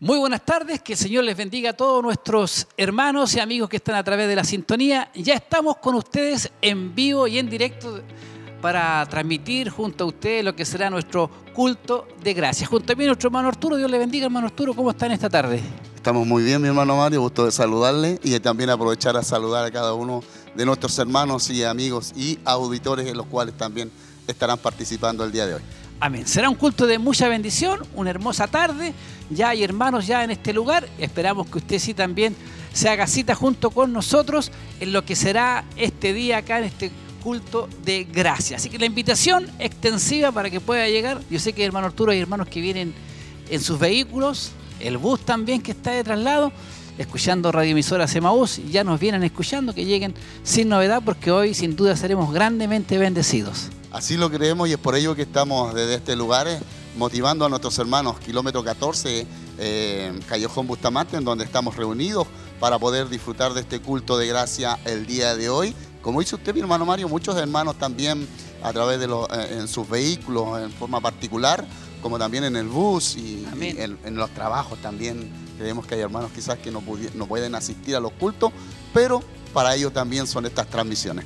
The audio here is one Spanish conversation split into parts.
Muy buenas tardes, que el Señor les bendiga a todos nuestros hermanos y amigos que están a través de la sintonía. Ya estamos con ustedes en vivo y en directo para transmitir junto a ustedes lo que será nuestro culto de gracias. Junto a mí nuestro hermano Arturo, Dios le bendiga hermano Arturo, ¿cómo están esta tarde? Estamos muy bien, mi hermano Mario, gusto de saludarle y también aprovechar a saludar a cada uno de nuestros hermanos y amigos y auditores en los cuales también estarán participando el día de hoy. Amén. Será un culto de mucha bendición, una hermosa tarde. Ya hay hermanos ya en este lugar. Esperamos que usted sí también se haga cita junto con nosotros en lo que será este día acá en este culto de gracia. Así que la invitación extensiva para que pueda llegar. Yo sé que hermano Arturo hay hermanos que vienen en sus vehículos, el bus también que está de traslado, escuchando radioemisoras Emaús. Ya nos vienen escuchando, que lleguen sin novedad porque hoy sin duda seremos grandemente bendecidos. Así lo creemos y es por ello que estamos desde este lugar eh, motivando a nuestros hermanos, kilómetro 14, eh, Callejón Bustamante, en donde estamos reunidos para poder disfrutar de este culto de gracia el día de hoy. Como dice usted, mi hermano Mario, muchos hermanos también a través de los, eh, en sus vehículos en forma particular, como también en el bus y, y en, en, los trabajos también. Creemos que hay hermanos quizás que no, no pueden asistir a los cultos, pero para ello también son estas transmisiones.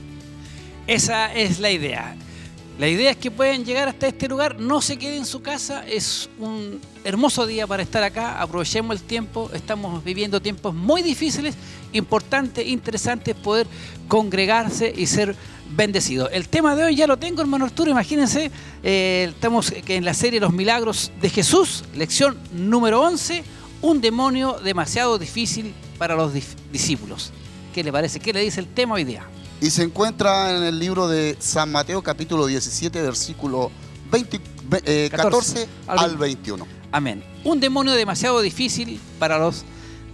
Esa es la idea. La idea es que puedan llegar hasta este lugar, no se queden en su casa, es un hermoso día para estar acá, aprovechemos el tiempo, estamos viviendo tiempos muy difíciles, importante, interesante poder congregarse y ser bendecidos. El tema de hoy ya lo tengo, hermano Arturo, imagínense, eh, estamos en la serie Los Milagros de Jesús, lección número 11, un demonio demasiado difícil para los discípulos. ¿Qué le parece? ¿Qué le dice el tema hoy día? Y se encuentra en el libro de San Mateo capítulo 17, versículo 20, eh, 14, 14 al, al 21. Amén. Un demonio demasiado difícil para los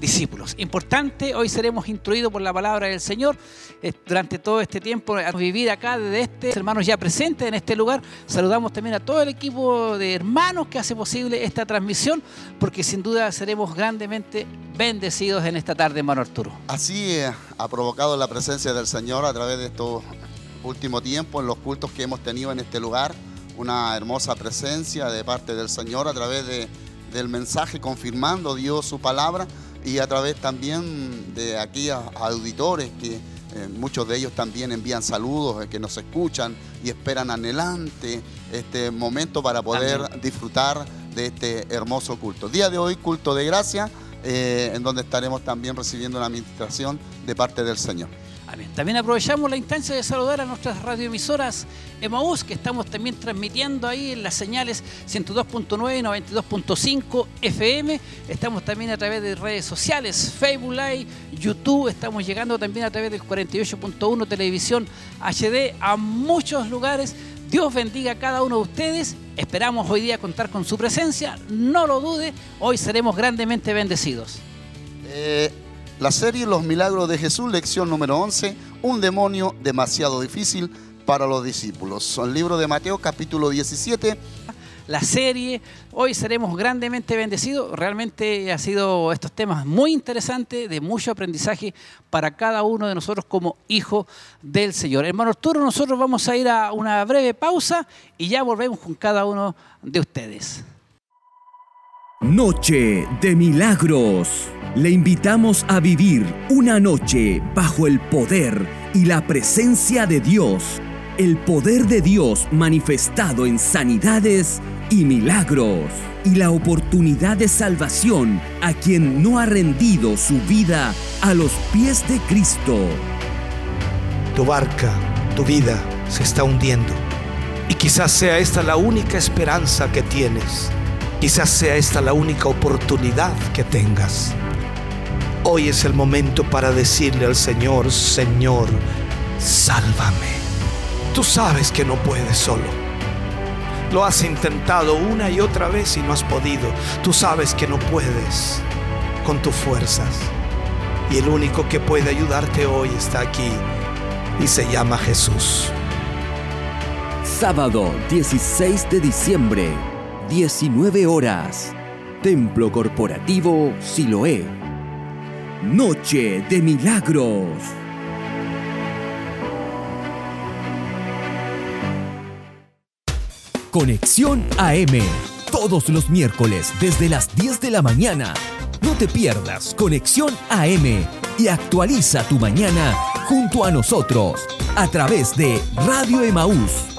discípulos. Importante, hoy seremos instruidos por la palabra del Señor eh, durante todo este tiempo a vivir acá desde este hermanos ya presentes en este lugar. Saludamos también a todo el equipo de hermanos que hace posible esta transmisión, porque sin duda seremos grandemente bendecidos en esta tarde, hermano Arturo. Así ha provocado la presencia del Señor a través de estos últimos tiempos en los cultos que hemos tenido en este lugar. Una hermosa presencia de parte del Señor a través de, del mensaje confirmando Dios su palabra y a través también de aquí a, auditores que eh, muchos de ellos también envían saludos, eh, que nos escuchan y esperan anhelante este momento para poder Amén. disfrutar de este hermoso culto. Día de hoy, culto de gracia, eh, en donde estaremos también recibiendo una administración de parte del Señor. También aprovechamos la instancia de saludar a nuestras radioemisoras Emaús, que estamos también transmitiendo ahí en las señales 102.9, 92.5 FM. Estamos también a través de redes sociales, Facebook Live, YouTube. Estamos llegando también a través del 48.1 Televisión HD a muchos lugares. Dios bendiga a cada uno de ustedes. Esperamos hoy día contar con su presencia. No lo dude, hoy seremos grandemente bendecidos. Eh, la serie Los Milagros de Jesús, lección número 11, un demonio demasiado difícil para los discípulos. El libro de Mateo capítulo 17. La serie, hoy seremos grandemente bendecidos. Realmente ha sido estos temas muy interesantes, de mucho aprendizaje para cada uno de nosotros como hijo del Señor. Hermano Arturo, nosotros vamos a ir a una breve pausa y ya volvemos con cada uno de ustedes. Noche de Milagros. Le invitamos a vivir una noche bajo el poder y la presencia de Dios. El poder de Dios manifestado en sanidades y milagros. Y la oportunidad de salvación a quien no ha rendido su vida a los pies de Cristo. Tu barca, tu vida se está hundiendo. Y quizás sea esta la única esperanza que tienes. Quizás sea esta la única oportunidad que tengas. Hoy es el momento para decirle al Señor, Señor, sálvame. Tú sabes que no puedes solo. Lo has intentado una y otra vez y no has podido. Tú sabes que no puedes con tus fuerzas. Y el único que puede ayudarte hoy está aquí y se llama Jesús. Sábado 16 de diciembre, 19 horas. Templo Corporativo Siloé. Noche de Milagros. Conexión AM. todos los miércoles desde las 10 de la mañana. No te pierdas Conexión AM y actualiza tu mañana junto a nosotros a través de Radio Emaús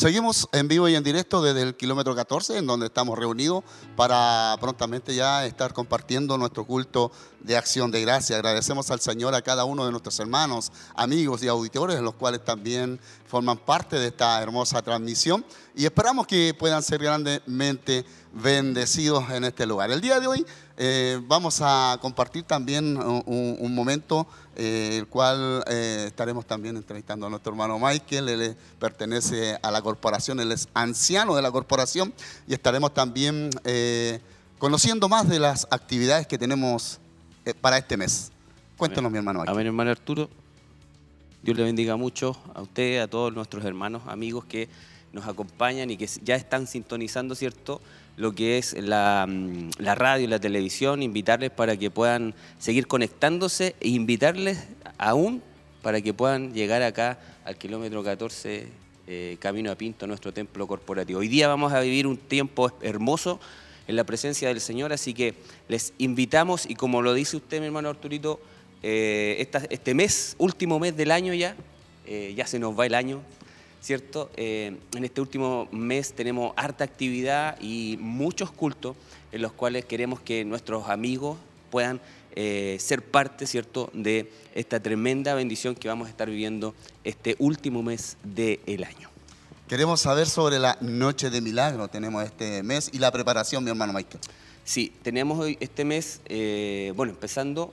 Seguimos en vivo y en directo desde el kilómetro 14, en donde estamos reunidos para prontamente ya estar compartiendo nuestro culto de acción de gracia. Agradecemos al Señor a cada uno de nuestros hermanos, amigos y auditores, los cuales también forman parte de esta hermosa transmisión y esperamos que puedan ser grandemente bendecidos en este lugar. El día de hoy eh, vamos a compartir también un, momento eh, el cual eh, estaremos también entrevistando a nuestro hermano Michael. Él pertenece a la corporación, él es anciano de la corporación y estaremos también conociendo más de las actividades que tenemos para este mes. Cuéntanos, mi hermano. Michael. Amén, hermano Arturo. Dios le bendiga mucho a usted, a todos nuestros hermanos, amigos que nos acompañan y que ya están sintonizando, ¿cierto? Lo que es la, mm, la radio y la televisión, invitarles para que puedan seguir conectándose e invitarles aún para que puedan llegar acá al kilómetro 14, eh, Camino a Pinto, nuestro templo corporativo. Hoy día vamos a vivir un tiempo hermoso en la presencia del Señor, así que les invitamos y como lo dice usted, mi hermano Arturito, eh, este mes, último mes del año ya, eh, ya se nos va el año, ¿cierto? Eh, en este último mes tenemos harta actividad y muchos cultos en los cuales queremos que nuestros amigos puedan eh, ser parte, ¿cierto?, de esta tremenda bendición que vamos a estar viviendo este último mes del año. Queremos saber sobre la Noche de Milagro, tenemos este mes y la preparación, mi hermano Michael. Sí, tenemos hoy este mes, eh, bueno, empezando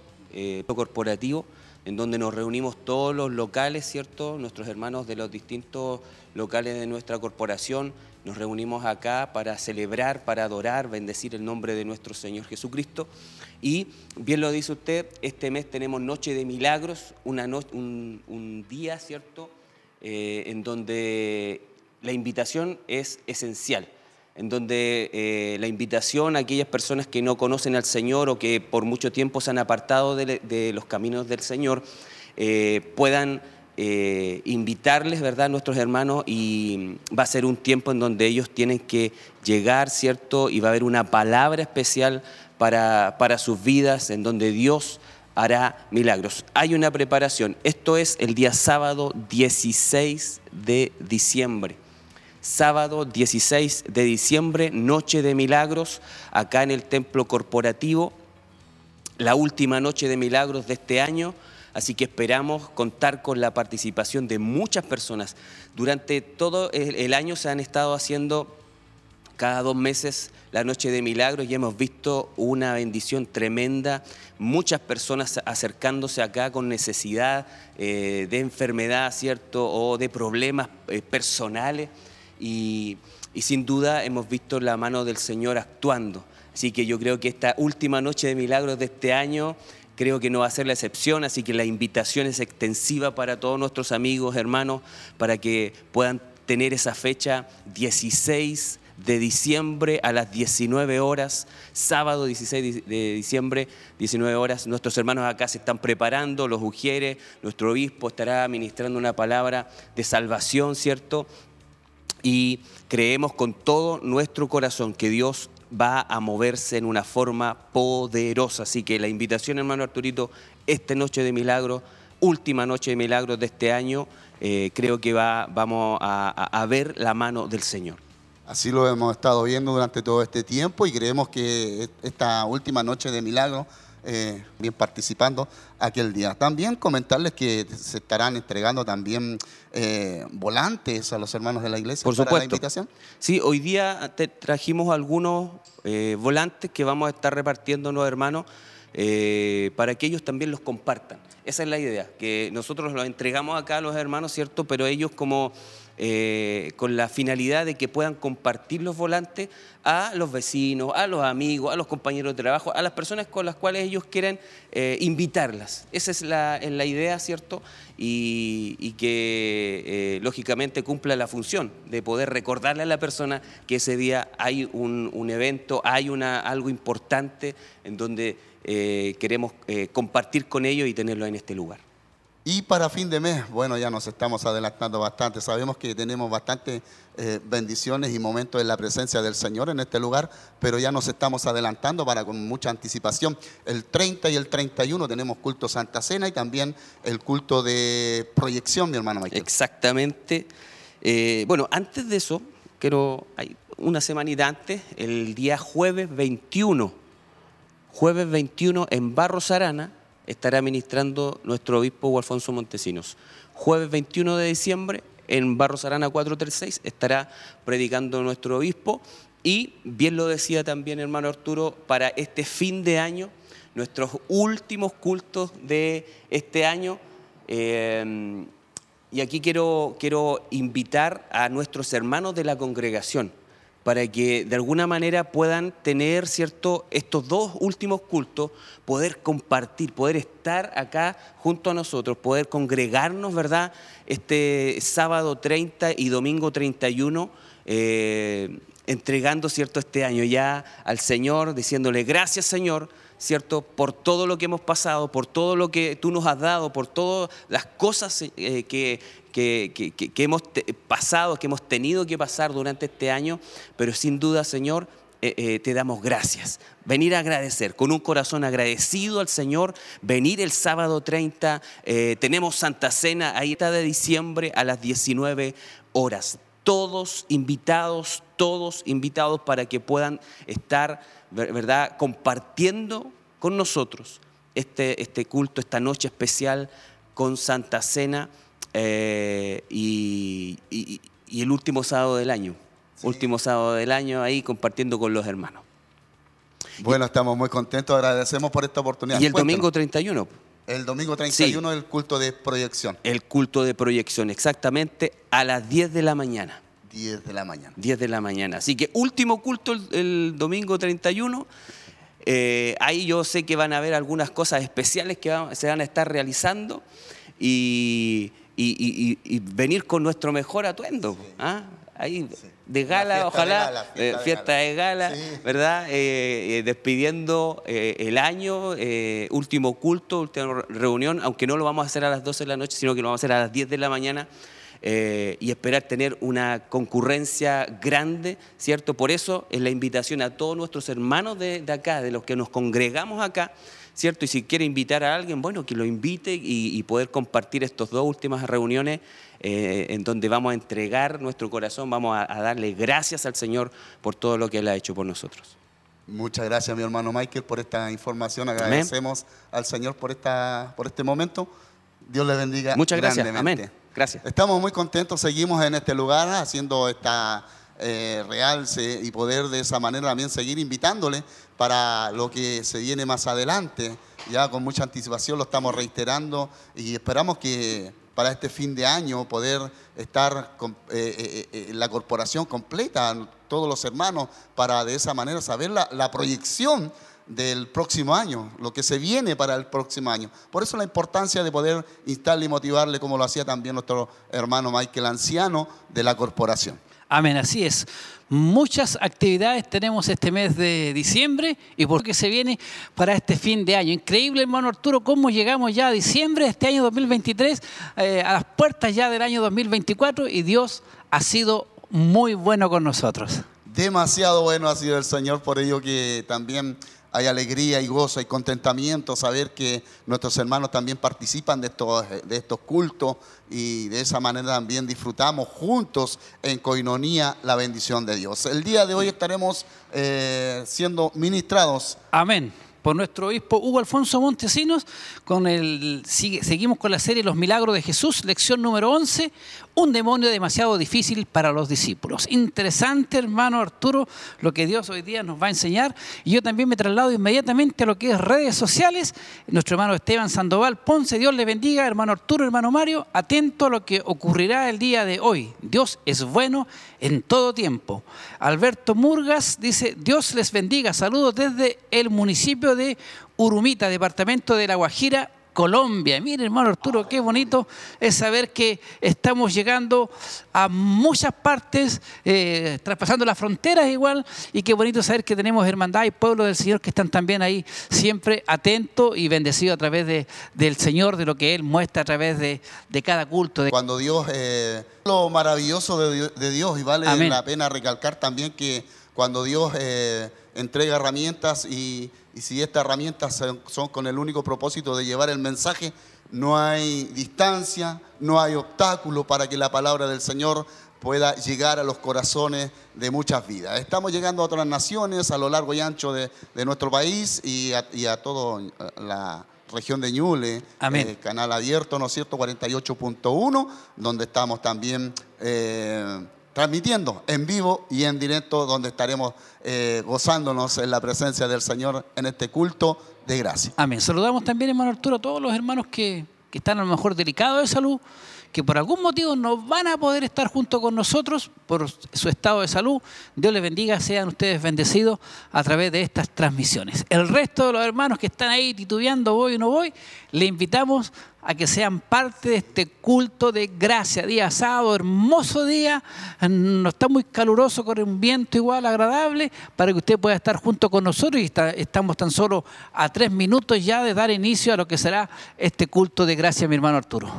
lo corporativo, en donde nos reunimos todos los locales, ¿cierto? Nuestros hermanos de los distintos locales de nuestra corporación, nos reunimos acá para celebrar, para adorar, bendecir el nombre de nuestro Señor Jesucristo. Y bien lo dice usted, este mes tenemos Noche de Milagros, una un, día, ¿cierto? Eh, en donde la invitación es esencial en donde eh, la invitación a aquellas personas que no conocen al Señor o que por mucho tiempo se han apartado de, los caminos del Señor, eh, puedan eh, invitarles, ¿verdad?, nuestros hermanos y va a ser un tiempo en donde ellos tienen que llegar, ¿cierto? Y va a haber una palabra especial para sus vidas, en donde Dios hará milagros. Hay una preparación. Esto es el día sábado 16 de diciembre sábado 16 de diciembre, Noche de Milagros, acá en el Templo Corporativo, la última noche de milagros de este año, así que esperamos contar con la participación de muchas personas. Durante todo el año se han estado haciendo cada dos meses la noche de milagros y hemos visto una bendición tremenda, muchas personas acercándose acá con necesidad eh, de enfermedad, ¿cierto? O de problemas eh, personales y, sin duda hemos visto la mano del Señor actuando. Así que yo creo que esta última noche de milagros de este año creo que no va a ser la excepción, así que la invitación es extensiva para todos nuestros amigos, hermanos, para que puedan tener esa fecha 16 de diciembre a las 19 horas, sábado 16 de diciembre, 19 horas. Nuestros hermanos acá se están preparando, los ujieres, nuestro obispo estará ministrando una palabra de salvación, ¿cierto? Y creemos con todo nuestro corazón que Dios va a moverse en una forma poderosa. Así que la invitación, hermano Arturito, esta noche de milagros, última noche de milagros de este año, eh, creo que va, vamos a, ver la mano del Señor. Así lo hemos estado viendo durante todo este tiempo y creemos que esta última noche de milagros eh, bien participando aquel día. También comentarles que se estarán entregando también eh, volantes a los hermanos de la iglesia Por supuesto. la invitación. Sí, hoy día te trajimos algunos eh, volantes que vamos a estar repartiendo a los hermanos para que ellos también los compartan. Esa es la idea, que nosotros los entregamos acá a los hermanos, ¿cierto? Pero ellos como eh, con la finalidad de que puedan compartir los volantes a los vecinos, a los amigos, a los compañeros de trabajo, a las personas con las cuales ellos quieren eh, invitarlas. Esa es la, idea, ¿cierto? Y, que eh, lógicamente cumpla la función de poder recordarle a la persona que ese día hay un, evento, hay una, algo importante en donde queremos compartir con ellos y tenerlo en este lugar. Y para fin de mes, bueno, ya nos estamos adelantando bastante. Sabemos que tenemos bastantes eh, bendiciones y momentos en la presencia del Señor en este lugar, pero ya nos estamos adelantando para con mucha anticipación. El 30 y el 31 tenemos culto Santa Cena y también el culto de proyección, mi hermano Michael. Exactamente. Eh, bueno, antes de eso, quiero, hay una semanita antes, el día jueves 21, jueves 21 en Barros Arana, estará ministrando nuestro obispo Alfonso Montesinos. Jueves 21 de diciembre, en Barros Arana 436, estará predicando nuestro obispo. Y bien lo decía también hermano Arturo, para este fin de año, nuestros últimos cultos de este año. Eh, y aquí quiero, quiero invitar a nuestros hermanos de la congregación para que de alguna manera puedan tener cierto estos dos últimos cultos, poder compartir, poder estar acá junto a nosotros, poder congregarnos, ¿verdad? Este sábado 30 y domingo 31. Eh, entregando, ¿cierto?, este año ya al Señor, diciéndole gracias, Señor, ¿cierto?, por todo lo que hemos pasado, por todo lo que tú nos has dado, por todas las cosas eh, que, que, hemos pasado, que hemos tenido que pasar durante este año, pero sin duda, Señor, eh, eh, te damos gracias. Venir a agradecer, con un corazón agradecido al Señor, venir el sábado 30, eh, tenemos Santa Cena, ahí está de diciembre a las 19 horas. Todos invitados, todos invitados para que puedan estar, ¿verdad?, compartiendo con nosotros este, este culto, esta noche especial con Santa Cena eh, y, el último sábado del año. Último sábado del año ahí compartiendo con los hermanos. Bueno, estamos muy contentos, agradecemos por esta oportunidad. Y el domingo 31. El domingo 31 el culto de proyección. El culto de proyección, exactamente a las 10 de la mañana. 10 de la mañana. 10 de la mañana. Así que último culto el, domingo 31. Eh, ahí yo sé que van a haber algunas cosas especiales que se van a estar realizando y y, venir con nuestro mejor atuendo. ¿ah? Ahí, de gala, ojalá, fiesta, de gala, ¿verdad? Eh, eh, despidiendo el año, último culto, última reunión, aunque no lo vamos a hacer a las 12 de la noche, sino que lo vamos a hacer a las 10 de la mañana. Y esperar tener una concurrencia grande, ¿cierto? Por eso es la invitación a todos nuestros hermanos de, de acá, de los que nos congregamos acá, ¿cierto? Y si quiere invitar a alguien, bueno, que lo invite y, poder compartir estas dos últimas reuniones eh, en donde vamos a entregar nuestro corazón, vamos a, darle gracias al Señor por todo lo que Él ha hecho por nosotros. Muchas gracias, mi hermano Michael, por esta información. Agradecemos al Señor por, esta, por este momento. Dios le bendiga. Muchas gracias. Amén. Gracias. Estamos muy contentos, seguimos en este lugar haciendo esta eh, realce y poder de esa manera también seguir invitándole para lo que se viene más adelante. Ya con mucha anticipación lo estamos reiterando y esperamos que para este fin de año poder estar con, eh, eh, la corporación completa, todos los hermanos, para de esa manera saber la, la proyección del próximo año, lo que se viene para el próximo año. Por eso la importancia de poder instarle y motivarle, como lo hacía también nuestro hermano Michael Anciano, de la corporación. Amén, así es. Muchas actividades tenemos este mes de diciembre y por qué se viene para este fin de año. Increíble, hermano Arturo, cómo llegamos ya a diciembre de este año 2023, eh, a las puertas ya del año 2024 y Dios ha sido muy bueno con nosotros. Demasiado bueno ha sido el Señor, por ello que también hay alegría y gozo y contentamiento saber que nuestros hermanos también participan de estos, de estos cultos y de esa manera también disfrutamos juntos en coinonía la bendición de Dios. El día de hoy estaremos eh, siendo ministrados. Amén por nuestro obispo Hugo Alfonso Montesinos. Con el, seguimos con la serie Los Milagros de Jesús, lección número 11, un demonio demasiado difícil para los discípulos. Interesante, hermano Arturo, lo que Dios hoy día nos va a enseñar. Y yo también me traslado inmediatamente a lo que es redes sociales. Nuestro hermano Esteban Sandoval Ponce, Dios le bendiga, hermano Arturo, hermano Mario, atento a lo que ocurrirá el día de hoy. Dios es bueno en todo tiempo. Alberto Murgas dice, Dios les bendiga, saludos desde el municipio de Urumita, departamento de La Guajira, Colombia. Mire, hermano Arturo, qué bonito es saber que estamos llegando a muchas partes, eh, traspasando las fronteras igual, y qué bonito saber que tenemos hermandad y pueblo del Señor que están también ahí siempre atentos y bendecidos a través de, del Señor, de lo que Él muestra a través de, de cada culto. De... Cuando Dios, eh, lo maravilloso de, de, Dios, y vale Amén. la pena recalcar también que cuando Dios eh, entrega herramientas y, y, si estas herramientas son, con el único propósito de llevar el mensaje, no hay distancia, no hay obstáculo para que la palabra del Señor pueda llegar a los corazones de muchas vidas. Estamos llegando a otras naciones a lo largo y ancho de, de nuestro país y a, y a toda la región de Ñuble, eh, canal abierto, ¿no es cierto? 48.1, donde estamos también eh, transmitiendo en vivo y en directo, donde estaremos eh, gozándonos en la presencia del Señor en este culto de gracia. Amén. Saludamos también, hermano Arturo, a todos los hermanos que, que están a lo mejor delicados de salud que por algún motivo no van a poder estar junto con nosotros por su estado de salud. Dios les bendiga, sean ustedes bendecidos a través de estas transmisiones. El resto de los hermanos que están ahí titubeando, voy o no voy, le invitamos a que sean parte de este culto de gracia, día sábado, hermoso día, no está muy caluroso, con un viento igual agradable, para que usted pueda estar junto con nosotros y está, estamos tan solo a tres minutos ya de dar inicio a lo que será este culto de gracia, mi hermano Arturo.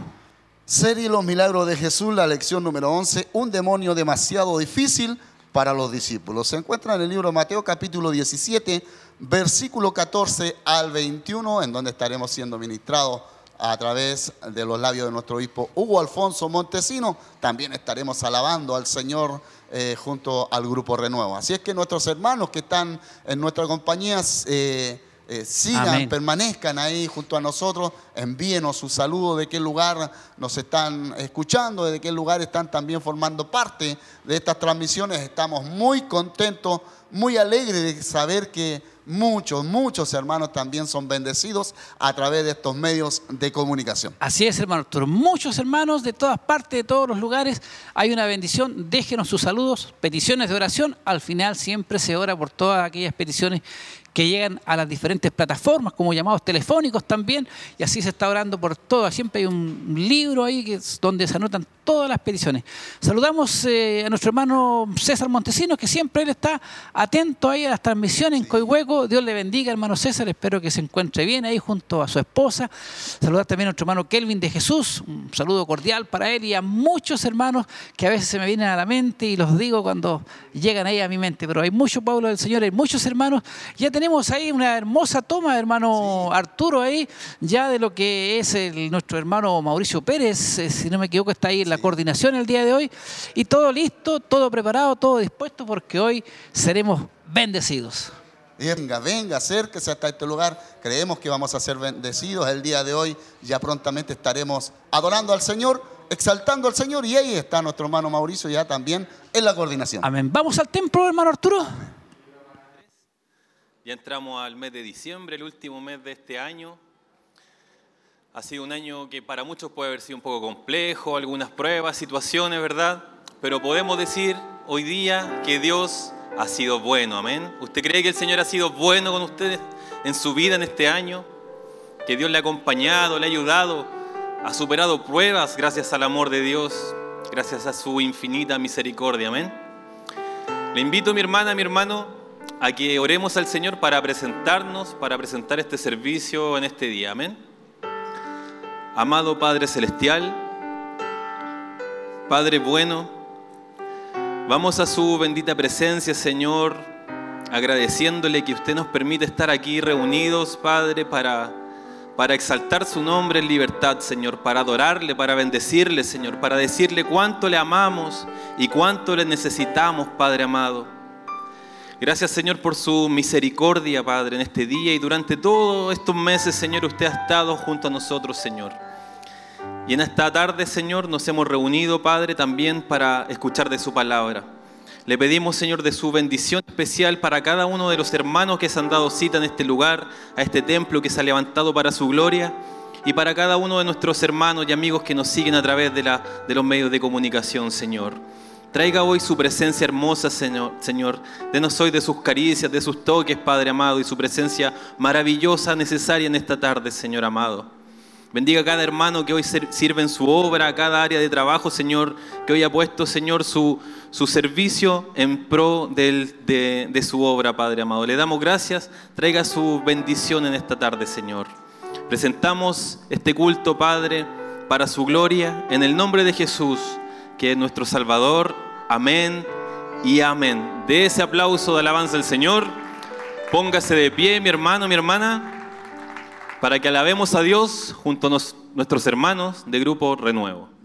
Serie Los Milagros de Jesús, la lección número 11, un demonio demasiado difícil para los discípulos. Se encuentra en el libro de Mateo capítulo 17, versículo 14 al 21, en donde estaremos siendo ministrados a través de los labios de nuestro obispo Hugo Alfonso Montesino. También estaremos alabando al Señor eh, junto al grupo Renuevo. Así es que nuestros hermanos que están en nuestra compañía... Eh, eh, sigan, Amén. permanezcan ahí junto a nosotros, envíenos su saludo de qué lugar nos están escuchando, de qué lugar están también formando parte de estas transmisiones. Estamos muy contentos, muy alegres de saber que muchos, muchos hermanos también son bendecidos a través de estos medios de comunicación. Así es, hermano Arturo. Muchos hermanos de todas partes, de todos los lugares, hay una bendición. Déjenos sus saludos, peticiones de oración. Al final siempre se ora por todas aquellas peticiones que llegan a las diferentes plataformas, como llamados telefónicos también, y así se está orando por todo. Siempre hay un libro ahí que es donde se anotan todas las peticiones. Saludamos eh, a nuestro hermano César Montesinos, que siempre él está atento ahí a las transmisiones en Coihueco. Dios le bendiga, hermano César, espero que se encuentre bien ahí junto a su esposa. Saludar también a nuestro hermano Kelvin de Jesús, un saludo cordial para él y a muchos hermanos que a veces se me vienen a la mente y los digo cuando llegan ahí a mi mente, pero hay mucho pueblo del Señor, hay muchos hermanos. Ya tenemos ahí una hermosa toma, hermano sí. Arturo, ahí, ya de lo que es el, nuestro hermano Mauricio Pérez, eh, si no me equivoco, está ahí en la sí. coordinación el día de hoy. Y todo listo, todo preparado, todo dispuesto, porque hoy seremos bendecidos. Venga, venga, acérquese hasta este lugar. Creemos que vamos a ser bendecidos el día de hoy. Ya prontamente estaremos adorando al Señor, exaltando al Señor. Y ahí está nuestro hermano Mauricio ya también en la coordinación. Amén. Vamos al templo, hermano Arturo. Ya entramos al mes de diciembre, el último mes de este año. Ha sido un año que para muchos puede haber sido un poco complejo, algunas pruebas, situaciones, ¿verdad? Pero podemos decir hoy día que Dios ha sido bueno, amén. ¿Usted cree que el Señor ha sido bueno con ustedes en su vida en este año? Que Dios le ha acompañado, le ha ayudado, ha superado pruebas gracias al amor de Dios, gracias a su infinita misericordia, amén. Le invito, mi hermana, mi hermano, a que oremos al Señor para presentarnos, para presentar este servicio en este día. Amén. Amado Padre Celestial, Padre bueno, vamos a su bendita presencia, Señor, agradeciéndole que usted nos permite estar aquí reunidos, Padre, para, para exaltar su nombre en libertad, Señor, para adorarle, para bendecirle, Señor, para decirle cuánto le amamos y cuánto le necesitamos, Padre amado. Gracias Señor por su misericordia, Padre, en este día y durante todos estos meses, Señor, usted ha estado junto a nosotros, Señor. Y en esta tarde, Señor, nos hemos reunido, Padre, también para escuchar de su palabra. Le pedimos, Señor, de su bendición especial para cada uno de los hermanos que se han dado cita en este lugar, a este templo que se ha levantado para su gloria, y para cada uno de nuestros hermanos y amigos que nos siguen a través de, la, de los medios de comunicación, Señor. Traiga hoy su presencia hermosa, Señor. Señor. Denos hoy de sus caricias, de sus toques, Padre amado, y su presencia maravillosa, necesaria en esta tarde, Señor amado. Bendiga a cada hermano que hoy sirve en su obra, a cada área de trabajo, Señor, que hoy ha puesto, Señor, su, su servicio en pro de, de su obra, Padre amado. Le damos gracias, traiga su bendición en esta tarde, Señor. Presentamos este culto, Padre, para su gloria, en el nombre de Jesús, que es nuestro Salvador. Amén y amén. De ese aplauso de alabanza al Señor, póngase de pie, mi hermano, mi hermana para que alabemos a Dios junto a nuestros hermanos de Grupo Renuevo.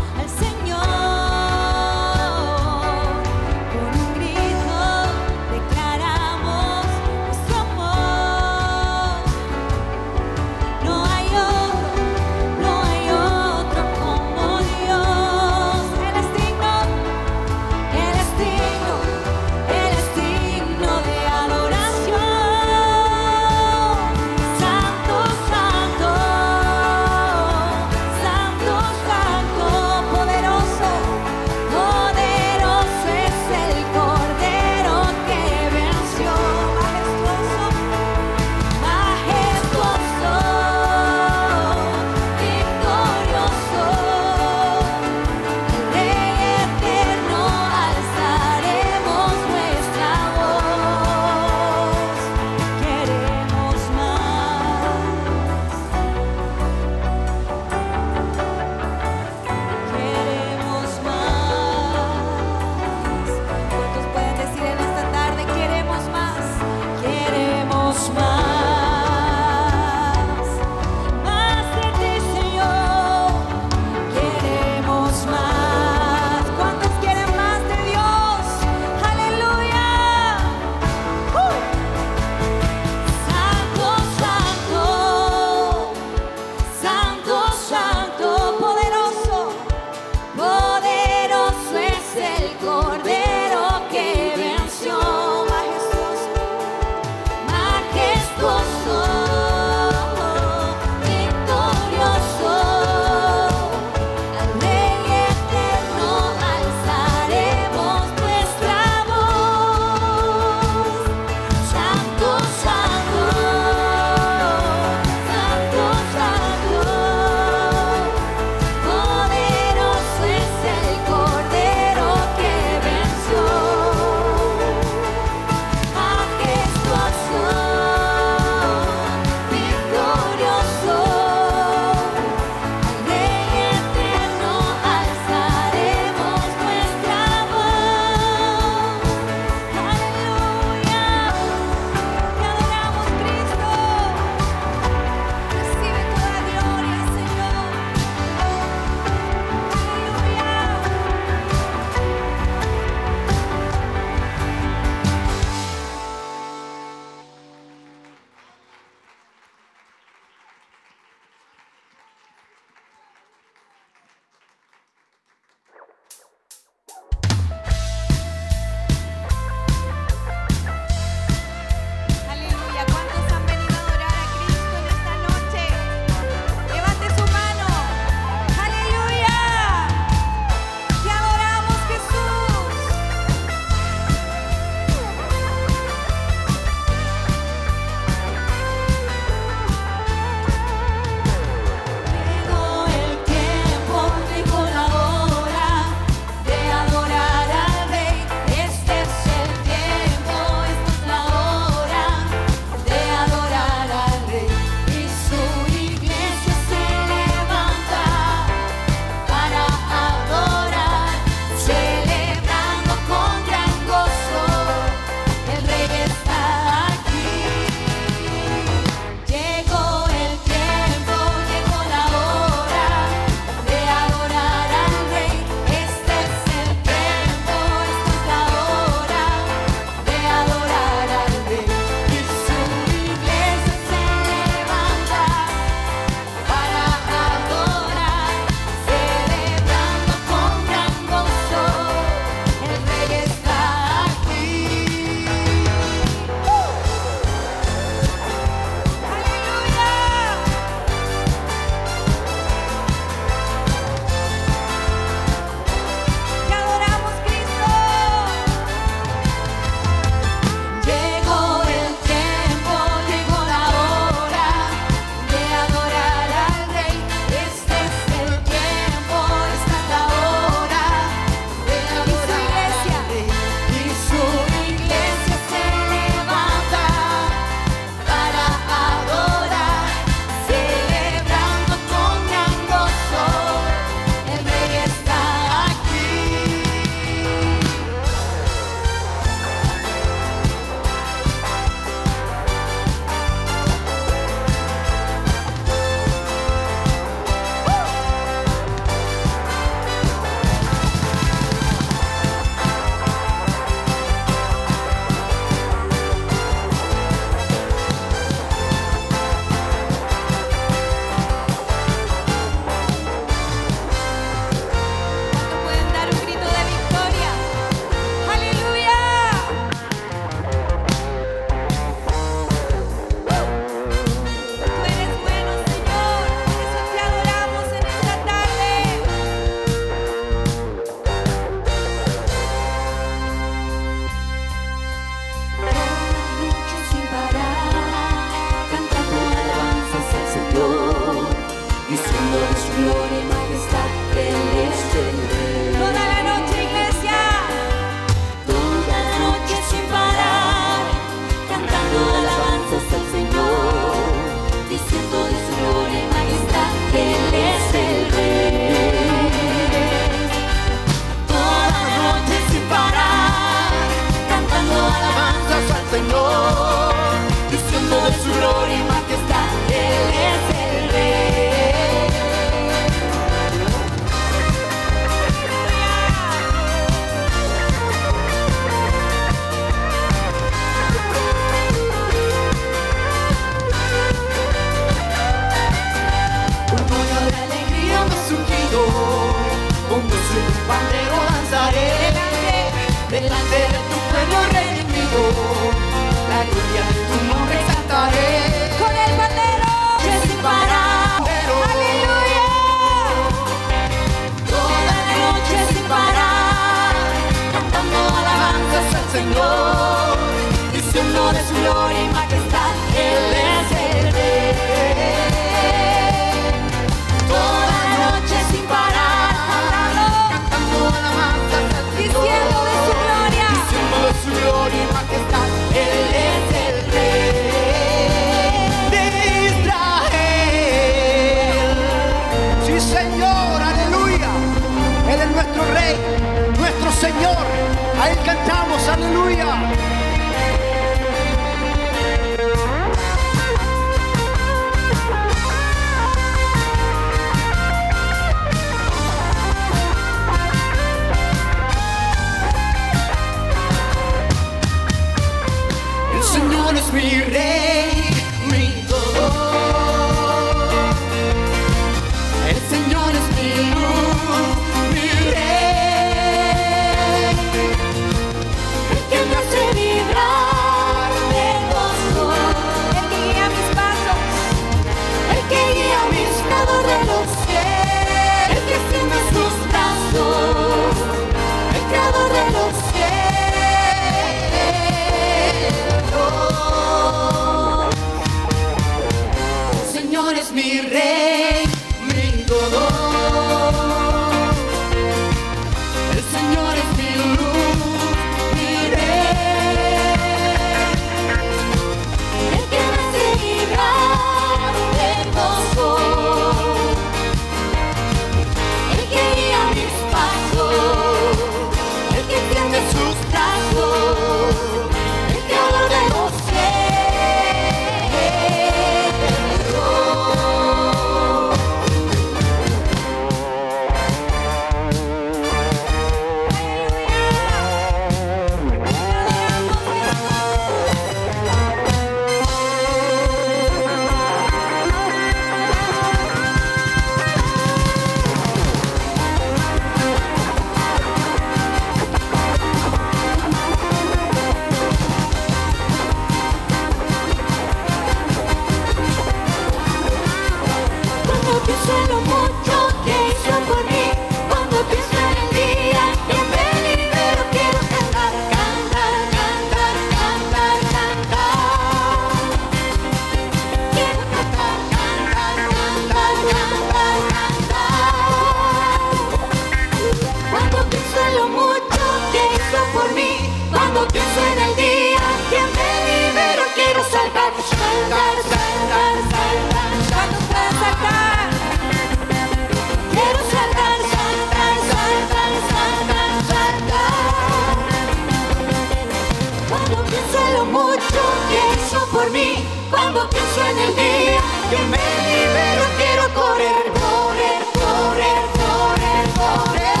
cuando pienso en el día que me libero. Quiero correr, correr, correr, correr, correr.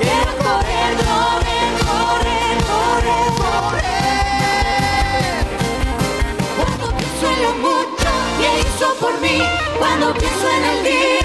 Quiero correr, correr, correr, correr, correr. Cuando pienso en mucho que hizo por mí, cuando pienso en el día.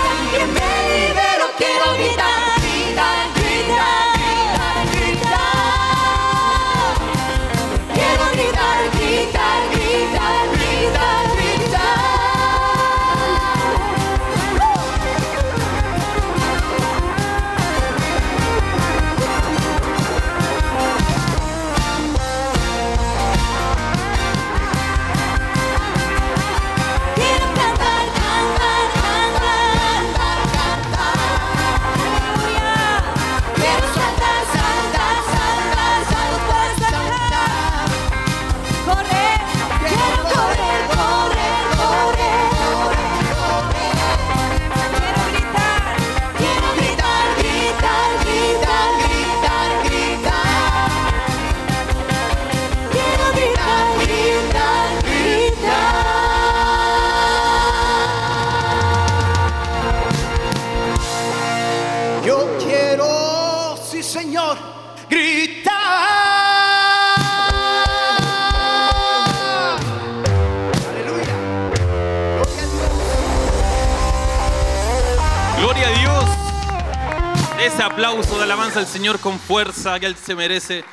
Alabanza al Señor con fuerza, que Él se merece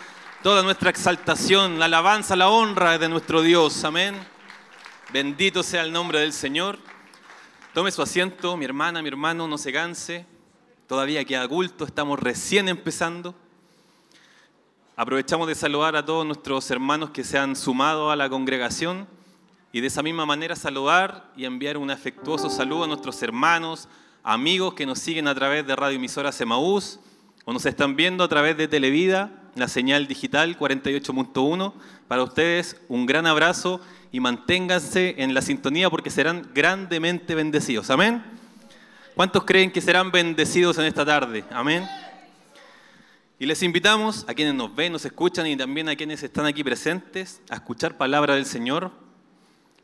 toda nuestra exaltación, la alabanza, la honra de nuestro Dios. Amén. Bendito sea el nombre del Señor. Tome su asiento, mi hermana, mi hermano, no se canse. Todavía queda culto, estamos recién empezando. Aprovechamos de saludar a todos nuestros hermanos que se han sumado a la congregación y de esa misma manera saludar y enviar un afectuoso saludo a nuestros hermanos, amigos que nos siguen a través de Radio Emisora Semaús o nos están viendo a través de Televida, la señal digital 48.1. Para ustedes un gran abrazo y manténganse en la sintonía porque serán grandemente bendecidos. Amén. ¿Cuántos creen que serán bendecidos en esta tarde? Amén. Y les invitamos a quienes nos ven, nos escuchan y también a quienes están aquí presentes a escuchar palabra del Señor.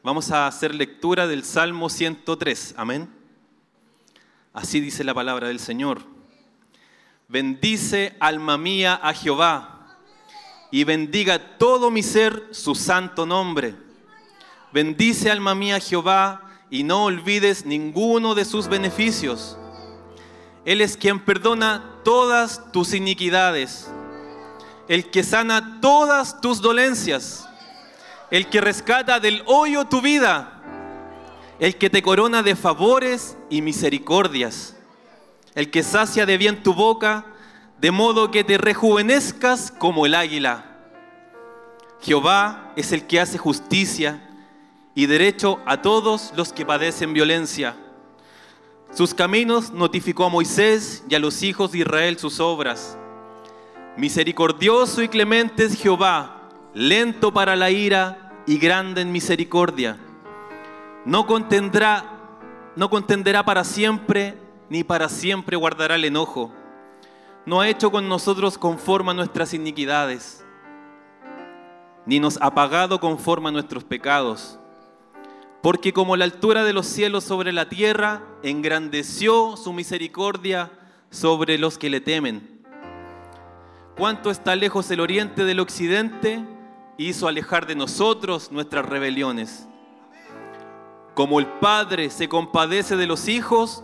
Vamos a hacer lectura del Salmo 103. Amén. Así dice la palabra del Señor. Bendice alma mía a Jehová y bendiga todo mi ser su santo nombre. Bendice alma mía a Jehová y no olvides ninguno de sus beneficios. Él es quien perdona todas tus iniquidades, el que sana todas tus dolencias, el que rescata del hoyo tu vida, el que te corona de favores y misericordias, el que sacia de bien tu boca, de modo que te rejuvenezcas como el águila. Jehová es el que hace justicia y derecho a todos los que padecen violencia. Sus caminos notificó a Moisés y a los hijos de Israel sus obras. Misericordioso y clemente es Jehová, lento para la ira y grande en misericordia. No contendrá, no contenderá para siempre, ni para siempre guardará el enojo. No ha hecho con nosotros conforme a nuestras iniquidades, ni nos ha pagado conforme a nuestros pecados. Porque como la altura de los cielos sobre la tierra, engrandeció su misericordia sobre los que le temen. Cuánto está lejos el oriente del occidente, hizo alejar de nosotros nuestras rebeliones. Como el Padre se compadece de los hijos,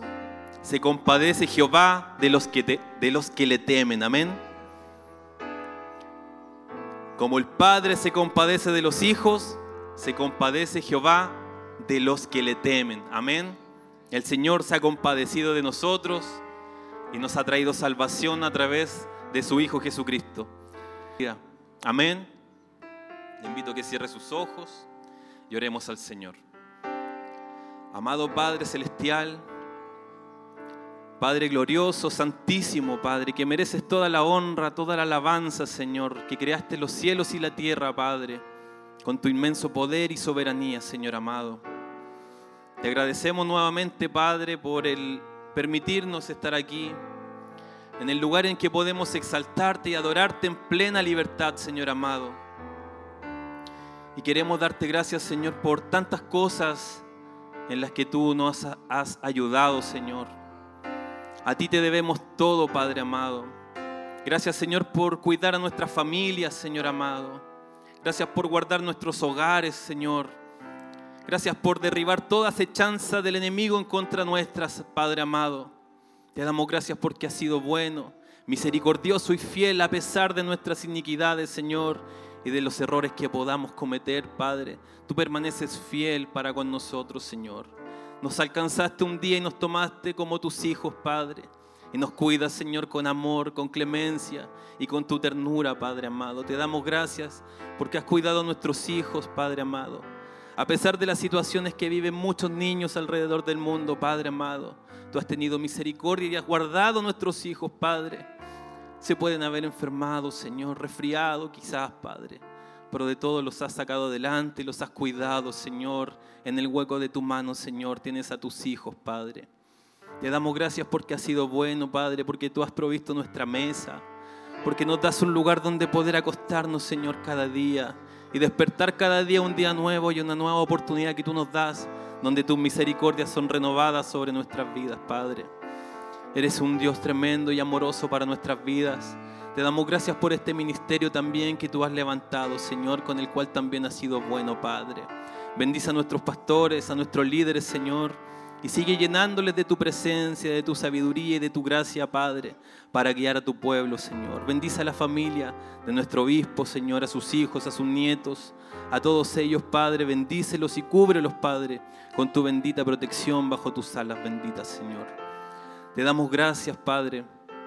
se compadece Jehová de los que, de los que le temen. Amén. Como el Padre se compadece de los hijos, se compadece Jehová de los que le temen. Amén. El Señor se ha compadecido de nosotros y nos ha traído salvación a través de su Hijo Jesucristo. Amén. Le invito a que cierre sus ojos y oremos al Señor. Amado Padre Celestial, Padre glorioso, santísimo, Padre, que mereces toda la honra, toda la alabanza, Señor, que creaste los cielos y la tierra, Padre, con tu inmenso poder y soberanía, Señor amado. Te agradecemos nuevamente, Padre, por el permitirnos estar aquí, en el lugar en que podemos exaltarte y adorarte en plena libertad, Señor amado. Y queremos darte gracias, Señor, por tantas cosas en las que tú nos has ayudado, Señor. A ti te debemos todo, Padre amado. Gracias, Señor, por cuidar a nuestras familias, Señor amado. Gracias por guardar nuestros hogares, Señor. Gracias por derribar toda acechanza del enemigo en contra nuestras, Padre amado. Te damos gracias porque has sido bueno, misericordioso y fiel a pesar de nuestras iniquidades, Señor, y de los errores que podamos cometer, Padre. Tú permaneces fiel para con nosotros, Señor. Nos alcanzaste un día y nos tomaste como tus hijos, Padre. Y nos cuidas, Señor, con amor, con clemencia y con tu ternura, Padre amado. Te damos gracias porque has cuidado a nuestros hijos, Padre amado. A pesar de las situaciones que viven muchos niños alrededor del mundo, Padre amado, tú has tenido misericordia y has guardado a nuestros hijos, Padre. Se pueden haber enfermado, Señor, resfriado quizás, Padre, pero de todos los has sacado adelante los has cuidado, Señor. En el hueco de tu mano, Señor, tienes a tus hijos, Padre. Te damos gracias porque has sido bueno, Padre, porque tú has provisto nuestra mesa, porque nos das un lugar donde poder acostarnos, Señor, cada día y despertar cada día un día nuevo y una nueva oportunidad que tú nos das, donde tus misericordias son renovadas sobre nuestras vidas, Padre. Eres un Dios tremendo y amoroso para nuestras vidas. Te damos gracias por este ministerio también que tú has levantado, Señor, con el cual también has sido bueno, Padre. Bendice a nuestros pastores, a nuestros líderes, Señor. Y sigue llenándoles de tu presencia, de tu sabiduría y de tu gracia, Padre, para guiar a tu pueblo, Señor. Bendice a la familia de nuestro obispo, Señor, a sus hijos, a sus nietos, a todos ellos, Padre. Bendícelos y cúbrelos, Padre, con tu bendita protección bajo tus alas benditas, Señor. Te damos gracias, Padre,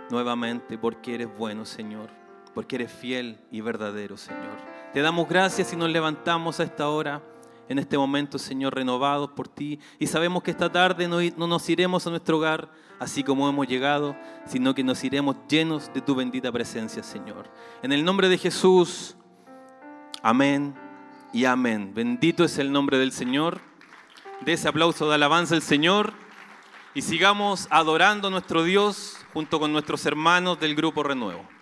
nuevamente, porque eres bueno, Señor, porque eres fiel y verdadero, Señor. Te damos gracias y nos levantamos a esta hora en este momento, Señor, renovados por ti. Y sabemos que esta tarde no, no nos iremos a nuestro hogar así como hemos llegado, sino que nos iremos llenos de tu bendita presencia, Señor. En el nombre de Jesús, amén y amén. Bendito es el nombre del Señor. De ese aplauso de alabanza al Señor y sigamos adorando a nuestro Dios junto con nuestros hermanos del Grupo Renuevo.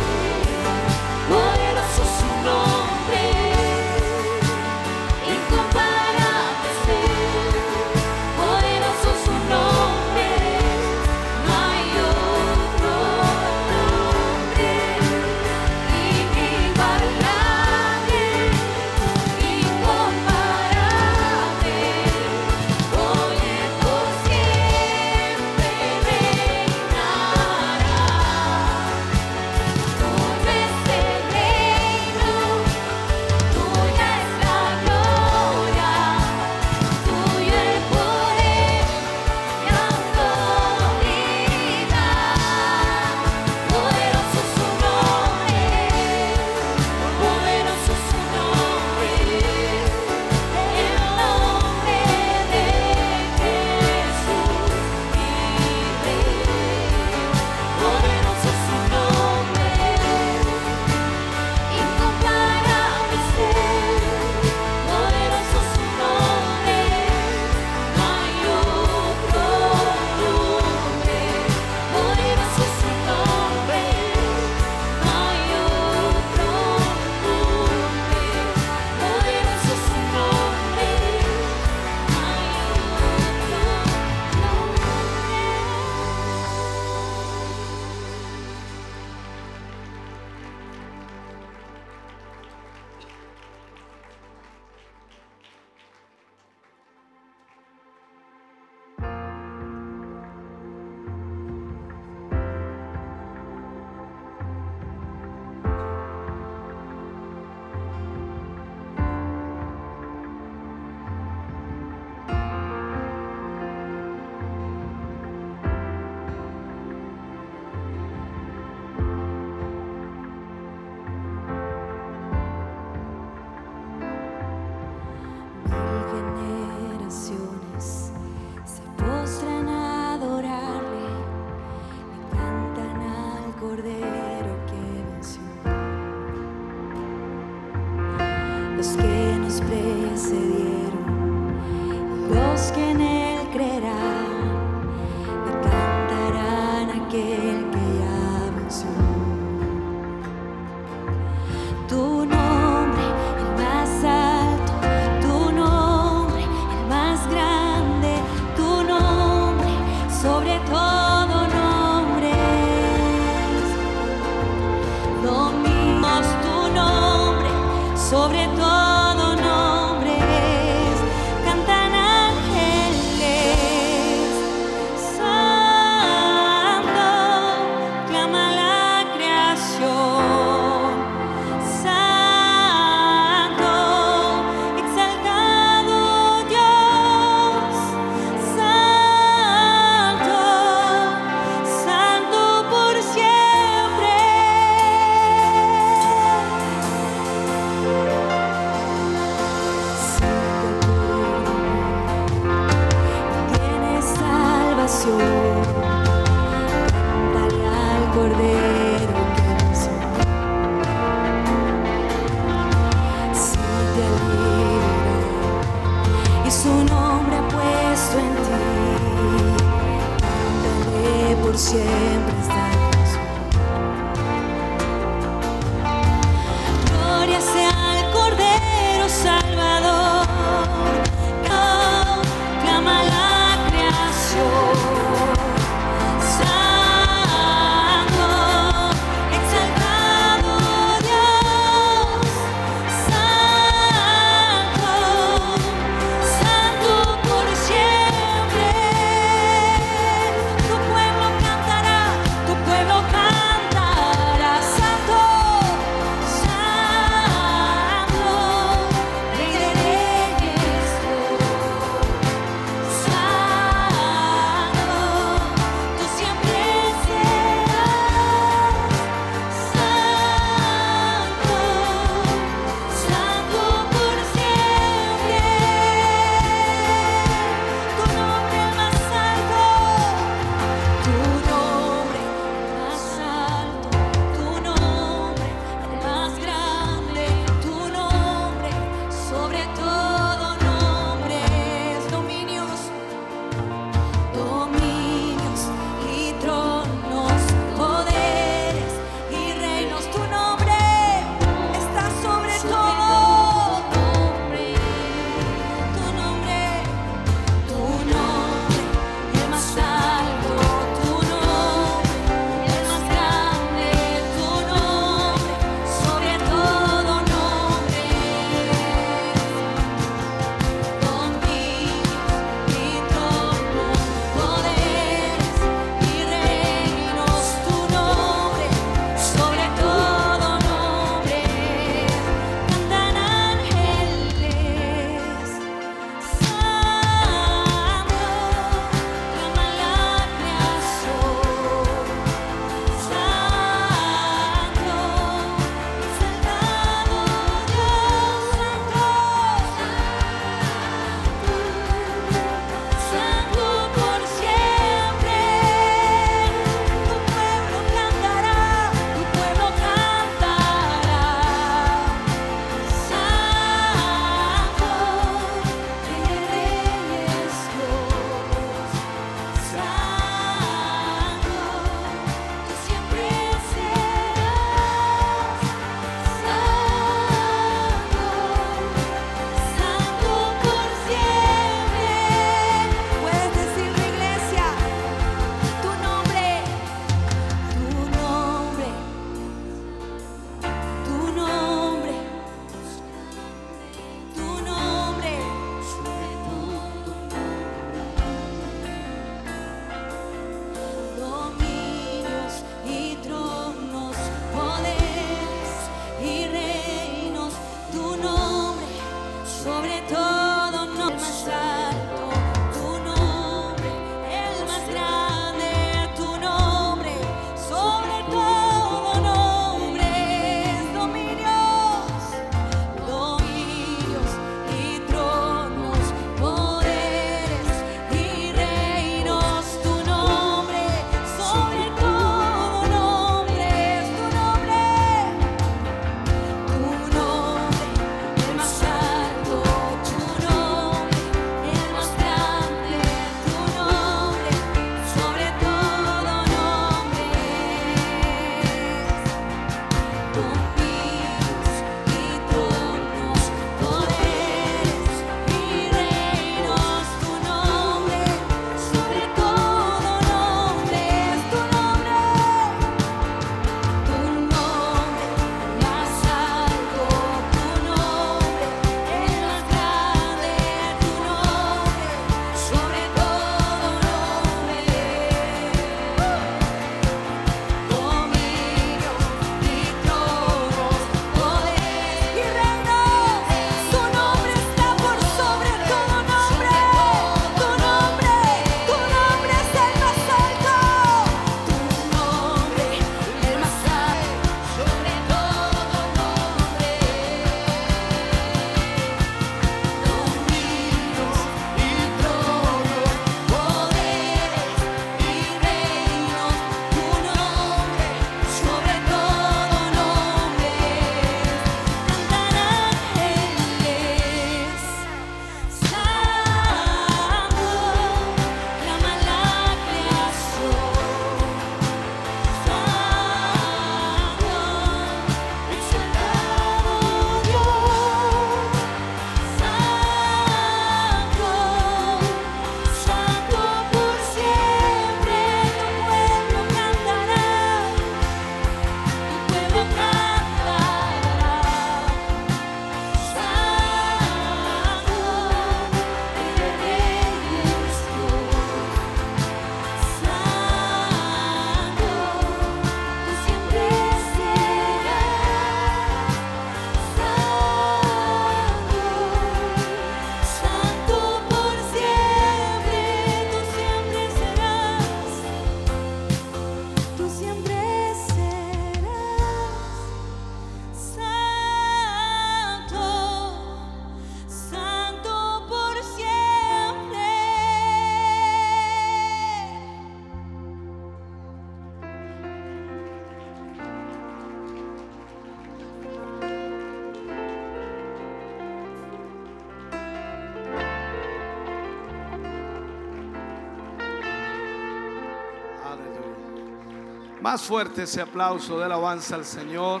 Más fuerte ese aplauso de alabanza al Señor.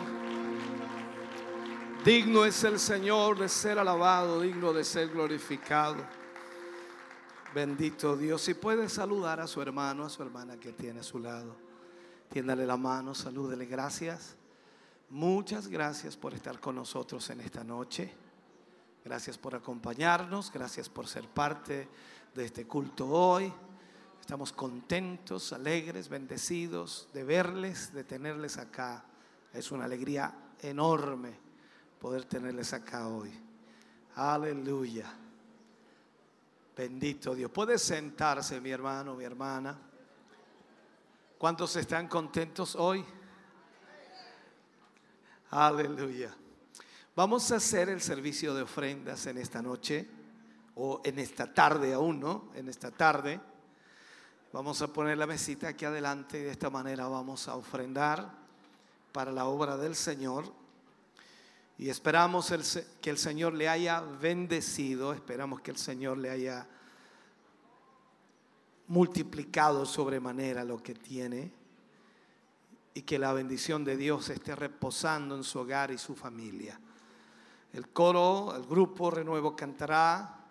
Digno es el Señor de ser alabado, digno de ser glorificado. Bendito Dios. Si puede saludar a su hermano, a su hermana que tiene a su lado. Tiéndale la mano, salúdele. Gracias. Muchas gracias por estar con nosotros en esta noche. Gracias por acompañarnos. Gracias por ser parte de este culto hoy. Estamos contentos, alegres, bendecidos de verles, de tenerles acá. Es una alegría enorme poder tenerles acá hoy. Aleluya. Bendito Dios. Puede sentarse mi hermano, mi hermana. ¿Cuántos están contentos hoy? Aleluya. Vamos a hacer el servicio de ofrendas en esta noche o en esta tarde aún, ¿no? En esta tarde. Vamos a poner la mesita aquí adelante y de esta manera vamos a ofrendar para la obra del Señor. Y esperamos que el Señor le haya bendecido, esperamos que el Señor le haya multiplicado sobremanera lo que tiene y que la bendición de Dios esté reposando en su hogar y su familia. El coro, el grupo Renuevo cantará,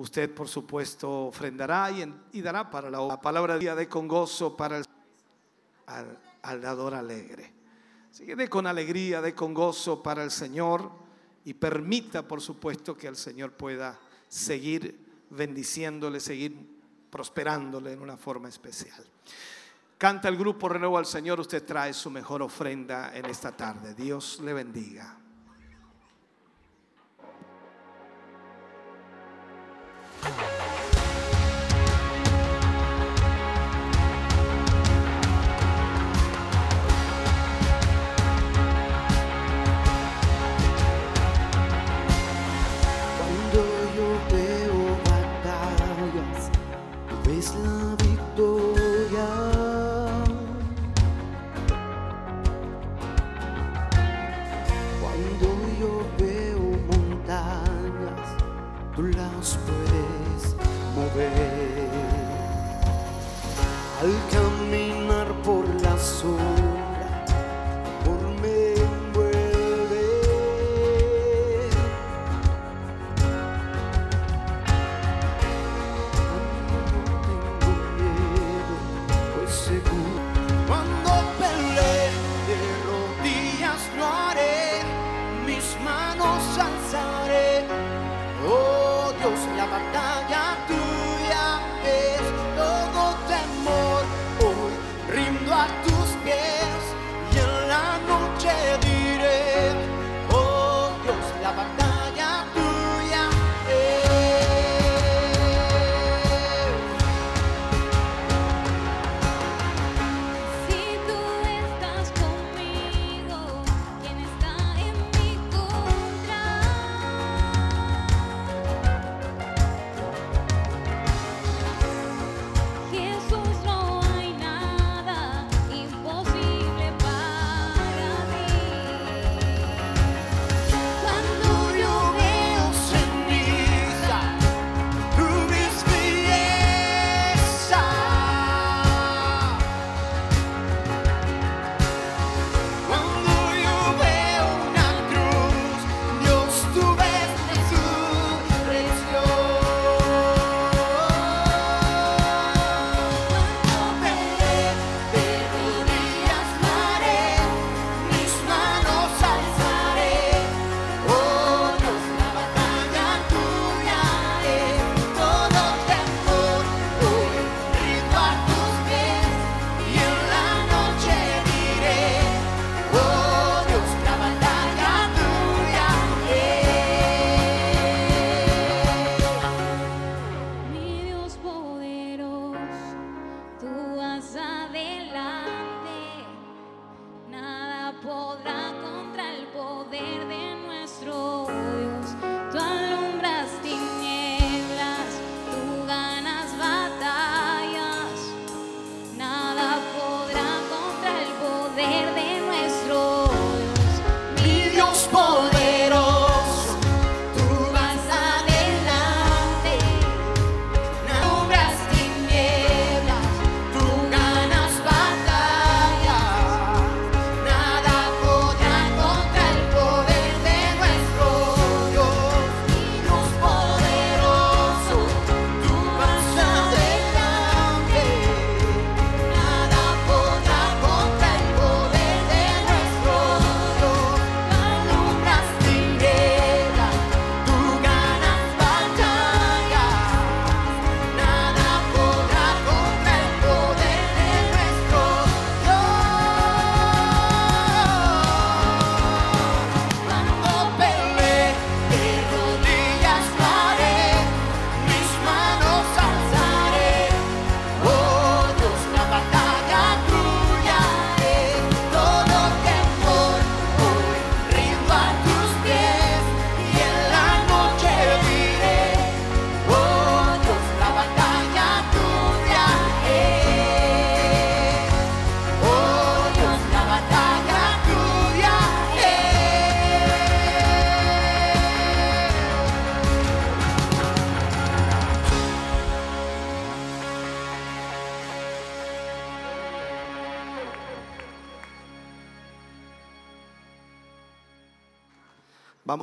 usted por supuesto ofrendará y, dará para la, la palabra día de con gozo para el al, al dador alegre. Así que dé con alegría, dé con gozo para el Señor y permita, por supuesto, que el Señor pueda seguir bendiciéndole, seguir prosperándole en una forma especial. Canta el grupo Renuevo al Señor, usted trae su mejor ofrenda en esta tarde. Dios le bendiga. Cuando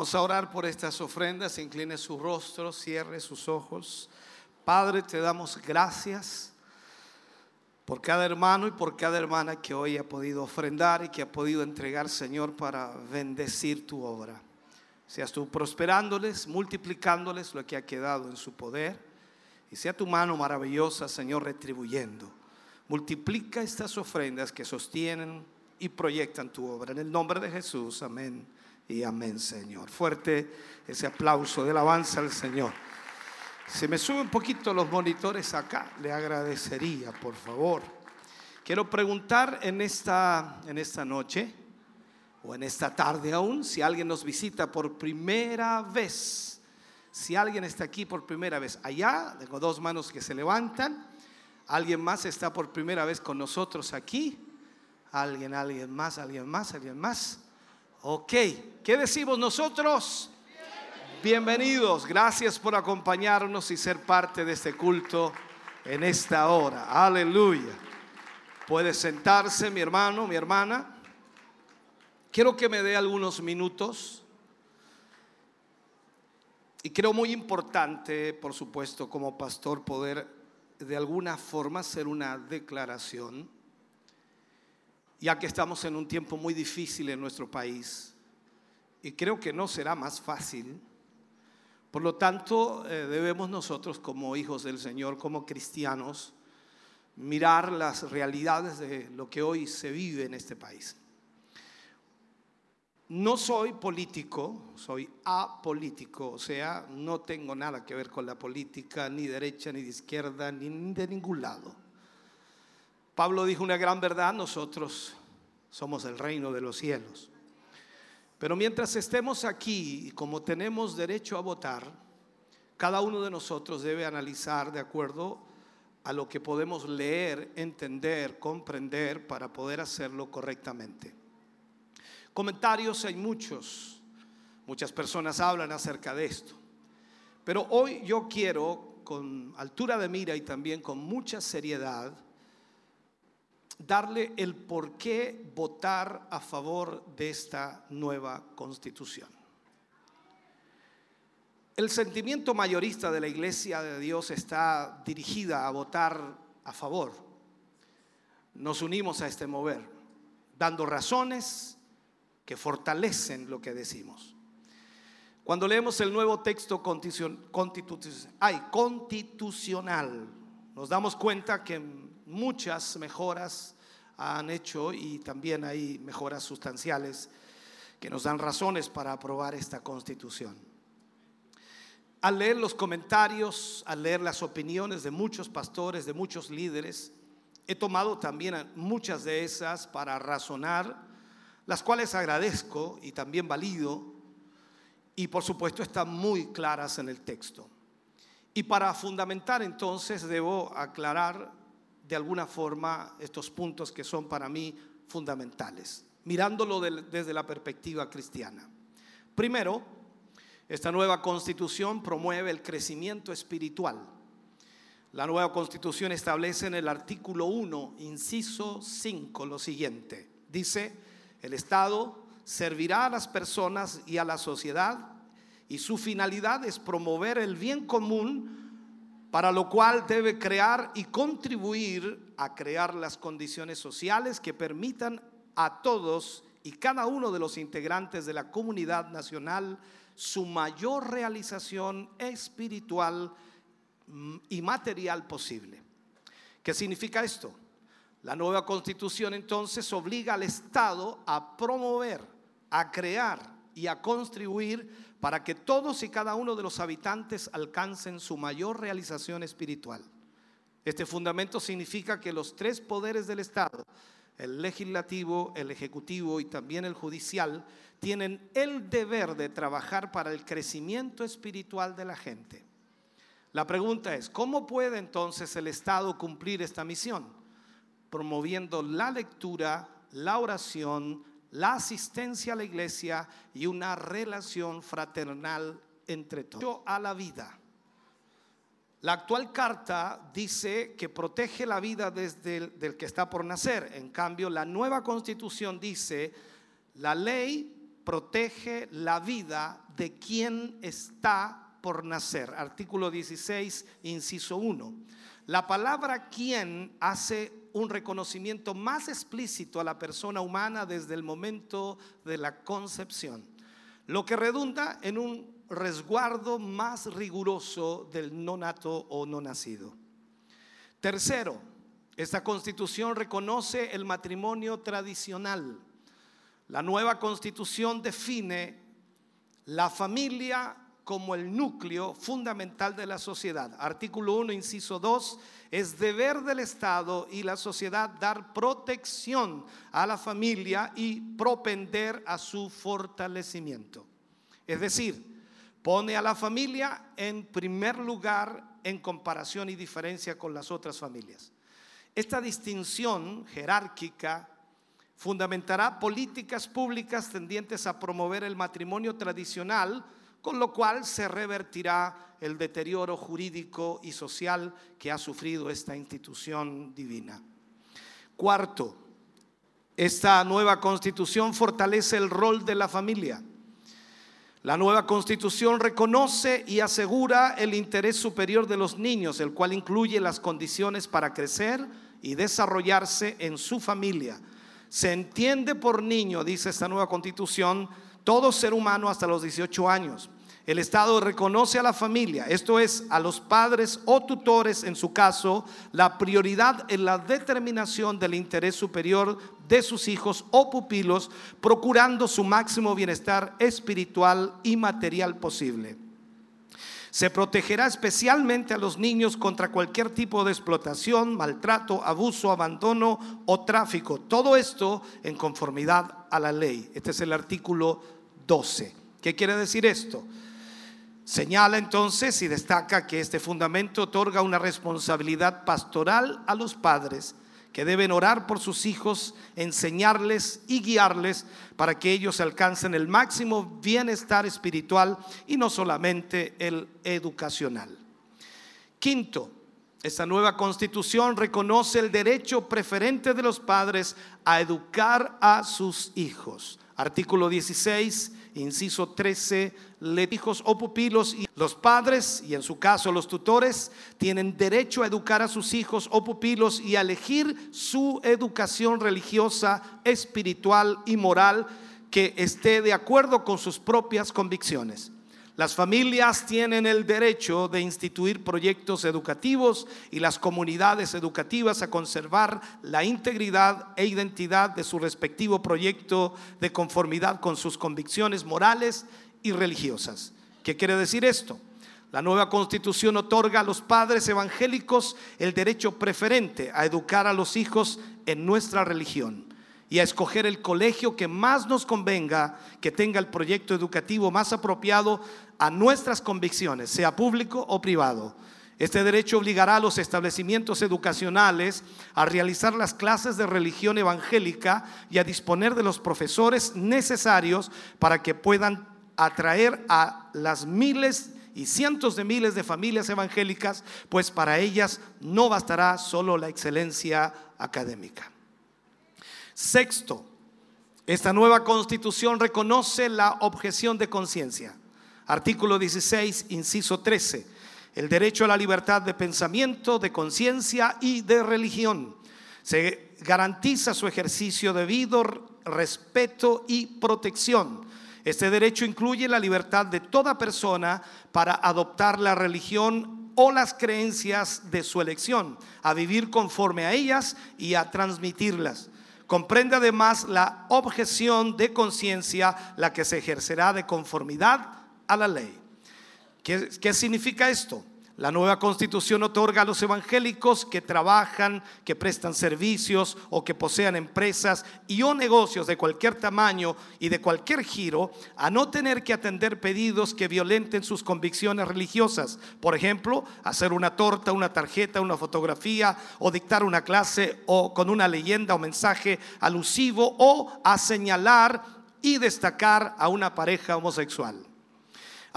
Vamos a orar por estas ofrendas. Incline su rostro, cierre sus ojos. Padre, te damos gracias por cada hermano y por cada hermana que hoy ha podido ofrendar y que ha podido entregar, Señor, para bendecir tu obra. Seas tú prosperándoles, multiplicándoles lo que ha quedado en su poder. Y sea tu mano maravillosa, Señor, retribuyendo. Multiplica estas ofrendas que sostienen y proyectan tu obra. En el nombre de Jesús, amén y amén, Señor. Fuerte ese aplauso de alabanza al Señor. Se me suben un poquito los monitores acá, le agradecería, por favor. Quiero preguntar en esta, en esta noche o en esta tarde aún, si alguien nos visita por primera vez, si alguien está aquí por primera vez, allá, tengo dos manos que se levantan, alguien más está por primera vez con nosotros aquí, alguien, alguien más, alguien más, alguien más. Ok, ¿qué decimos nosotros? Bienvenidos, gracias por acompañarnos y ser parte de este culto en esta hora. Aleluya. Puede sentarse mi hermano, mi hermana. Quiero que me dé algunos minutos. Y creo muy importante, por supuesto, como pastor, poder de alguna forma hacer una declaración, ya que estamos en un tiempo muy difícil en nuestro país. Y creo que no será más fácil. Por lo tanto, eh, debemos nosotros como hijos del Señor, como cristianos, mirar las realidades de lo que hoy se vive en este país. No soy político, soy apolítico, o sea, no tengo nada que ver con la política, ni derecha, ni de izquierda, ni de ningún lado. Pablo dijo una gran verdad, nosotros somos el reino de los cielos. Pero mientras estemos aquí como tenemos derecho a votar, cada uno de nosotros debe analizar de acuerdo a lo que podemos leer, entender, comprender para poder hacerlo correctamente. Comentarios hay muchos, muchas personas hablan acerca de esto, pero hoy yo quiero con altura de mira y también con mucha seriedad darle el por qué votar a favor de esta nueva constitución. El sentimiento mayorista de la Iglesia de Dios está dirigida a votar a favor. Nos unimos a este mover, dando razones que fortalecen lo que decimos. Cuando leemos el nuevo texto constitucional, nos damos cuenta que muchas mejoras han hecho y también hay mejoras sustanciales que nos dan razones para aprobar esta constitución. Al leer los comentarios, al leer las opiniones de muchos pastores, de muchos líderes, he tomado también muchas de esas para razonar, las cuales agradezco y también valido, y por supuesto están muy claras en el texto. Y para fundamentar entonces debo aclarar de alguna forma estos puntos que son para mí fundamentales, mirándolo desde la perspectiva cristiana. Primero, esta nueva constitución promueve el crecimiento espiritual. La nueva constitución establece en el artículo 1, inciso 5, lo siguiente. Dice, el Estado servirá a las personas y a la sociedad y su finalidad es promover el bien común para lo cual debe crear y contribuir a crear las condiciones sociales que permitan a todos y cada uno de los integrantes de la comunidad nacional su mayor realización espiritual mm, y material posible. ¿Qué significa esto? La nueva constitución entonces obliga al Estado a promover, a crear y a contribuir para que todos y cada uno de los habitantes alcancen su mayor realización espiritual. Este fundamento significa que los tres poderes del Estado, el legislativo, el ejecutivo y también el judicial, tienen el deber de trabajar para el crecimiento espiritual de la gente. La pregunta es, ¿cómo puede entonces el Estado cumplir esta misión? Promoviendo la lectura, la oración, la asistencia a la iglesia y una relación fraternal entre todos. A la vida. La actual carta dice que protege la vida desde el del que está por nacer. En cambio, la nueva constitución dice, la ley protege la vida de quien está por nacer. Artículo 16, inciso 1. La palabra quien hace un reconocimiento más explícito a la persona humana desde el momento de la concepción, lo que redunda en un resguardo más riguroso del no nato o no nacido. Tercero, esta constitución reconoce el matrimonio tradicional. La nueva constitución define la familia como el núcleo fundamental de la sociedad. Artículo 1, inciso 2, es deber del Estado y la sociedad dar protección a la familia y propender a su fortalecimiento. Es decir, pone a la familia en primer lugar en comparación y diferencia con las otras familias. Esta distinción jerárquica fundamentará políticas públicas tendientes a promover el matrimonio tradicional, con lo cual se revertirá el deterioro jurídico y social que ha sufrido esta institución divina. Cuarto, esta nueva constitución fortalece el rol de la familia. La nueva constitución reconoce y asegura el interés superior de los niños, el cual incluye las condiciones para crecer y desarrollarse en su familia. Se entiende por niño, dice esta nueva constitución, todo ser humano hasta los 18 años. El Estado reconoce a la familia, esto es, a los padres o tutores, en su caso, la prioridad en la determinación del interés superior de sus hijos o pupilos, procurando su máximo bienestar espiritual y material posible. Se protegerá especialmente a los niños contra cualquier tipo de explotación, maltrato, abuso, abandono o tráfico. Todo esto en conformidad a la ley. Este es el artículo 12. ¿Qué quiere decir esto? Señala entonces y destaca que este fundamento otorga una responsabilidad pastoral a los padres que deben orar por sus hijos, enseñarles y guiarles para que ellos alcancen el máximo bienestar espiritual y no solamente el educacional. Quinto, esta nueva constitución reconoce el derecho preferente de los padres a educar a sus hijos. Artículo 16, inciso 13 le hijos o pupilos y los padres y en su caso los tutores tienen derecho a educar a sus hijos o pupilos y a elegir su educación religiosa, espiritual y moral que esté de acuerdo con sus propias convicciones. Las familias tienen el derecho de instituir proyectos educativos y las comunidades educativas a conservar la integridad e identidad de su respectivo proyecto de conformidad con sus convicciones morales y religiosas. ¿Qué quiere decir esto? La nueva constitución otorga a los padres evangélicos el derecho preferente a educar a los hijos en nuestra religión y a escoger el colegio que más nos convenga, que tenga el proyecto educativo más apropiado a nuestras convicciones, sea público o privado. Este derecho obligará a los establecimientos educacionales a realizar las clases de religión evangélica y a disponer de los profesores necesarios para que puedan atraer a las miles y cientos de miles de familias evangélicas, pues para ellas no bastará solo la excelencia académica. Sexto, esta nueva constitución reconoce la objeción de conciencia. Artículo 16, inciso 13. El derecho a la libertad de pensamiento, de conciencia y de religión. Se garantiza su ejercicio debido, respeto y protección este derecho incluye la libertad de toda persona para adoptar la religión o las creencias de su elección, a vivir conforme a ellas y a transmitirlas. Comprende además la objeción de conciencia, la que se ejercerá de conformidad a la ley. ¿Qué, ¿Qué, significa esto? La nueva constitución otorga a los evangélicos que trabajan, que prestan servicios o que posean empresas y o negocios de cualquier tamaño y de cualquier giro a no tener que atender pedidos que violenten sus convicciones religiosas. Por ejemplo, hacer una torta, una tarjeta, una fotografía o dictar una clase o con una leyenda o mensaje alusivo o a señalar y destacar a una pareja homosexual.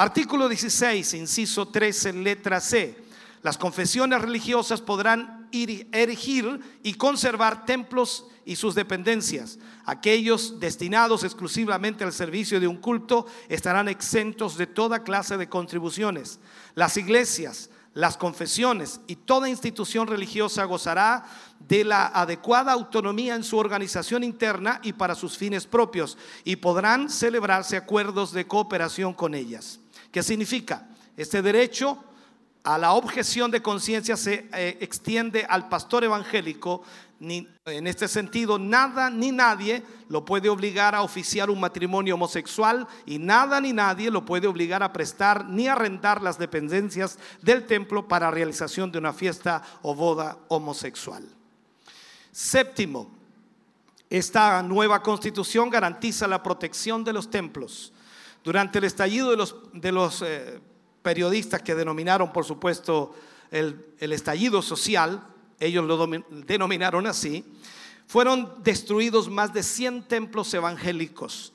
Artículo 16, inciso 13, letra C. Las confesiones religiosas podrán iri- erigir y conservar templos y sus dependencias. Aquellos destinados exclusivamente al servicio de un culto estarán exentos de toda clase de contribuciones. Las iglesias, las confesiones y toda institución religiosa gozará de la adecuada autonomía en su organización interna y para sus fines propios y podrán celebrarse acuerdos de cooperación con ellas. ¿Qué significa? Este derecho a la objeción de conciencia se eh, extiende al pastor evangélico. Ni, en este sentido, nada ni nadie lo puede obligar a oficiar un matrimonio homosexual y nada ni nadie lo puede obligar a prestar ni arrendar las dependencias del templo para realización de una fiesta o boda homosexual. Séptimo, esta nueva constitución garantiza la protección de los templos. Durante el estallido de los, eh, periodistas que denominaron, por supuesto, el, el estallido social, ellos lo denominaron así, fueron destruidos más de 100 templos evangélicos.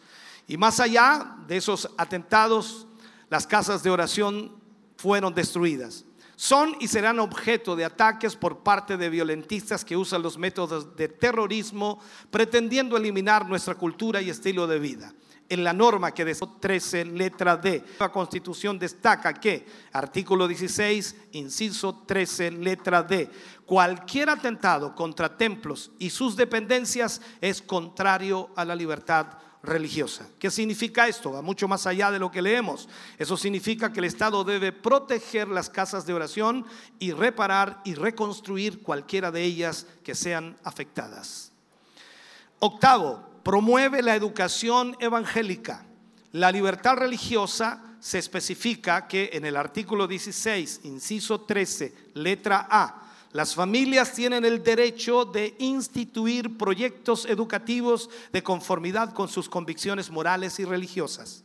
Y más allá de esos atentados, las casas de oración fueron destruidas. Son y serán objeto de ataques por parte de violentistas que usan los métodos de terrorismo pretendiendo eliminar nuestra cultura y estilo de vida. En la norma que de 13, letra D, la Constitución destaca que, artículo 16, inciso 13, letra D, cualquier atentado contra templos y sus dependencias es contrario a la libertad religiosa. ¿Qué significa esto? Va mucho más allá de lo que leemos. Eso significa que el Estado debe proteger las casas de oración y reparar y reconstruir cualquiera de ellas que sean afectadas. Octavo, promueve la educación evangélica. La libertad religiosa se especifica que en el artículo 16, inciso 13, letra A, las familias tienen el derecho de instituir proyectos educativos de conformidad con sus convicciones morales y religiosas.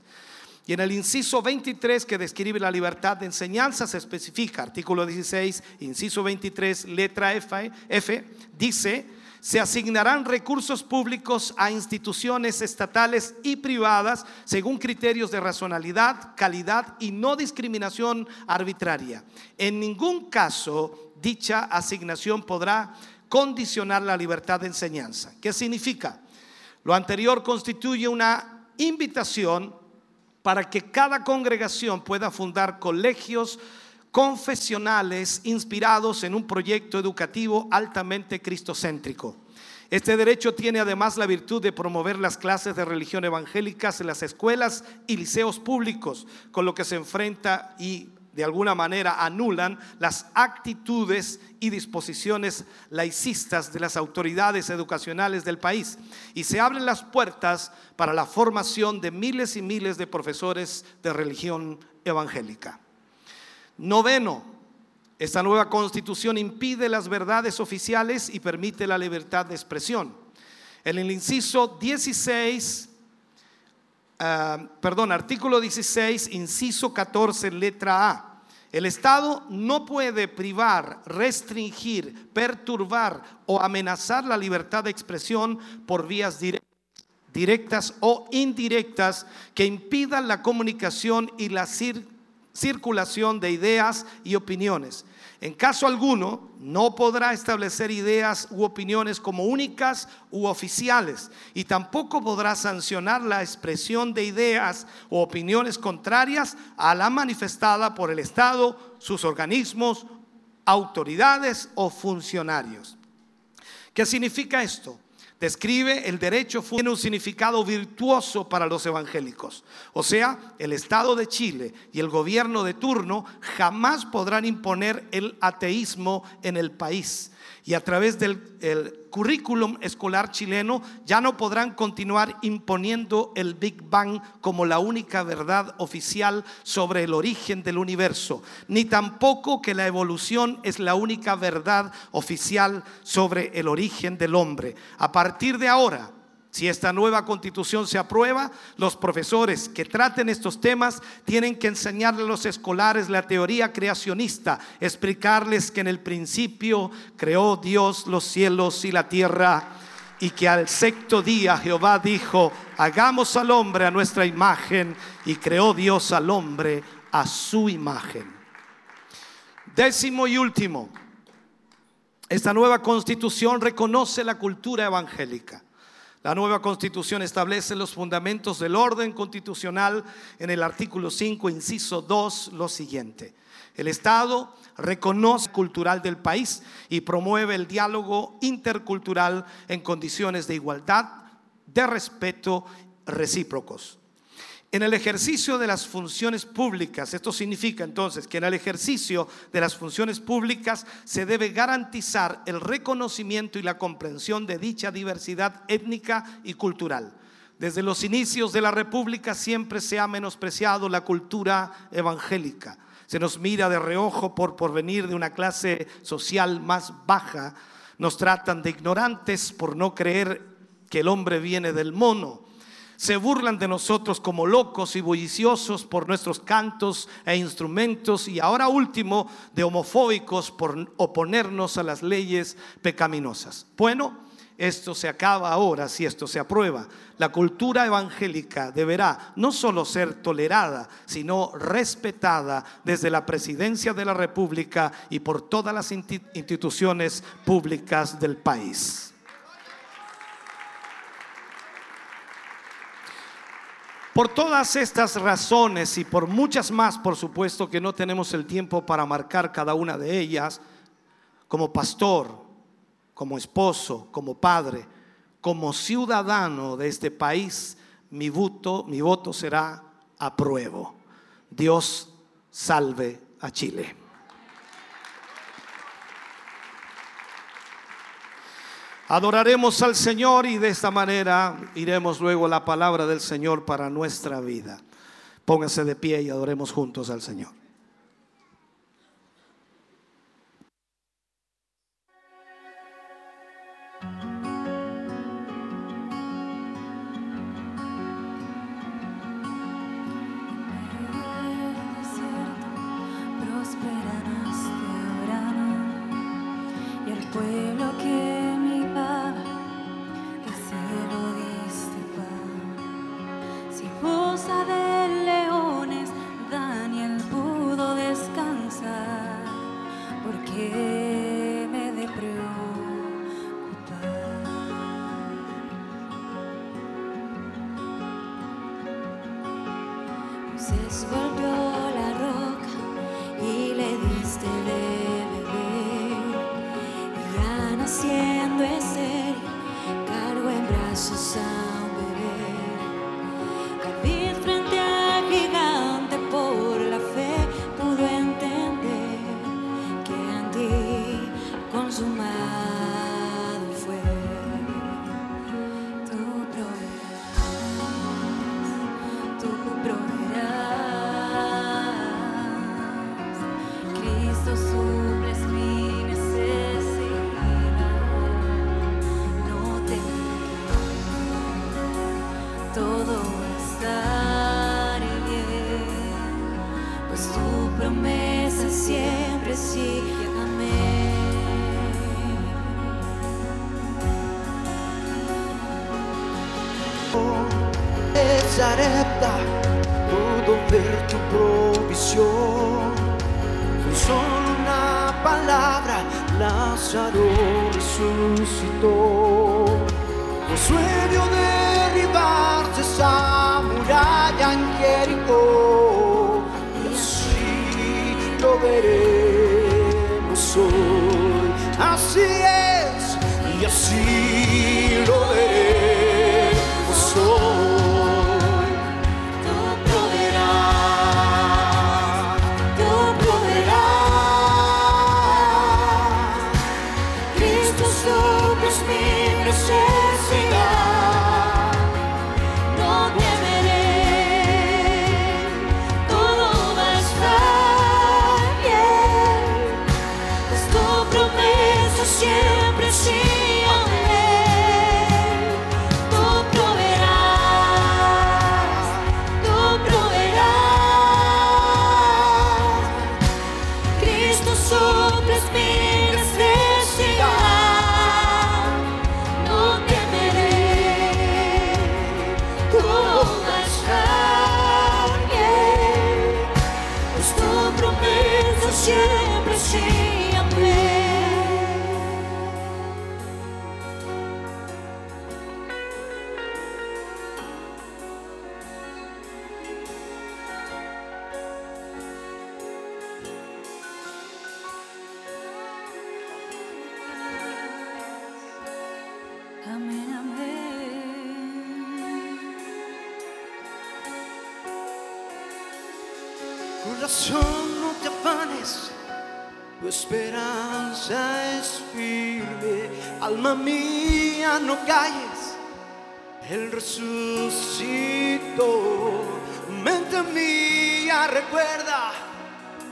Y en el inciso 23 que describe la libertad de enseñanza se especifica, artículo 16, inciso 23, letra F, F dice, se asignarán recursos públicos a instituciones estatales y privadas según criterios de racionalidad, calidad y no discriminación arbitraria. En ningún caso dicha asignación podrá condicionar la libertad de enseñanza. ¿Qué significa? Lo anterior constituye una invitación para que cada congregación pueda fundar colegios confesionales inspirados en un proyecto educativo altamente cristocéntrico. Este derecho tiene además la virtud de promover las clases de religión evangélicas en las escuelas y liceos públicos, con lo que se enfrenta y de alguna manera anulan las actitudes y disposiciones laicistas de las autoridades educacionales del país y se abren las puertas para la formación de miles y miles de profesores de religión evangélica. Noveno, esta nueva constitución impide las verdades oficiales y permite la libertad de expresión. En el inciso 16, ah, perdón, artículo 16, inciso 14, letra A. El Estado no puede privar, restringir, perturbar o amenazar la libertad de expresión por vías directas o indirectas que impidan la comunicación y la cir- circulación de ideas y opiniones. En caso alguno, no podrá establecer ideas u opiniones como únicas u oficiales y tampoco podrá sancionar la expresión de ideas o opiniones contrarias a la manifestada por el Estado, sus organismos, autoridades o funcionarios. ¿Qué significa esto? Describe el derecho, tiene un significado virtuoso para los evangélicos. O sea, el Estado de Chile y el gobierno de turno jamás podrán imponer el ateísmo en el país. Y a través del el currículum escolar chileno ya no podrán continuar imponiendo el Big Bang como la única verdad oficial sobre el origen del universo, ni tampoco que la evolución es la única verdad oficial sobre el origen del hombre. A partir de ahora, si esta nueva constitución se aprueba, los profesores que traten estos temas tienen que enseñarle a los escolares la teoría creacionista, explicarles que en el principio creó Dios los cielos y la tierra y que al sexto día Jehová dijo, hagamos al hombre a nuestra imagen y creó Dios al hombre a su imagen. Décimo y último, Esta nueva constitución reconoce la cultura evangélica. La nueva constitución establece los fundamentos del orden constitucional en el artículo 5, inciso 2, lo siguiente. El Estado reconoce cultural del país y promueve el diálogo intercultural en condiciones de igualdad, de respeto recíprocos. En el ejercicio de las funciones públicas, esto significa entonces que en el ejercicio de las funciones públicas se debe garantizar el reconocimiento y la comprensión de dicha diversidad étnica y cultural. Desde los inicios de la República siempre se ha menospreciado la cultura evangélica. Se nos mira de reojo por, por venir de una clase social más baja. Nos tratan de ignorantes por no creer que el hombre viene del mono se burlan de nosotros como locos y bulliciosos por nuestros cantos e instrumentos y ahora último de homofóbicos por oponernos a las leyes pecaminosas. Bueno, esto se acaba ahora si esto se aprueba. La cultura evangélica deberá no solo ser tolerada, sino respetada desde la presidencia de la República y por todas las insti- instituciones públicas del país. Por todas estas razones y por muchas más, por supuesto que no tenemos el tiempo para marcar cada una de ellas, como pastor, como esposo, como padre, como ciudadano de este país, mi voto, mi voto será apruebo. Dios salve a Chile. Adoraremos al Señor y de esta manera iremos luego la palabra del Señor para nuestra vida. Póngase de pie y adoremos juntos al Señor. Siempre. Amén. de Zarepta pudo ver tu provisión. Con solo una palabra, Lázaro resucitó. Con sueño derribarse esa muralla veremos hoy. Así es, y así Alma mía, no calles, Él resucitó. Mente mía, recuerda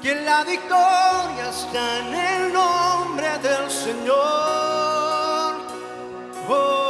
que la victoria está en el nombre del Señor. Oh,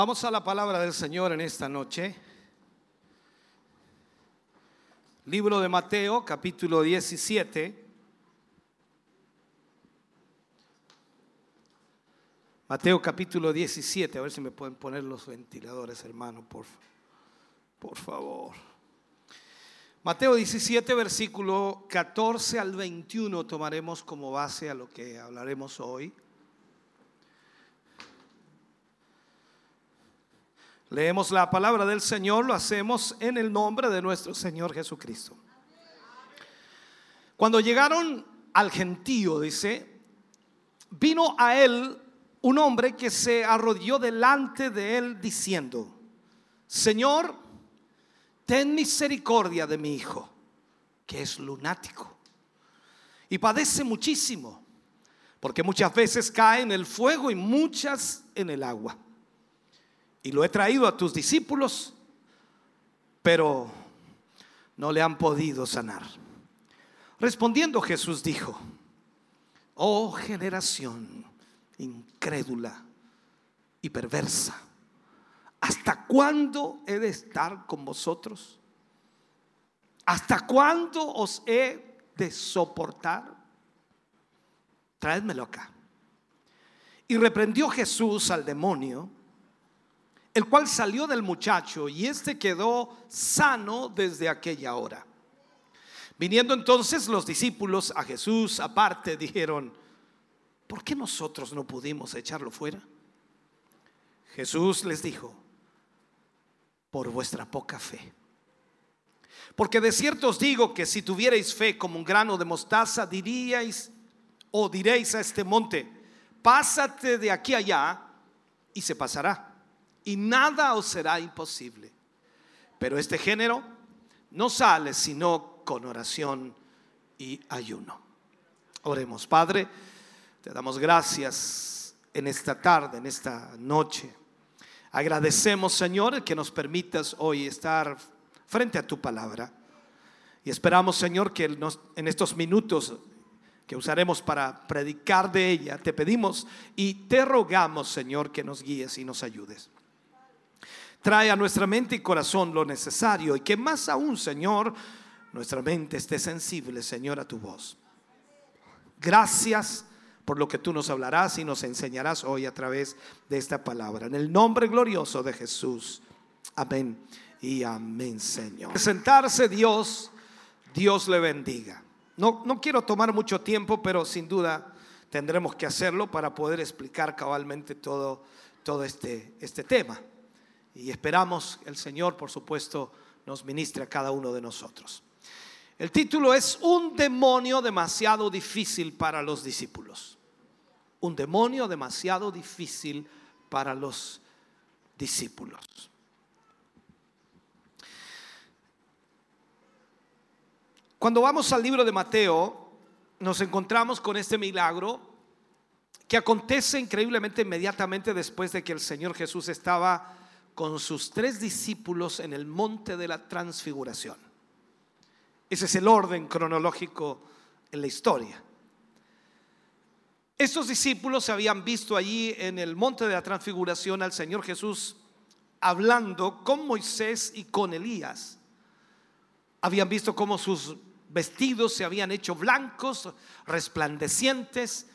Vamos a la palabra del Señor en esta noche. Libro de Mateo, capítulo 17. Mateo capítulo 17, a ver si me pueden poner los ventiladores, hermano, por, por favor. Mateo 17, versículo 14 al 21 tomaremos como base a lo que hablaremos hoy. Leemos la palabra del Señor, lo hacemos en el nombre de nuestro Señor Jesucristo. Cuando llegaron al gentío, dice, vino a él un hombre que se arrodilló delante de él diciendo, Señor, ten misericordia de mi hijo, que es lunático, y padece muchísimo, porque muchas veces cae en el fuego y muchas en el agua. Y lo he traído a tus discípulos, pero no le han podido sanar. Respondiendo Jesús dijo, oh generación incrédula y perversa, ¿hasta cuándo he de estar con vosotros? ¿Hasta cuándo os he de soportar? Traédmelo acá. Y reprendió Jesús al demonio, el cual salió del muchacho y éste quedó sano desde aquella hora. Viniendo entonces los discípulos a Jesús aparte, dijeron, ¿por qué nosotros no pudimos echarlo fuera? Jesús les dijo, por vuestra poca fe. Porque de cierto os digo que si tuvierais fe como un grano de mostaza, diríais o diréis a este monte, pásate de aquí allá y se pasará. Y nada os será imposible. Pero este género no sale sino con oración y ayuno. Oremos, Padre, te damos gracias en esta tarde, en esta noche. Agradecemos, Señor, que nos permitas hoy estar frente a tu palabra. Y esperamos, Señor, que en estos minutos que usaremos para predicar de ella, te pedimos y te rogamos, Señor, que nos guíes y nos ayudes. Trae a nuestra mente y corazón lo necesario y que más aún, Señor, nuestra mente esté sensible, Señor, a tu voz. Gracias por lo que tú nos hablarás y nos enseñarás hoy a través de esta palabra. En el nombre glorioso de Jesús. Amén y amén, Señor. Sentarse Dios, Dios le bendiga. No, no quiero tomar mucho tiempo, pero sin duda tendremos que hacerlo para poder explicar cabalmente todo, todo este, este tema. Y esperamos el Señor, por supuesto, nos ministre a cada uno de nosotros. El título es Un demonio demasiado difícil para los discípulos. Un demonio demasiado difícil para los discípulos. Cuando vamos al libro de Mateo, nos encontramos con este milagro que acontece increíblemente inmediatamente después de que el Señor Jesús estaba con sus tres discípulos en el monte de la transfiguración. Ese es el orden cronológico en la historia. Estos discípulos se habían visto allí en el monte de la transfiguración al Señor Jesús hablando con Moisés y con Elías. Habían visto cómo sus vestidos se habían hecho blancos, resplandecientes,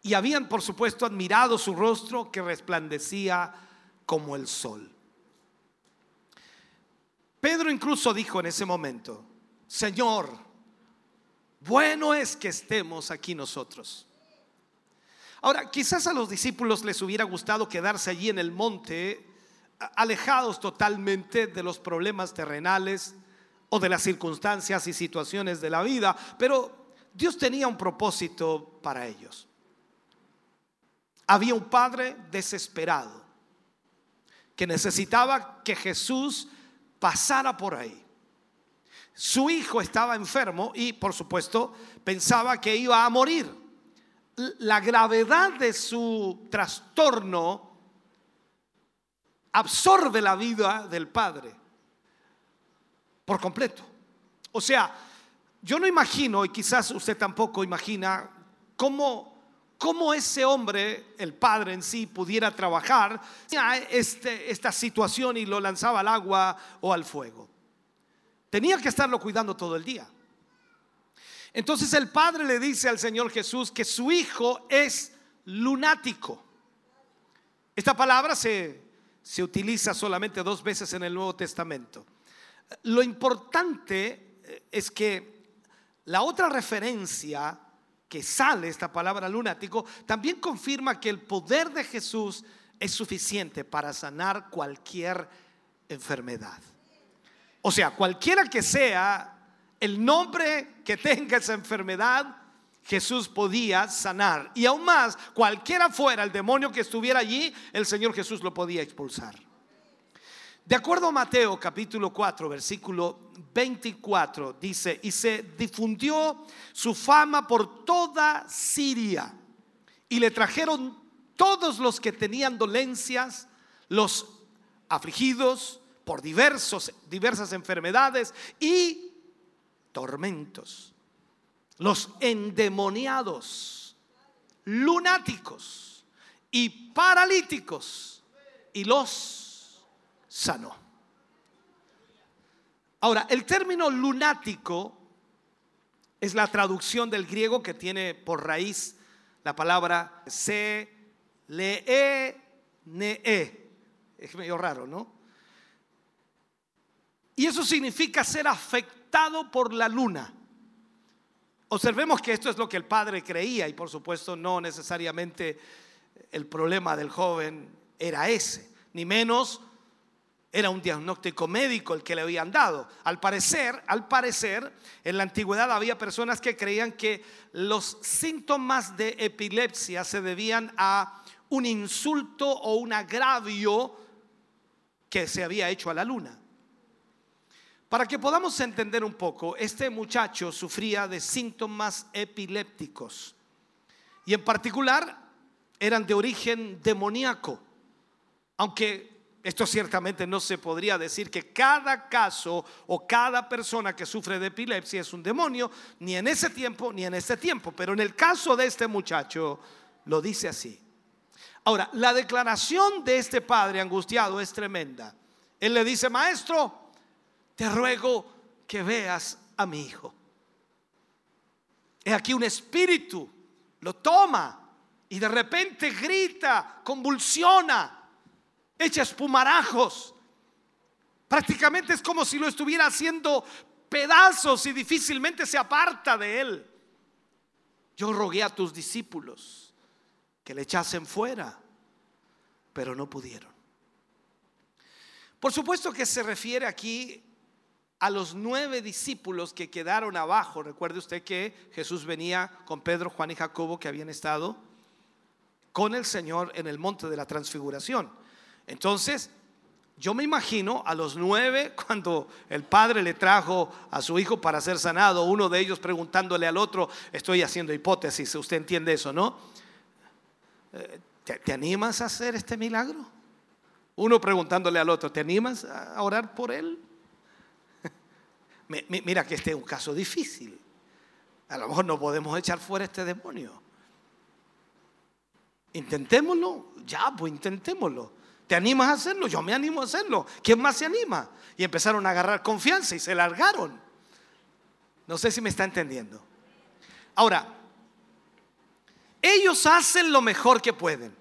y habían, por supuesto, admirado su rostro que resplandecía como el sol. Pedro incluso dijo en ese momento, Señor, bueno es que estemos aquí nosotros. Ahora, quizás a los discípulos les hubiera gustado quedarse allí en el monte, alejados totalmente de los problemas terrenales, o de las circunstancias y situaciones de la vida, pero Dios tenía un propósito para ellos. Había un padre desesperado que necesitaba que Jesús pasara por ahí. Su hijo estaba enfermo y por supuesto pensaba que iba a morir. La gravedad de su trastorno absorbe la vida del padre por completo. O sea, yo no imagino, y quizás usted tampoco imagina, cómo, cómo ese hombre, el padre en sí, pudiera trabajar este, esta situación y lo lanzaba al agua o al fuego. Tenía que estarlo cuidando todo el día. Entonces el padre le dice al Señor Jesús que su hijo es lunático. Esta palabra se, se utiliza solamente dos veces en el Nuevo Testamento. Lo importante eh, es que la otra referencia sale, esta palabra lunático, también confirma que el poder de Jesús es suficiente para sanar cualquier enfermedad. O sea, cualquiera que sea el nombre que tenga esa enfermedad, Jesús podía sanar. Y aún más, cualquiera fuera el demonio que estuviera allí, el Señor Jesús lo podía expulsar. De acuerdo a Mateo capítulo 4, versículo 24, dice, y se difundió su fama por toda Siria, y le trajeron todos los que tenían dolencias, los afligidos por diversos, diversas enfermedades y tormentos, los endemoniados, lunáticos y paralíticos, y los sanó. Ahora, el término lunático es la traducción del griego que tiene por raíz la palabra se, le, e, ne, e. Es medio raro, ¿no? Y eso significa ser afectado por la luna. Observemos que esto es lo que el padre creía y por supuesto no necesariamente el problema del joven era ese, ni menos era un diagnóstico médico el que le habían dado. Al parecer, al parecer, en la antigüedad había personas que creían que los síntomas de epilepsia se debían a un insulto o un agravio que se había hecho a la luna. Para que podamos entender un poco, este muchacho sufría de síntomas epilépticos y en particular eran de origen demoníaco, aunque esto ciertamente no se podría decir que cada caso o cada persona que sufre de epilepsia es un demonio, ni en ese tiempo ni en este tiempo. Pero en el caso de este muchacho lo dice así. Ahora, la declaración de este padre angustiado es tremenda. Él le dice, maestro, te ruego que veas a mi hijo. Es aquí un espíritu, lo toma y de repente grita, convulsiona echa espumarajos. Prácticamente es como si lo estuviera haciendo pedazos y difícilmente se aparta de él. Yo rogué a tus discípulos que le echasen fuera, pero no pudieron. Por supuesto que se refiere aquí a los nueve discípulos que quedaron abajo. Recuerde usted que Jesús venía con Pedro, Juan y Jacobo que habían estado con el Señor en el monte de la transfiguración. Entonces, yo me imagino a los nueve cuando el padre le trajo a su hijo para ser sanado, uno de ellos preguntándole al otro, estoy haciendo hipótesis, usted entiende eso, ¿no? Eh, ¿Te, animas a hacer este milagro? Uno preguntándole al otro, ¿te animas a orar por él? Mira que este es un caso difícil. A lo mejor no podemos echar fuera este demonio. Intentémoslo, ya, pues intentémoslo. ¿Te animas a hacerlo? Yo me animo a hacerlo. ¿Quién más se anima? Y empezaron a agarrar confianza y se largaron. No sé si me está entendiendo. Ahora, ellos hacen lo mejor que pueden.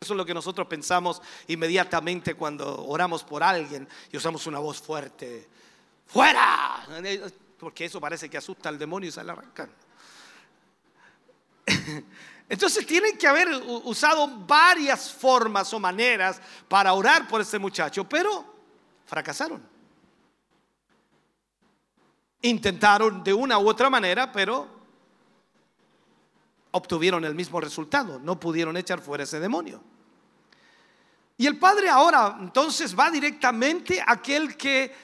Eso es lo que nosotros pensamos inmediatamente cuando oramos por alguien y usamos una voz fuerte. ¡Fuera! Porque eso parece que asusta al demonio y se le arrancan. Entonces tienen que haber usado varias formas o maneras para orar por este muchacho, pero fracasaron. Intentaron de una u otra manera, pero obtuvieron el mismo resultado. No pudieron echar fuera ese demonio. Y el padre ahora entonces va directamente a aquel que,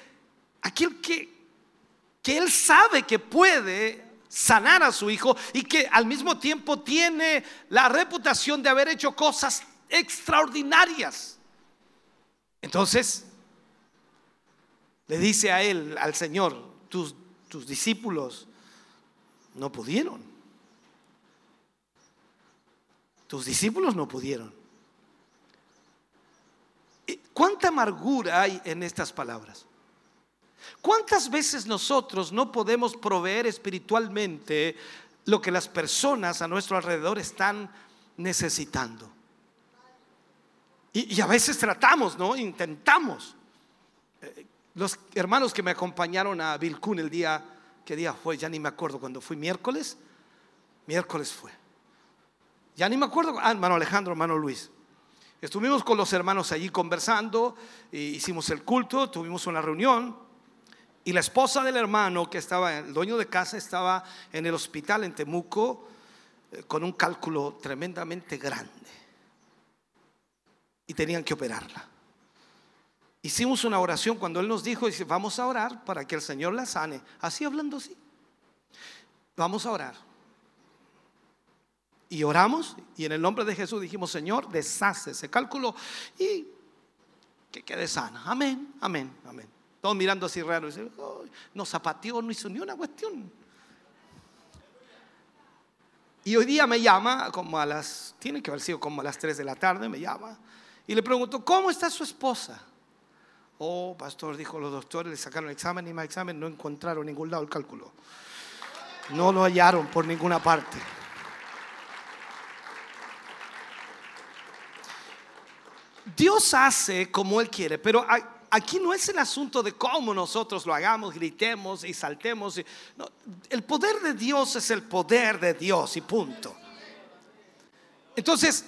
aquel que, que él sabe que puede sanar a su hijo y que al mismo tiempo tiene la reputación de haber hecho cosas extraordinarias. Entonces, le dice a él, al Señor, tus, tus discípulos no pudieron. Tus discípulos no pudieron. ¿Cuánta amargura hay en estas palabras? ¿Cuántas veces nosotros no podemos proveer espiritualmente lo que las personas a nuestro alrededor están necesitando? Y, a veces tratamos, ¿no? Intentamos. Eh, los hermanos que me acompañaron a Vilcún el día, ¿qué día fue? Ya ni me acuerdo, cuando fui miércoles. Miércoles fue. Ya ni me acuerdo, ah, hermano Alejandro, hermano Luis. Estuvimos con los hermanos allí conversando, hicimos el culto, tuvimos una reunión. Y la esposa del hermano que estaba, el dueño de casa, estaba en el hospital en Temuco eh, con un cálculo tremendamente grande. Y tenían que operarla. Hicimos una oración cuando él nos dijo, dice, vamos a orar para que el Señor la sane. Así hablando así. Vamos a orar. Y oramos y en el nombre de Jesús dijimos, Señor, deshace ese cálculo y que quede sana. Amén, amén, amén. Mirando así raro. no zapateó, no hizo ni una cuestión. Y hoy día me llama, como a las, tiene que haber sido como a las 3 de la tarde, me llama. Y le pregunto, ¿cómo está su esposa? Oh, pastor, dijo los doctores, le sacaron el examen y más examen, no encontraron ningún lado el cálculo. No lo hallaron por ninguna parte. Dios hace como Él quiere, pero hay, aquí no es el asunto de cómo nosotros lo hagamos, gritemos y saltemos. el poder de Dios es el poder de Dios y punto. Entonces,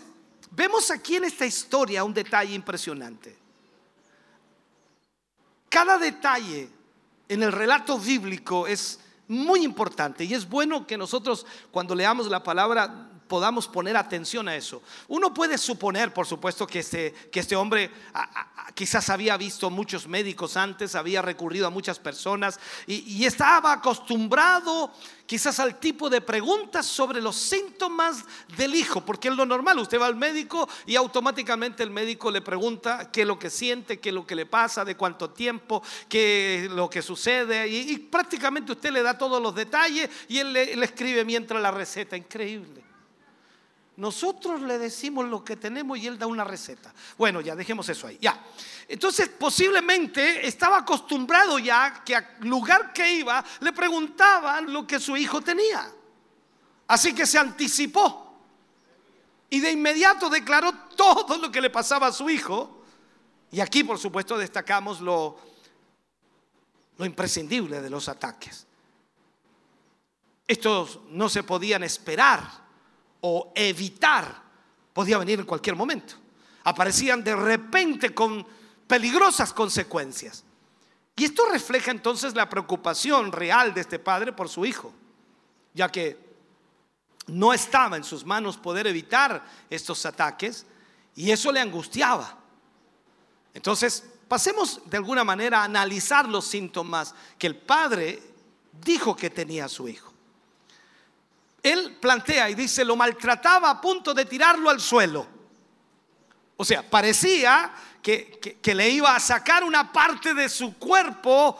vemos aquí en esta historia un detalle impresionante. Cada detalle en el relato bíblico es muy importante y es bueno que nosotros cuando leamos la palabra podamos poner atención a eso. Uno puede suponer, por supuesto, que este, que este hombre quizás había visto muchos médicos antes, había recurrido a muchas personas y, estaba acostumbrado quizás al tipo de preguntas sobre los síntomas del hijo, porque es lo normal, usted va al médico y automáticamente el médico le pregunta qué es lo que siente, qué es lo que le pasa, de cuánto tiempo, qué es lo que sucede, y, y prácticamente usted le da todos los detalles y él le escribe mientras la receta, increíble. Nosotros le decimos lo que tenemos y él da una receta. Bueno, ya dejemos eso ahí. Ya. Entonces, posiblemente estaba acostumbrado ya que al lugar que iba le preguntaban lo que su hijo tenía. Así que se anticipó y de inmediato declaró todo lo que le pasaba a su hijo. Y aquí, por supuesto, destacamos lo, lo imprescindible de los ataques. Estos no se podían esperar o evitar podía venir en cualquier momento. Aparecían de repente con peligrosas consecuencias. Y esto refleja entonces la preocupación real de este padre por su hijo, ya que no estaba en sus manos poder evitar estos ataques y eso le angustiaba. Entonces, pasemos de alguna manera a analizar los síntomas que el padre dijo que tenía su hijo él plantea y dice, lo maltrataba a punto de tirarlo al suelo. O sea, parecía que, le iba a sacar una parte de su cuerpo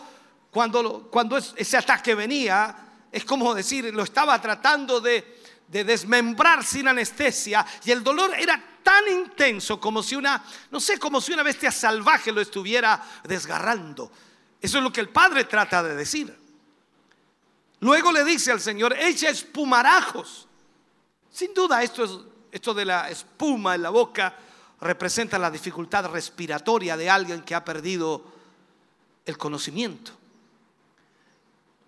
cuando, cuando ese ataque venía. Es como decir, lo estaba tratando de, de desmembrar sin anestesia y el dolor era tan intenso como si una, no sé, como si una bestia salvaje lo estuviera desgarrando. Eso es lo que el padre trata de decir. Luego le dice al Señor, echa espumarajos. Sin duda esto, es, esto de la espuma en la boca representa la dificultad respiratoria de alguien que ha perdido el conocimiento.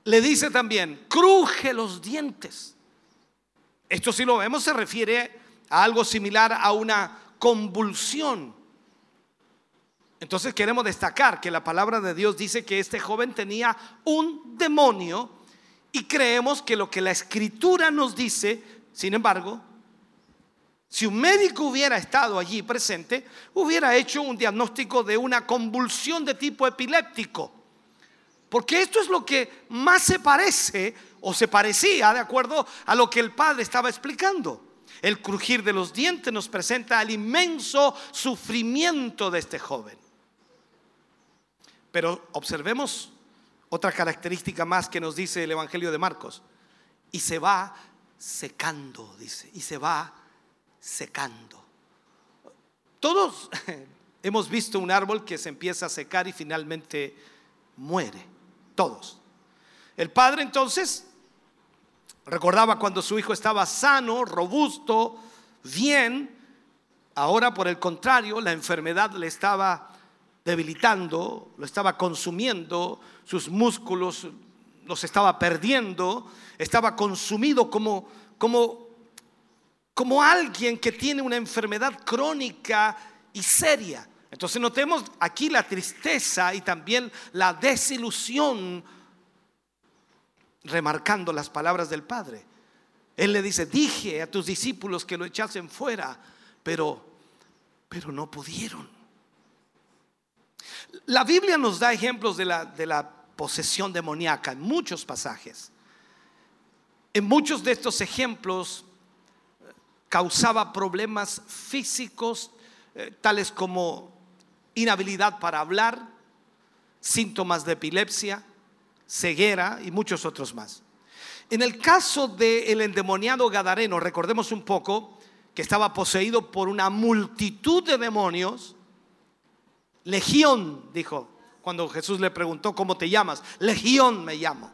Le dice también, cruje los dientes. Esto si lo vemos se refiere a algo similar a una convulsión. Entonces queremos destacar que la palabra de Dios dice que este joven tenía un demonio y creemos que lo que la escritura nos dice, sin embargo, si un médico hubiera estado allí presente, hubiera hecho un diagnóstico de una convulsión de tipo epiléptico. Porque esto es lo que más se parece o se parecía de acuerdo a lo que el padre estaba explicando. El crujir de los dientes nos presenta el inmenso sufrimiento de este joven. Pero observemos otra característica más que nos dice el Evangelio de Marcos. Y se va secando, dice, y se va secando. Todos hemos visto un árbol que se empieza a secar y finalmente muere. Todos. El padre entonces recordaba cuando su hijo estaba sano, robusto, bien. Ahora, por el contrario, la enfermedad le estaba debilitando, lo estaba consumiendo, sus músculos los estaba perdiendo, estaba consumido como, como, como alguien que tiene una enfermedad crónica y seria. Entonces notemos aquí la tristeza y también la desilusión, remarcando las palabras del Padre. Él le dice, dije a tus discípulos que lo echasen fuera, pero, pero no pudieron. La Biblia nos da ejemplos de la, posesión demoníaca en muchos pasajes. En muchos de estos ejemplos eh, causaba problemas físicos, eh, tales como inhabilidad para hablar, síntomas de epilepsia, ceguera y muchos otros más. En el caso del endemoniado Gadareno, recordemos un poco que estaba poseído por una multitud de demonios, Legión, dijo, cuando Jesús le preguntó, ¿cómo te llamas? Legión me llamo.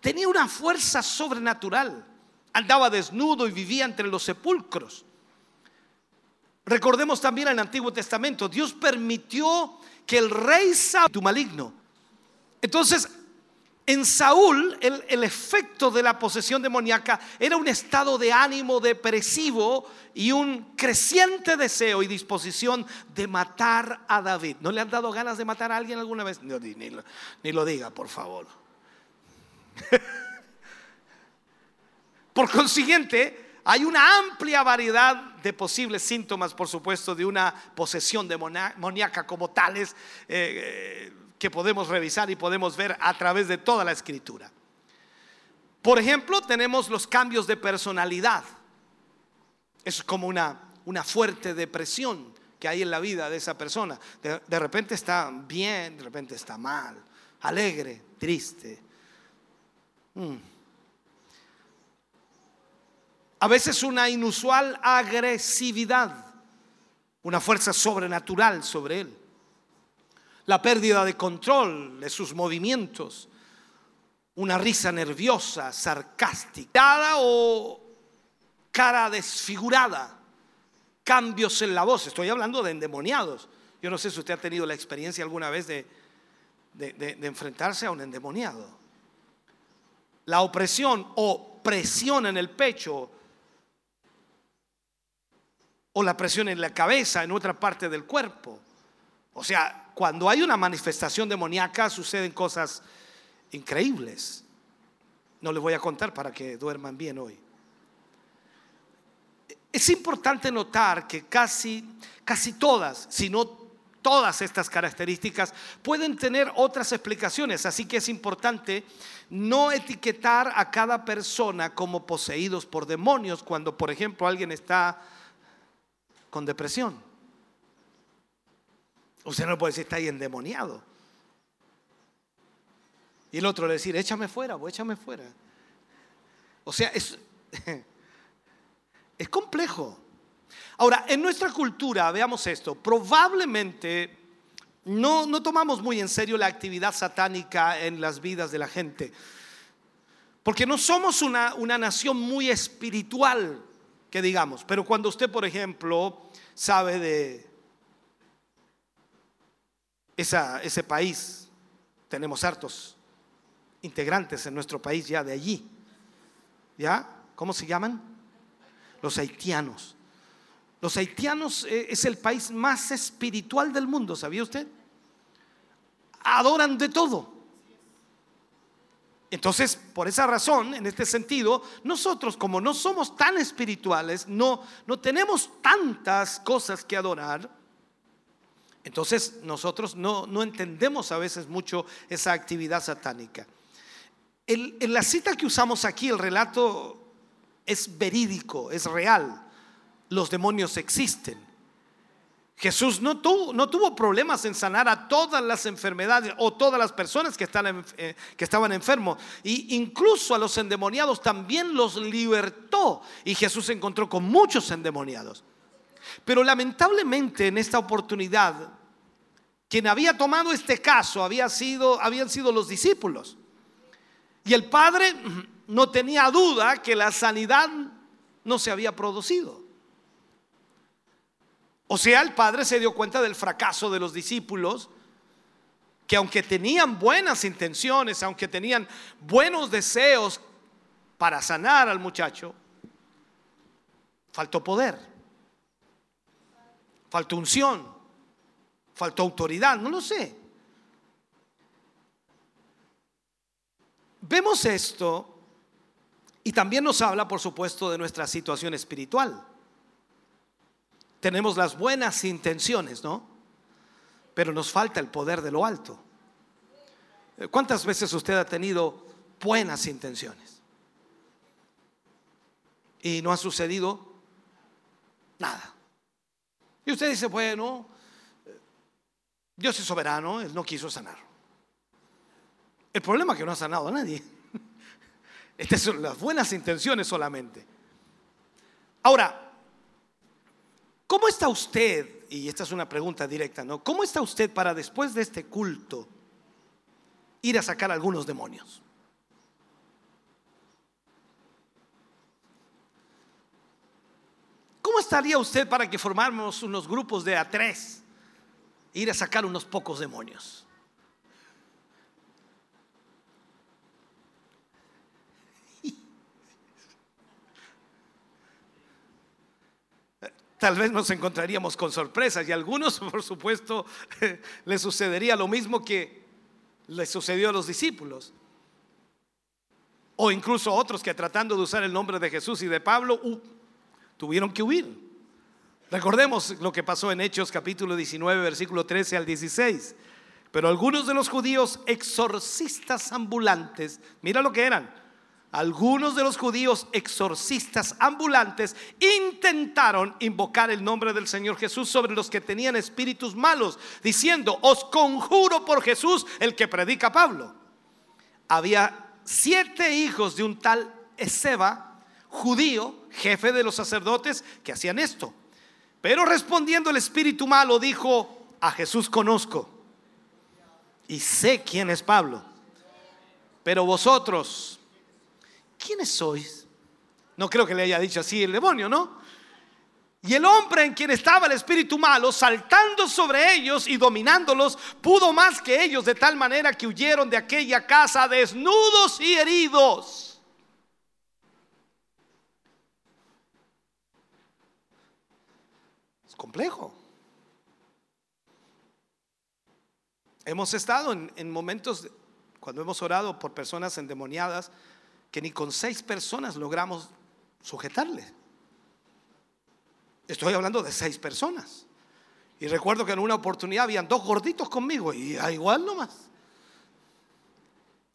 Tenía una fuerza sobrenatural. Andaba desnudo y vivía entre los sepulcros. Recordemos también en el Antiguo Testamento, Dios permitió que el rey tu maligno. Entonces, en Saúl, el, el, efecto de la posesión demoníaca era un estado de ánimo depresivo y un creciente deseo y disposición de matar a David. ¿No le han dado ganas de matar a alguien alguna vez? No, ni, ni, ni lo diga, por favor. por consiguiente, hay una amplia variedad de posibles síntomas, por supuesto, de una posesión demoníaca como tales. Eh, que podemos revisar y podemos ver a través de toda la escritura. Por ejemplo, tenemos los cambios de personalidad. Es como una, una fuerte depresión que hay en la vida de esa persona. De, repente está bien, de repente está mal, alegre, triste. Mm. A veces una inusual agresividad, una fuerza sobrenatural sobre él la pérdida de control de sus movimientos, una risa nerviosa, sarcástica, o cara desfigurada, cambios en la voz. Estoy hablando de endemoniados. Yo no sé si usted ha tenido la experiencia alguna vez de, de, de, enfrentarse a un endemoniado. La opresión o presión en el pecho o la presión en la cabeza, en otra parte del cuerpo. O sea, cuando hay una manifestación demoníaca suceden cosas increíbles. No les voy a contar para que duerman bien hoy. Es importante notar que casi, casi todas, si no todas estas características, pueden tener otras explicaciones. Así que es importante no etiquetar a cada persona como poseídos por demonios cuando, por ejemplo, alguien está con depresión. Usted no puede decir, está ahí endemoniado. Y el otro le decir, échame fuera, échame fuera. O sea, es, es complejo. Ahora, en nuestra cultura, veamos esto, probablemente no, no tomamos muy en serio la actividad satánica en las vidas de la gente. Porque no somos una, una nación muy espiritual, que digamos. Pero cuando usted, por ejemplo, sabe de esa, ese país, tenemos hartos integrantes en nuestro país ya de allí. ¿Ya? ¿Cómo se llaman? Los haitianos. Los haitianos eh, es el país más espiritual del mundo, ¿sabía usted? Adoran de todo. Entonces, por esa razón, en este sentido, nosotros como no somos tan espirituales, no, no tenemos tantas cosas que adorar, entonces nosotros no, no entendemos a veces mucho esa actividad satánica. En la cita que usamos aquí, el relato es verídico, es real. Los demonios existen. Jesús no tuvo, no tuvo, problemas en sanar a todas las enfermedades o todas las personas que, eh, que estaban enfermos. Y incluso a los endemoniados también los libertó. Y Jesús se encontró con muchos endemoniados. Pero lamentablemente en esta oportunidad, quien había tomado este caso había sido, habían sido los discípulos. Y el Padre no tenía duda que la sanidad no se había producido. O sea, el Padre se dio cuenta del fracaso de los discípulos, que aunque tenían buenas intenciones, aunque tenían buenos deseos para sanar al muchacho, faltó poder faltó unción, faltó autoridad, no lo sé. Vemos esto y también nos habla, por supuesto, de nuestra situación espiritual. Tenemos las buenas intenciones, ¿no? Pero nos falta el poder de lo alto. ¿Cuántas veces usted ha tenido buenas intenciones? Y no ha sucedido nada. Y usted dice, bueno, Dios es soberano, Él no quiso sanar. El problema es que no ha sanado a nadie. Estas son las buenas intenciones solamente. Ahora, ¿cómo está usted? Y esta es una pregunta directa, ¿no? ¿Cómo está usted para después de este culto ir a sacar algunos demonios? Estaría usted para que formáramos unos grupos de a tres? Ir a sacar unos pocos demonios. Tal vez nos encontraríamos con sorpresas y a algunos, por supuesto, les sucedería lo mismo que les sucedió a los discípulos. O incluso otros que tratando de usar el nombre de Jesús y de Pablo, tuvieron que huir. Recordemos lo que pasó en Hechos capítulo 19, versículo 13 al 16. Pero algunos de los judíos exorcistas ambulantes, mira lo que eran, algunos de los judíos exorcistas ambulantes intentaron invocar el nombre del Señor Jesús sobre los que tenían espíritus malos, diciendo, os conjuro por Jesús el que predica Pablo. Había siete hijos de un tal Ezeba, judío, jefe de los sacerdotes, que hacían esto. Pero respondiendo el espíritu malo, dijo, a Jesús conozco y sé quién es Pablo. Pero vosotros, ¿quiénes sois? No creo que le haya dicho así el demonio, ¿no? Y el hombre en quien estaba el espíritu malo, saltando sobre ellos y dominándolos, pudo más que ellos de tal manera que huyeron de aquella casa desnudos y heridos. Complejo. Hemos estado en, en momentos, cuando hemos orado por personas endemoniadas, que ni con seis personas logramos sujetarle. Estoy hablando de seis personas. Y recuerdo que en una oportunidad habían dos gorditos conmigo y igual nomás.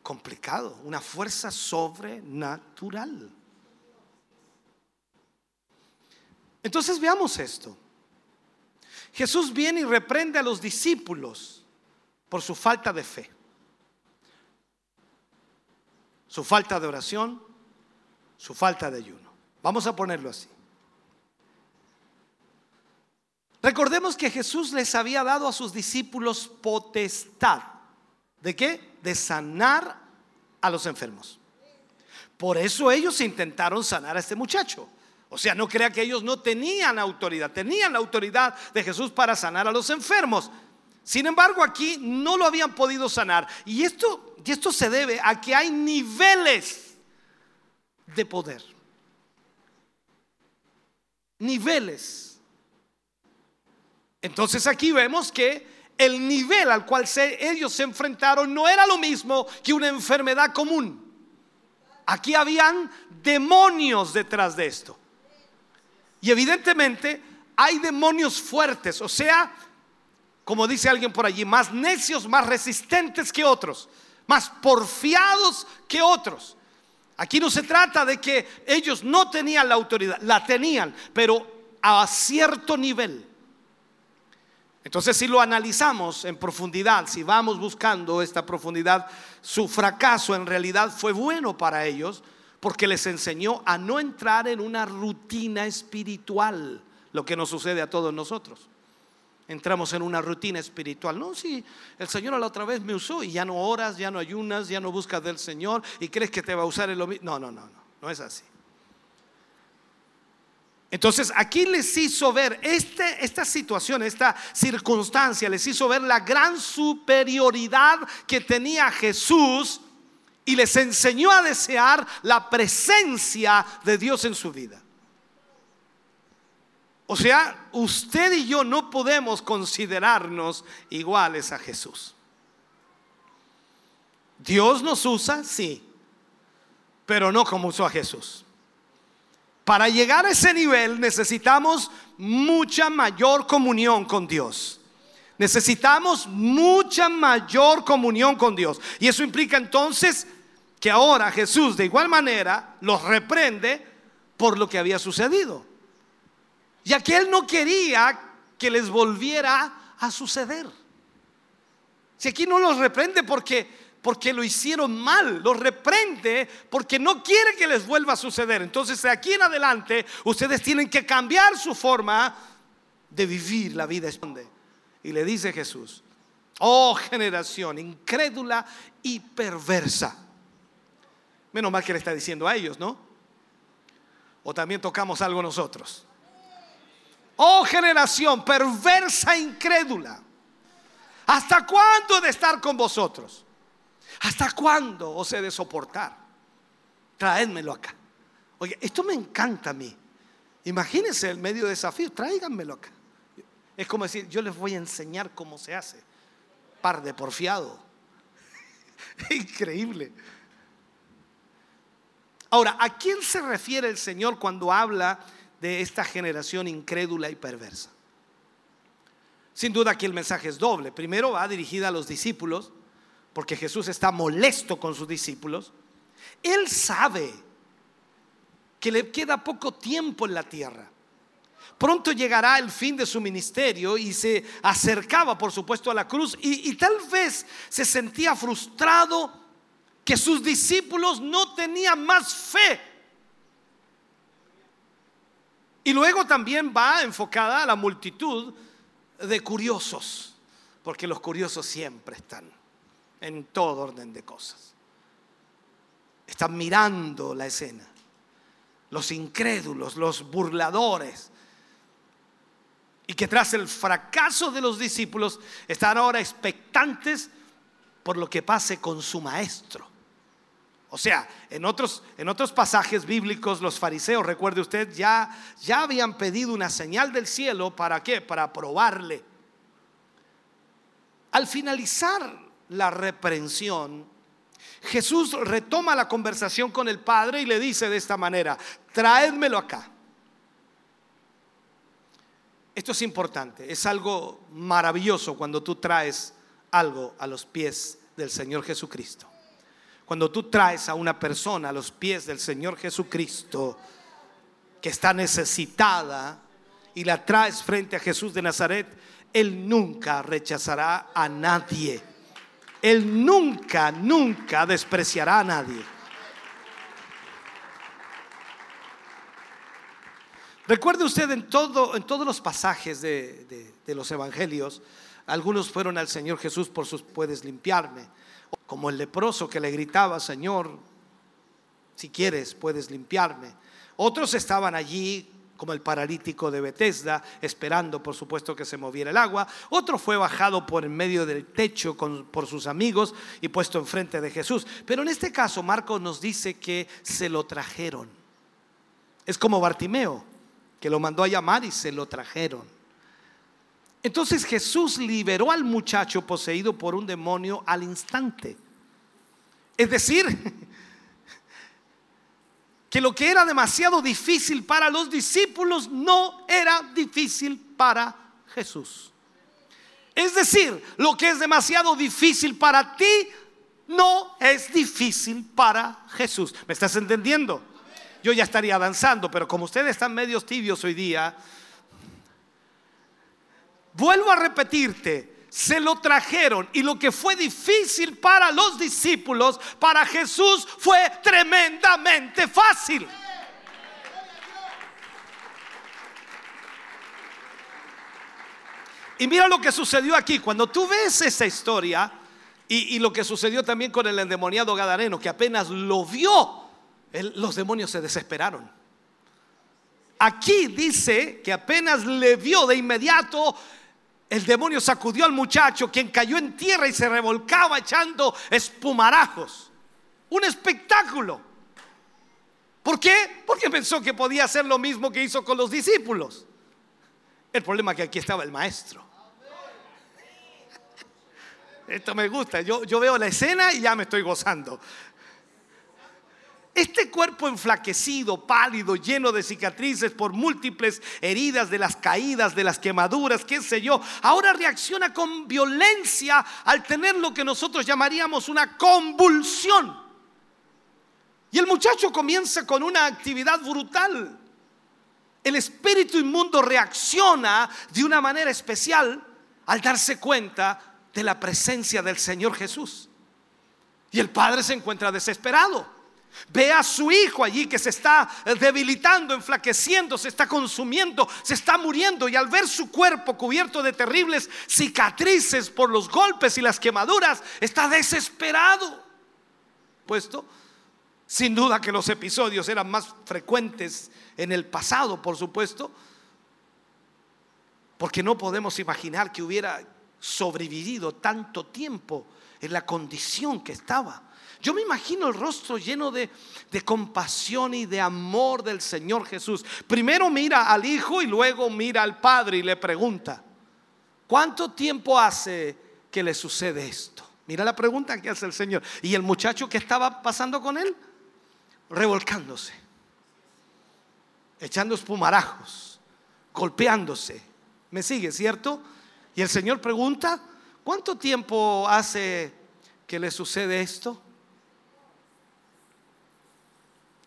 Complicado, una fuerza sobrenatural. Entonces veamos esto. Jesús viene y reprende a los discípulos por su falta de fe, su falta de oración, su falta de ayuno. Vamos a ponerlo así. Recordemos que Jesús les había dado a sus discípulos potestad. ¿De qué? De sanar a los enfermos. Por eso ellos intentaron sanar a este muchacho. O sea, no crea que ellos no tenían autoridad, tenían la autoridad de Jesús para sanar a los enfermos. Sin embargo, aquí no lo habían podido sanar. Y esto, y esto se debe a que hay niveles de poder. Niveles. Entonces aquí vemos que el nivel al cual ellos se enfrentaron no era lo mismo que una enfermedad común. Aquí habían demonios detrás de esto. Y evidentemente hay demonios fuertes, o sea, como dice alguien por allí, más necios, más resistentes que otros, más porfiados que otros. Aquí no se trata de que ellos no tenían la autoridad, la tenían, pero a cierto nivel. Entonces, si lo analizamos en profundidad, si vamos buscando esta profundidad, su fracaso en realidad fue bueno para ellos porque les enseñó a no entrar en una rutina espiritual, lo que nos sucede a todos nosotros. Entramos en una rutina espiritual. No, si el Señor a la otra vez me usó y ya no oras, ya no ayunas, ya no buscas del Señor y crees que te va a usar en lo mismo. No, no, no, no, no es así. Entonces aquí les hizo ver este, esta situación, esta circunstancia, les hizo ver la gran superioridad que tenía Jesús y les enseñó a desear la presencia de Dios en su vida. O sea, usted y yo no podemos considerarnos iguales a Jesús. Dios nos usa, sí, pero no como usó a Jesús. Para llegar a ese nivel necesitamos mucha mayor comunión con Dios. Necesitamos mucha mayor comunión con Dios. Y eso implica entonces que ahora Jesús de igual manera los reprende por lo que había sucedido. Ya que él no quería que les volviera a suceder. Si aquí no los reprende porque porque lo hicieron mal, los reprende porque no quiere que les vuelva a suceder. Entonces, de aquí en adelante, ustedes tienen que cambiar su forma de vivir la vida. Y le dice Jesús, oh generación incrédula y perversa. Menos mal que le está diciendo a ellos, ¿no? O también tocamos algo nosotros. Oh generación perversa e incrédula. ¿Hasta cuándo he de estar con vosotros? ¿Hasta cuándo os he de soportar? Traédmelo acá. Oye, esto me encanta a mí. Imagínense el medio desafío, tráiganmelo acá. Es como decir, yo les voy a enseñar cómo se hace. Par de porfiado. Increíble. Ahora, ¿a quién se refiere el Señor cuando habla de esta generación incrédula y perversa? Sin duda aquí el mensaje es doble. Primero va dirigida a los discípulos, porque Jesús está molesto con sus discípulos. Él sabe que le queda poco tiempo en la tierra. Pronto llegará el fin de su ministerio y se acercaba, por supuesto, a la cruz y, y tal vez se sentía frustrado que sus discípulos no tenían más fe. Y luego también va enfocada a la multitud de curiosos, porque los curiosos siempre están en todo orden de cosas. Están mirando la escena. Los incrédulos, los burladores. Y que tras el fracaso de los discípulos están ahora expectantes por lo que pase con su maestro. O sea, en otros, en otros pasajes bíblicos los fariseos, recuerde usted, ya, ya habían pedido una señal del cielo para qué? Para probarle. Al finalizar la reprensión, Jesús retoma la conversación con el Padre y le dice de esta manera, traédmelo acá. Esto es importante, es algo maravilloso cuando tú traes algo a los pies del Señor Jesucristo. Cuando tú traes a una persona a los pies del Señor Jesucristo que está necesitada y la traes frente a Jesús de Nazaret, Él nunca rechazará a nadie. Él nunca, nunca despreciará a nadie. Recuerde usted en, todo, en todos los pasajes de, de, de, los evangelios, algunos fueron al Señor Jesús por sus puedes limpiarme, como el leproso que le gritaba, Señor, si quieres puedes limpiarme. Otros estaban allí como el paralítico de Bethesda, esperando por supuesto que se moviera el agua. Otro fue bajado por en medio del techo por sus amigos y puesto enfrente de Jesús. Pero en este caso Marcos nos dice que se lo trajeron. Es como Bartimeo, que lo mandó a llamar y se lo trajeron. Entonces Jesús liberó al muchacho poseído por un demonio al instante. Es decir, que lo que era demasiado difícil para los discípulos no era difícil para Jesús. Es decir, lo que es demasiado difícil para ti no es difícil para Jesús. ¿Me estás entendiendo? Yo ya estaría danzando, pero como ustedes están medios tibios hoy día, vuelvo a repetirte, se lo trajeron y lo que fue difícil para los discípulos, para Jesús fue tremendamente fácil. Y mira lo que sucedió aquí. Cuando tú ves esa historia y, lo que sucedió también con el endemoniado Gadareno, que apenas lo vio, los demonios se desesperaron. Aquí dice que apenas le vio de inmediato, el demonio sacudió al muchacho, quien cayó en tierra y se revolcaba echando espumarajos. Un espectáculo. ¿Por qué? Porque pensó que podía hacer lo mismo que hizo con los discípulos. El problema es que aquí estaba el maestro. Esto me gusta. Yo, yo veo la escena y ya me estoy gozando. Este cuerpo enflaquecido, pálido, lleno de cicatrices por múltiples heridas de las caídas, de las quemaduras, qué sé yo, ahora reacciona con violencia al tener lo que nosotros llamaríamos una convulsión. Y el muchacho comienza con una actividad brutal. El espíritu inmundo reacciona de una manera especial al darse cuenta de la presencia del Señor Jesús. Y el padre se encuentra desesperado. Ve a su hijo allí que se está debilitando, enflaqueciendo, se está consumiendo, se está muriendo y al ver su cuerpo cubierto de terribles cicatrices por los golpes y las quemaduras, está desesperado. Puesto, sin duda que los episodios eran más frecuentes en el pasado, por supuesto. Porque no podemos imaginar que hubiera sobrevivido tanto tiempo en la condición que estaba. Yo me imagino el rostro lleno de, compasión y de amor del Señor Jesús. Primero mira al Hijo y luego mira al Padre y le pregunta, ¿cuánto tiempo hace que le sucede esto? Mira la pregunta que hace el Señor. Y el muchacho que estaba pasando con él, revolcándose, echando espumarajos, golpeándose. ¿Me sigue, cierto? Y el Señor pregunta, ¿cuánto tiempo hace que le sucede esto?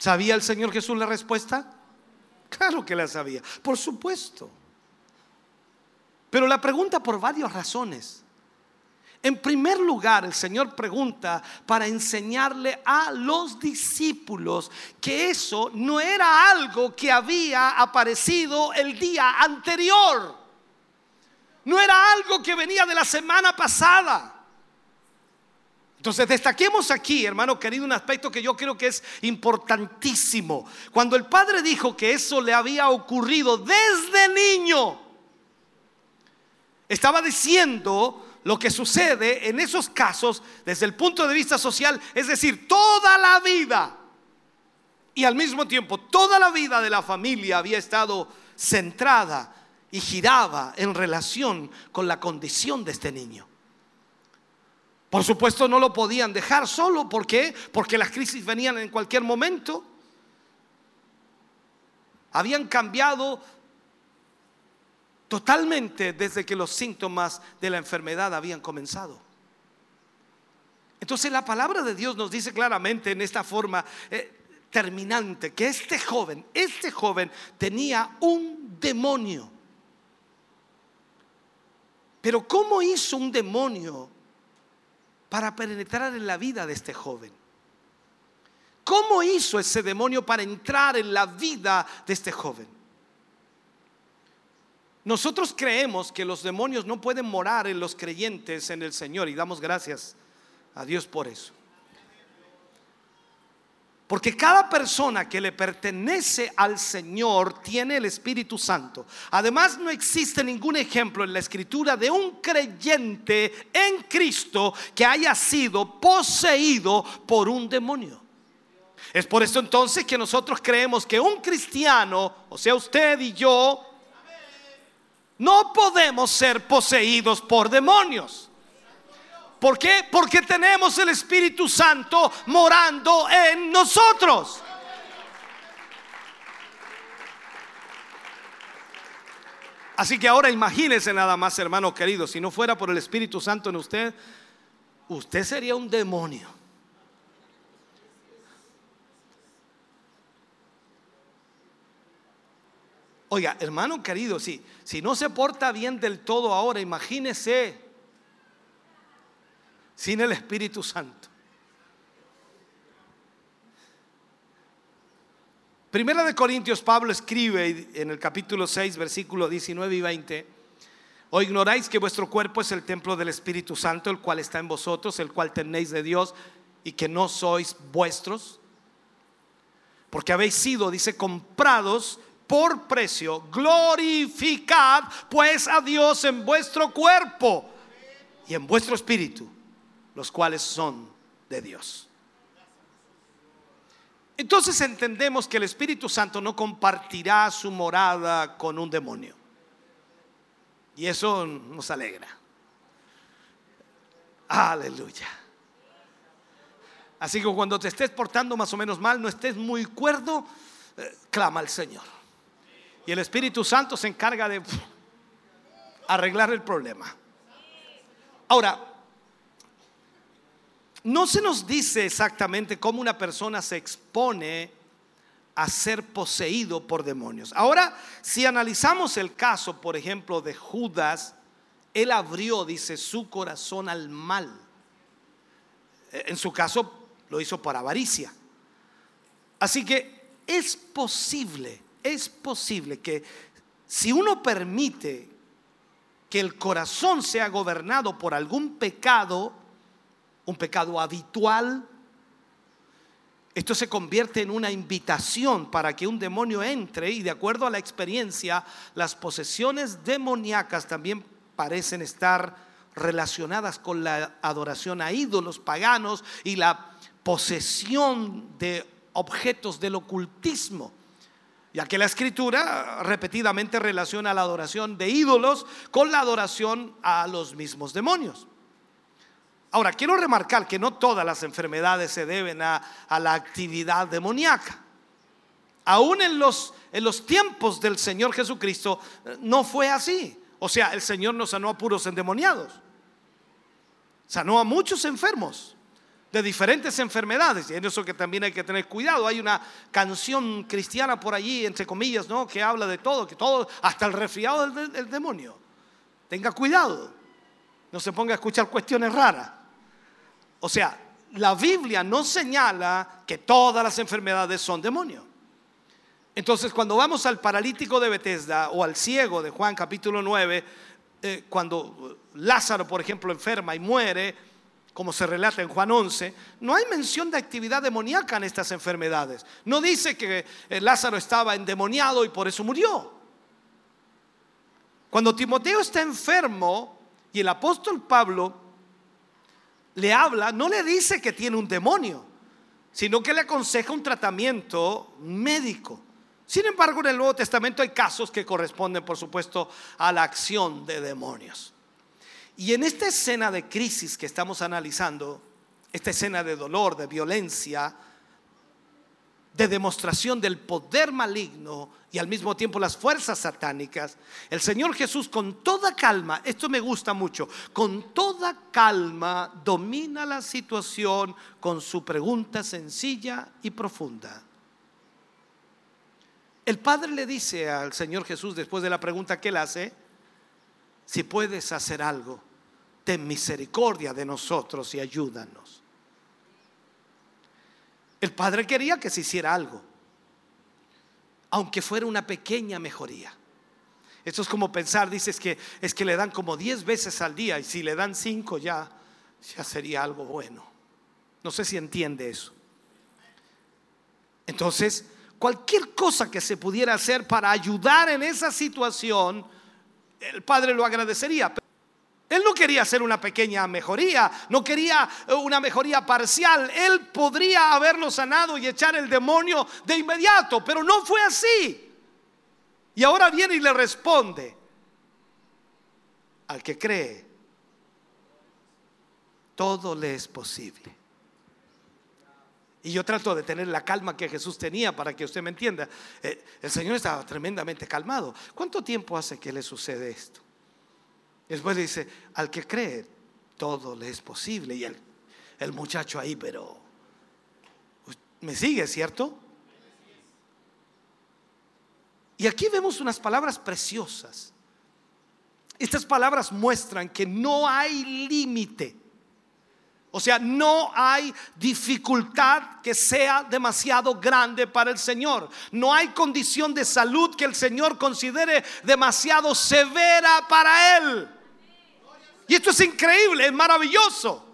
¿Sabía el Señor Jesús la respuesta? Claro que la sabía, por supuesto. Pero la pregunta por varias razones. En primer lugar, el Señor pregunta para enseñarle a los discípulos que eso no era algo que había aparecido el día anterior. No era algo que venía de la semana pasada. Entonces destaquemos aquí, hermano querido, un aspecto que yo creo que es importantísimo. Cuando el Padre dijo que eso le había ocurrido desde niño, estaba diciendo lo que sucede en esos casos desde el punto de vista social, es decir, toda la vida. Y al mismo tiempo, toda la vida de la familia había estado centrada y giraba en relación con la condición de este niño. Por supuesto no lo podían dejar solo, ¿por qué? Porque las crisis venían en cualquier momento. Habían cambiado totalmente desde que los síntomas de la enfermedad habían comenzado. Entonces la palabra de Dios nos dice claramente en esta forma eh, terminante que este joven, este joven tenía un demonio. Pero ¿cómo hizo un demonio para penetrar en la vida de este joven? ¿Cómo hizo ese demonio para entrar en la vida de este joven? Nosotros creemos que los demonios no pueden morar en los creyentes en el Señor y damos gracias a Dios por eso. Porque cada persona que le pertenece al Señor tiene el Espíritu Santo. Además, no existe ningún ejemplo en la escritura de un creyente en Cristo que haya sido poseído por un demonio. Es por eso entonces que nosotros creemos que un cristiano, o sea usted y yo, no podemos ser poseídos por demonios. ¿Por qué? Porque tenemos el Espíritu Santo morando en nosotros. Así que ahora imagínese nada más, hermano querido, si no fuera por el Espíritu Santo en usted, usted sería un demonio. Oiga, hermano querido, si, si no se porta bien del todo ahora, imagínese sin el Espíritu Santo. Primera de Corintios, Pablo escribe en el capítulo 6, versículo 19 y 20, o ignoráis que vuestro cuerpo es el templo del Espíritu Santo, el cual está en vosotros, el cual tenéis de Dios y que no sois vuestros, porque habéis sido, dice, comprados por precio, glorificad pues a Dios en vuestro cuerpo y en vuestro espíritu los cuales son de Dios. Entonces entendemos que el Espíritu Santo no compartirá su morada con un demonio. Y eso nos alegra. Aleluya. Así que cuando te estés portando más o menos mal, no estés muy cuerdo, eh, clama al Señor. Y el Espíritu Santo se encarga de arreglar el problema. Ahora, no se nos dice exactamente cómo una persona se expone a ser poseído por demonios. Ahora, si analizamos el caso, por ejemplo, de Judas, él abrió, dice, su corazón al mal. En su caso, lo hizo por avaricia. Así que es posible, es posible que si uno permite que el corazón sea gobernado por algún pecado, un pecado habitual, Esto se convierte en una invitación para que un demonio entre y de acuerdo a la experiencia, las posesiones demoníacas también parecen estar relacionadas con la adoración a ídolos paganos y la posesión de objetos del ocultismo. Ya que la escritura repetidamente relaciona la adoración de ídolos con la adoración a los mismos demonios. Ahora, quiero remarcar que no todas las enfermedades se deben a, la actividad demoníaca. Aún en los, en los tiempos del Señor Jesucristo eh, no fue así. O sea, el Señor no sanó a puros endemoniados. Sanó a muchos enfermos de diferentes enfermedades. Y en eso que también hay que tener cuidado. Hay una canción cristiana por allí, entre comillas, ¿no? que habla de todo, que todo, hasta el resfriado del demonio. Tenga cuidado. No se ponga a escuchar cuestiones raras. O sea, la Biblia no señala que todas las enfermedades son demonios. Entonces, cuando vamos al paralítico de Bethesda o al ciego de Juan capítulo 9, eh, cuando Lázaro, por ejemplo, enferma y muere, como se relata en Juan 11, no hay mención de actividad demoníaca en estas enfermedades. No dice que eh, Lázaro estaba endemoniado y por eso murió. Cuando Timoteo está enfermo y el apóstol Pablo le habla, no le dice que tiene un demonio, sino que le aconseja un tratamiento médico. Sin embargo, en el Nuevo Testamento hay casos que corresponden, por supuesto, a la acción de demonios. Y en esta escena de crisis que estamos analizando, esta escena de dolor, de violencia, de demostración del poder maligno y al mismo tiempo las fuerzas satánicas, el Señor Jesús con toda calma, esto me gusta mucho, con toda calma domina la situación con su pregunta sencilla y profunda. El Padre le dice al Señor Jesús después de la pregunta que él hace, si puedes hacer algo, ten misericordia de nosotros y ayúdanos. El padre quería que se hiciera algo, aunque fuera una pequeña mejoría. Esto es como pensar, dices que es que le dan como 10 veces al día y si le dan 5 ya, ya sería algo bueno. No sé si entiende eso. Entonces, cualquier cosa que se pudiera hacer para ayudar en esa situación, el padre lo agradecería. Él no quería hacer una pequeña mejoría, no quería eh, una mejoría parcial. Él podría haberlo sanado y echar el demonio de inmediato, pero no fue así. Y ahora viene y le responde al que cree, todo le es posible. Y yo trato de tener la calma que Jesús tenía para que usted me entienda. Eh, el Señor estaba tremendamente calmado. ¿Cuánto tiempo hace que le sucede esto? Después dice, al que cree, todo le es posible. Y el, el muchacho ahí, pero me sigue, ¿cierto? Y aquí vemos unas palabras preciosas. Estas palabras muestran que no hay límite. O sea, no hay dificultad que sea demasiado grande para el Señor. No hay condición de salud que el Señor considere demasiado severa para Él. Y esto es increíble, es maravilloso.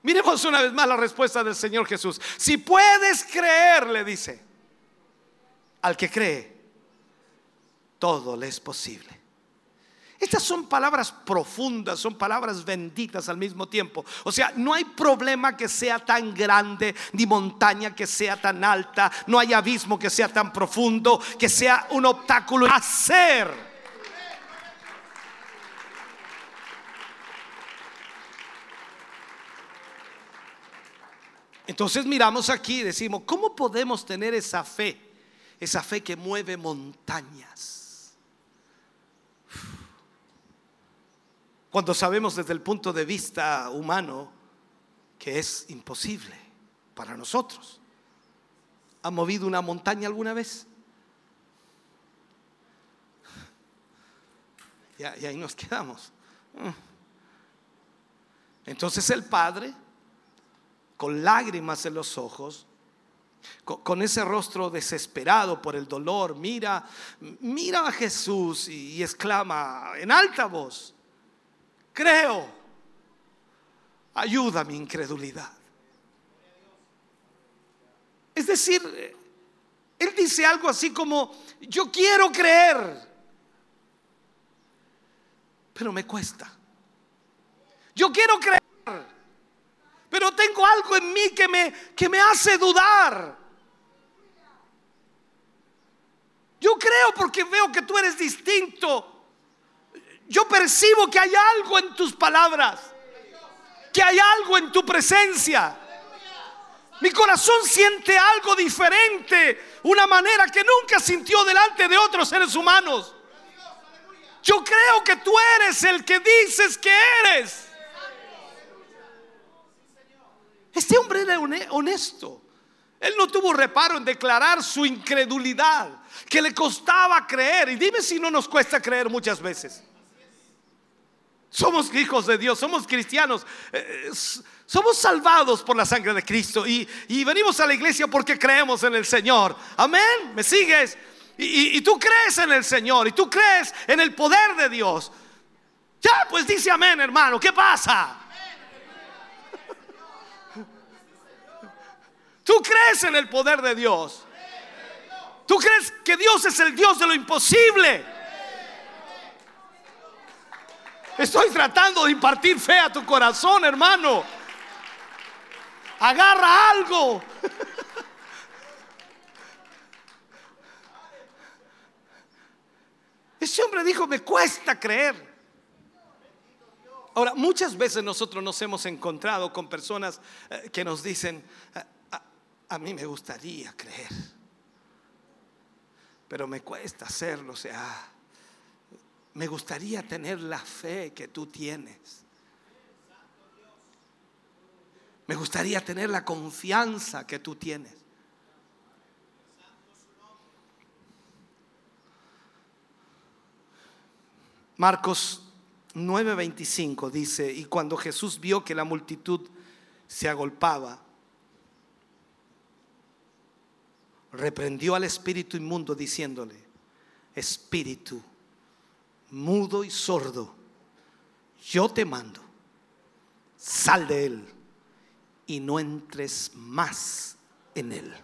Miremos una vez más la respuesta del Señor Jesús. Si puedes creer, le dice, al que cree, todo le es posible. Estas son palabras profundas, son palabras benditas al mismo tiempo. O sea, no hay problema que sea tan grande, ni montaña que sea tan alta, no hay abismo que sea tan profundo, que sea un obstáculo. Hacer Entonces miramos aquí y decimos, ¿cómo podemos tener esa fe? Esa fe que mueve montañas. Cuando sabemos desde el punto de vista humano que es imposible para nosotros. ¿Ha movido una montaña alguna vez? Y ahí nos quedamos. Entonces el Padre con lágrimas en los ojos, con, ese rostro desesperado por el dolor, mira, mira a Jesús y, exclama en alta voz, creo, ayuda mi incredulidad. Es decir, él dice algo así como, yo quiero creer, pero me cuesta. Yo quiero creer, pero tengo algo en mí que me, que me hace dudar. Yo creo porque veo que tú eres distinto. Yo percibo que hay algo en tus palabras, que hay algo en tu presencia. Mi corazón siente algo diferente, una manera que nunca sintió delante de otros seres humanos. Yo creo que tú eres el que dices que eres. Este hombre era honesto. Él no tuvo reparo en declarar su incredulidad, que le costaba creer. Y dime si no nos cuesta creer muchas veces. Somos hijos de Dios, somos cristianos, eh, somos salvados por la sangre de Cristo y, venimos a la iglesia porque creemos en el Señor. Amén, ¿me sigues? Y, y, tú crees en el Señor y tú crees en el poder de Dios. Ya, pues dice amén, hermano, ¿qué pasa? Tú crees en el poder de Dios. Tú crees que Dios es el Dios de lo imposible. Estoy tratando de impartir fe a tu corazón, hermano. Agarra algo. Ese hombre dijo, me cuesta creer. Ahora, muchas veces nosotros nos hemos encontrado con personas eh, que nos dicen, a, mí me gustaría creer, pero me cuesta hacerlo, o sea, me gustaría tener la fe que tú tienes. Me gustaría tener la confianza que tú tienes. Marcos 9:25 dice, y cuando Jesús vio que la multitud se agolpaba, reprendió al espíritu inmundo diciéndole, espíritu mudo y sordo, yo te mando, sal de él y no entres más en él.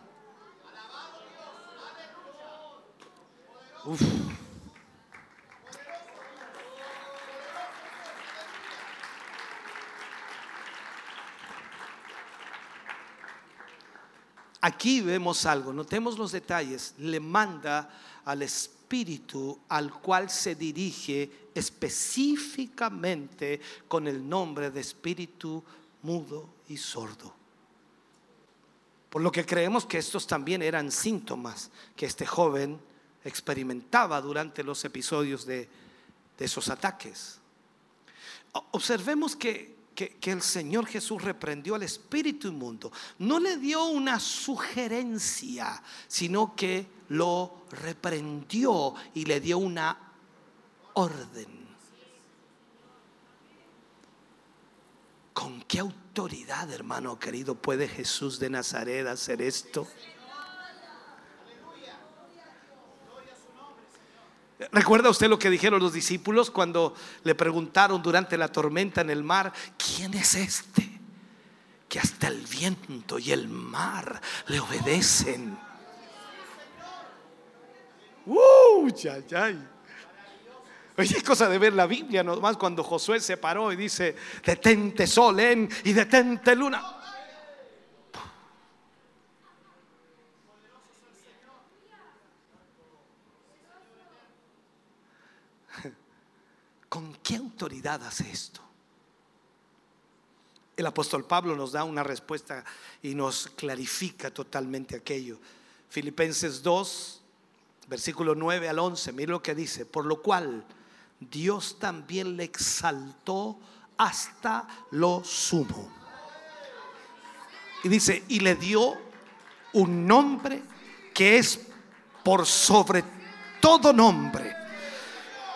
Aquí vemos algo, notemos los detalles, le manda al Espíritu al cual se dirige específicamente con el nombre de espíritu mudo y sordo. Por lo que creemos que estos también eran síntomas que este joven experimentaba durante los episodios de, esos ataques. Observemos que, que, el Señor Jesús reprendió al espíritu inmundo. No le dio una sugerencia, sino que lo reprendió y le dio una orden. ¿Con qué autoridad, hermano querido, puede Jesús de Nazaret hacer esto? ¿Recuerda usted lo que dijeron los discípulos cuando le preguntaron durante la tormenta en el mar, ¿quién es este? Que hasta el viento y el mar le obedecen. ¡Uh! Oye, es cosa de ver la Biblia, nomás cuando Josué se paró y dice, detente sol en y detente luna. ¿Con qué autoridad hace esto? El apóstol Pablo nos da una respuesta y nos clarifica totalmente aquello. Filipenses 2, versículo 9 al 11, mire lo que dice, por lo cual Dios también le exaltó hasta lo sumo. Y dice, y le dio un nombre que es por sobre todo nombre,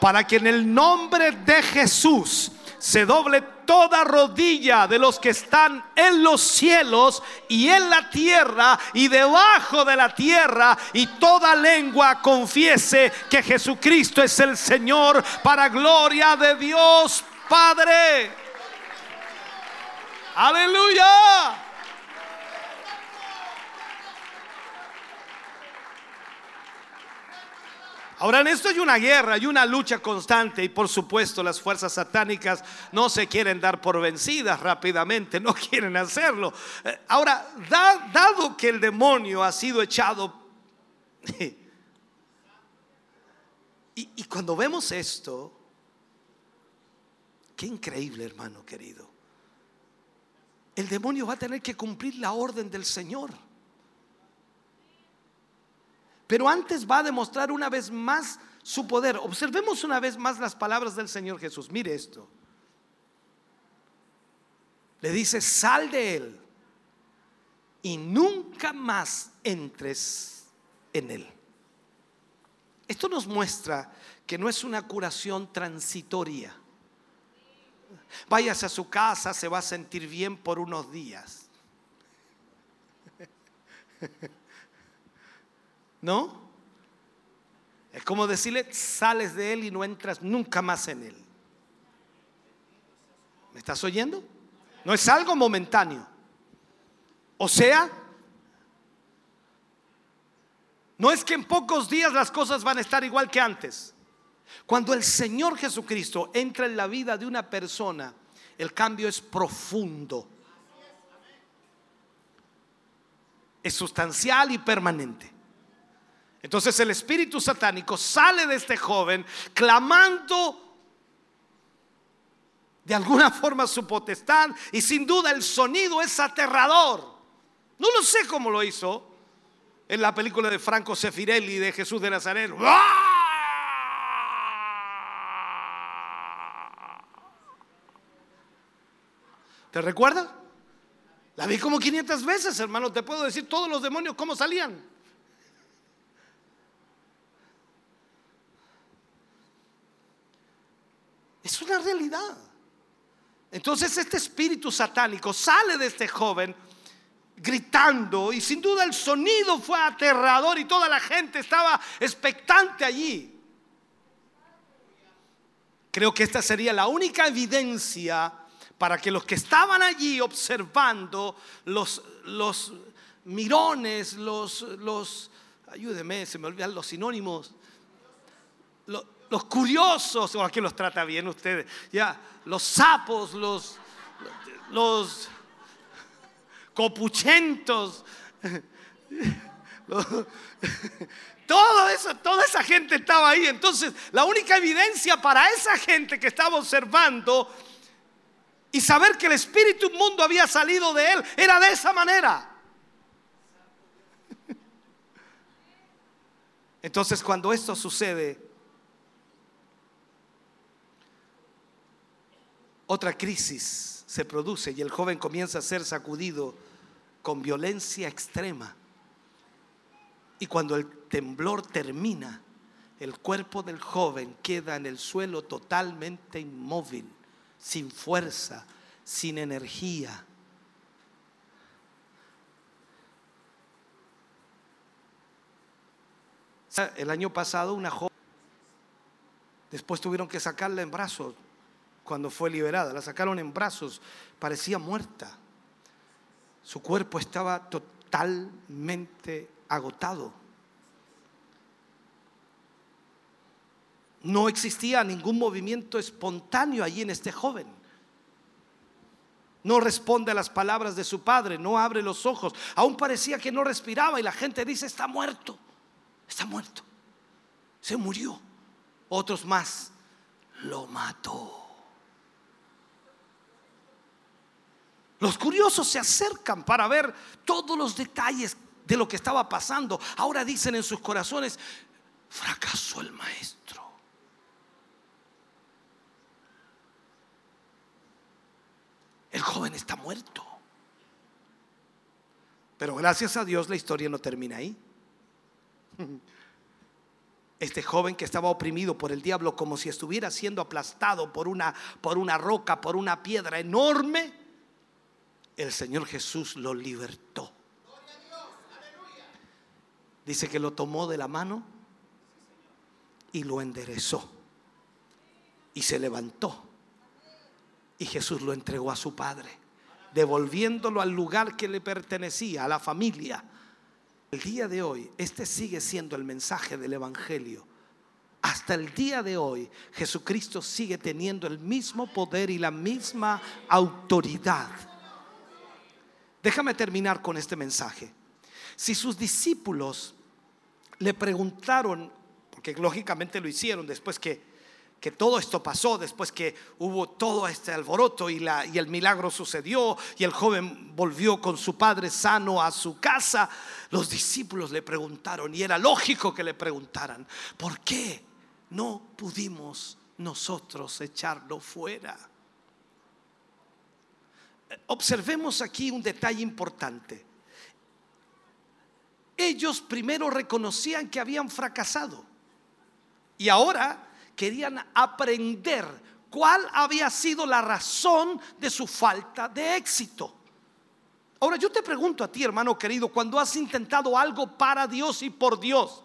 para que en el nombre de Jesús se doble toda rodilla de los que están en los cielos y en la tierra y debajo de la tierra y toda lengua confiese que Jesucristo es el Señor para gloria de Dios Padre. Aleluya. Ahora en esto hay una guerra, hay una lucha constante y por supuesto las fuerzas satánicas no se quieren dar por vencidas rápidamente, no quieren hacerlo. Eh, Ahora, da- dado que el demonio ha sido echado... Y, y cuando vemos esto, qué increíble hermano querido. El demonio va a tener que cumplir la orden del Señor. Pero antes va a demostrar una vez más su poder. Observemos una vez más las palabras del Señor Jesús. Mire esto. Le dice, sal de él y nunca más entres en él. Esto nos muestra que no es una curación transitoria. Váyase a su casa, se va a sentir bien por unos días. ¿No? Es como decirle, sales de él y no entras nunca más en él. ¿Me estás oyendo? No es algo momentáneo. O sea, no es que en pocos días las cosas van a estar igual que antes. Cuando el Señor Jesucristo entra en la vida de una persona, el cambio es profundo. Es sustancial y permanente. Entonces el espíritu satánico sale de este joven clamando de alguna forma su potestad y sin duda el sonido es aterrador. No lo sé cómo lo hizo en la película de Franco Sefirelli de Jesús de Nazaret. ¿Te recuerdas? La vi como 500 veces, hermano. Te puedo decir todos los demonios cómo salían. Es una realidad. Entonces este espíritu satánico sale de este joven gritando y sin duda el sonido fue aterrador y toda la gente estaba expectante allí. Creo que esta sería la única evidencia para que los que estaban allí observando los, los mirones, los, los, ayúdeme, se me olvidan los sinónimos, los, los curiosos, o aquí los trata bien ustedes, ya, los sapos, los, los copuchentos, todo eso, toda esa gente estaba ahí. Entonces, la única evidencia para esa gente que estaba observando y saber que el espíritu inmundo había salido de él era de esa manera. Entonces, cuando esto sucede, otra crisis se produce y el joven comienza a ser sacudido con violencia extrema. Y cuando el temblor termina, el cuerpo del joven queda en el suelo totalmente inmóvil, sin fuerza, sin energía. El año pasado una joven, después tuvieron que sacarla en brazos cuando fue liberada, la sacaron en brazos, parecía muerta. Su cuerpo estaba totalmente agotado. No existía ningún movimiento espontáneo allí en este joven. No responde a las palabras de su padre, no abre los ojos. Aún parecía que no respiraba y la gente dice, está muerto, está muerto, se murió. Otros más, lo mató. Los curiosos se acercan para ver todos los detalles de lo que estaba pasando. Ahora dicen en sus corazones, fracasó el maestro. El joven está muerto. Pero gracias a Dios la historia no termina ahí. Este joven que estaba oprimido por el diablo como si estuviera siendo aplastado por una, por una roca, por una piedra enorme, el Señor Jesús lo libertó. Dice que lo tomó de la mano y lo enderezó. Y se levantó. Y Jesús lo entregó a su Padre, devolviéndolo al lugar que le pertenecía, a la familia. El día de hoy, este sigue siendo el mensaje del Evangelio hasta el día de hoy, Jesucristo sigue teniendo el mismo poder y la misma autoridad. Déjame terminar con este mensaje. Si sus discípulos le preguntaron, porque lógicamente lo hicieron después que, que todo esto pasó, después que hubo todo este alboroto y, la, y el milagro sucedió y el joven volvió con su padre sano a su casa, los discípulos le preguntaron, y era lógico que le preguntaran, ¿por qué no pudimos nosotros echarlo fuera? Observemos aquí un detalle importante. Ellos primero reconocían que habían fracasado y ahora querían aprender cuál había sido la razón de su falta de éxito. Ahora yo te pregunto a ti, hermano querido, cuando has intentado algo para Dios y por Dios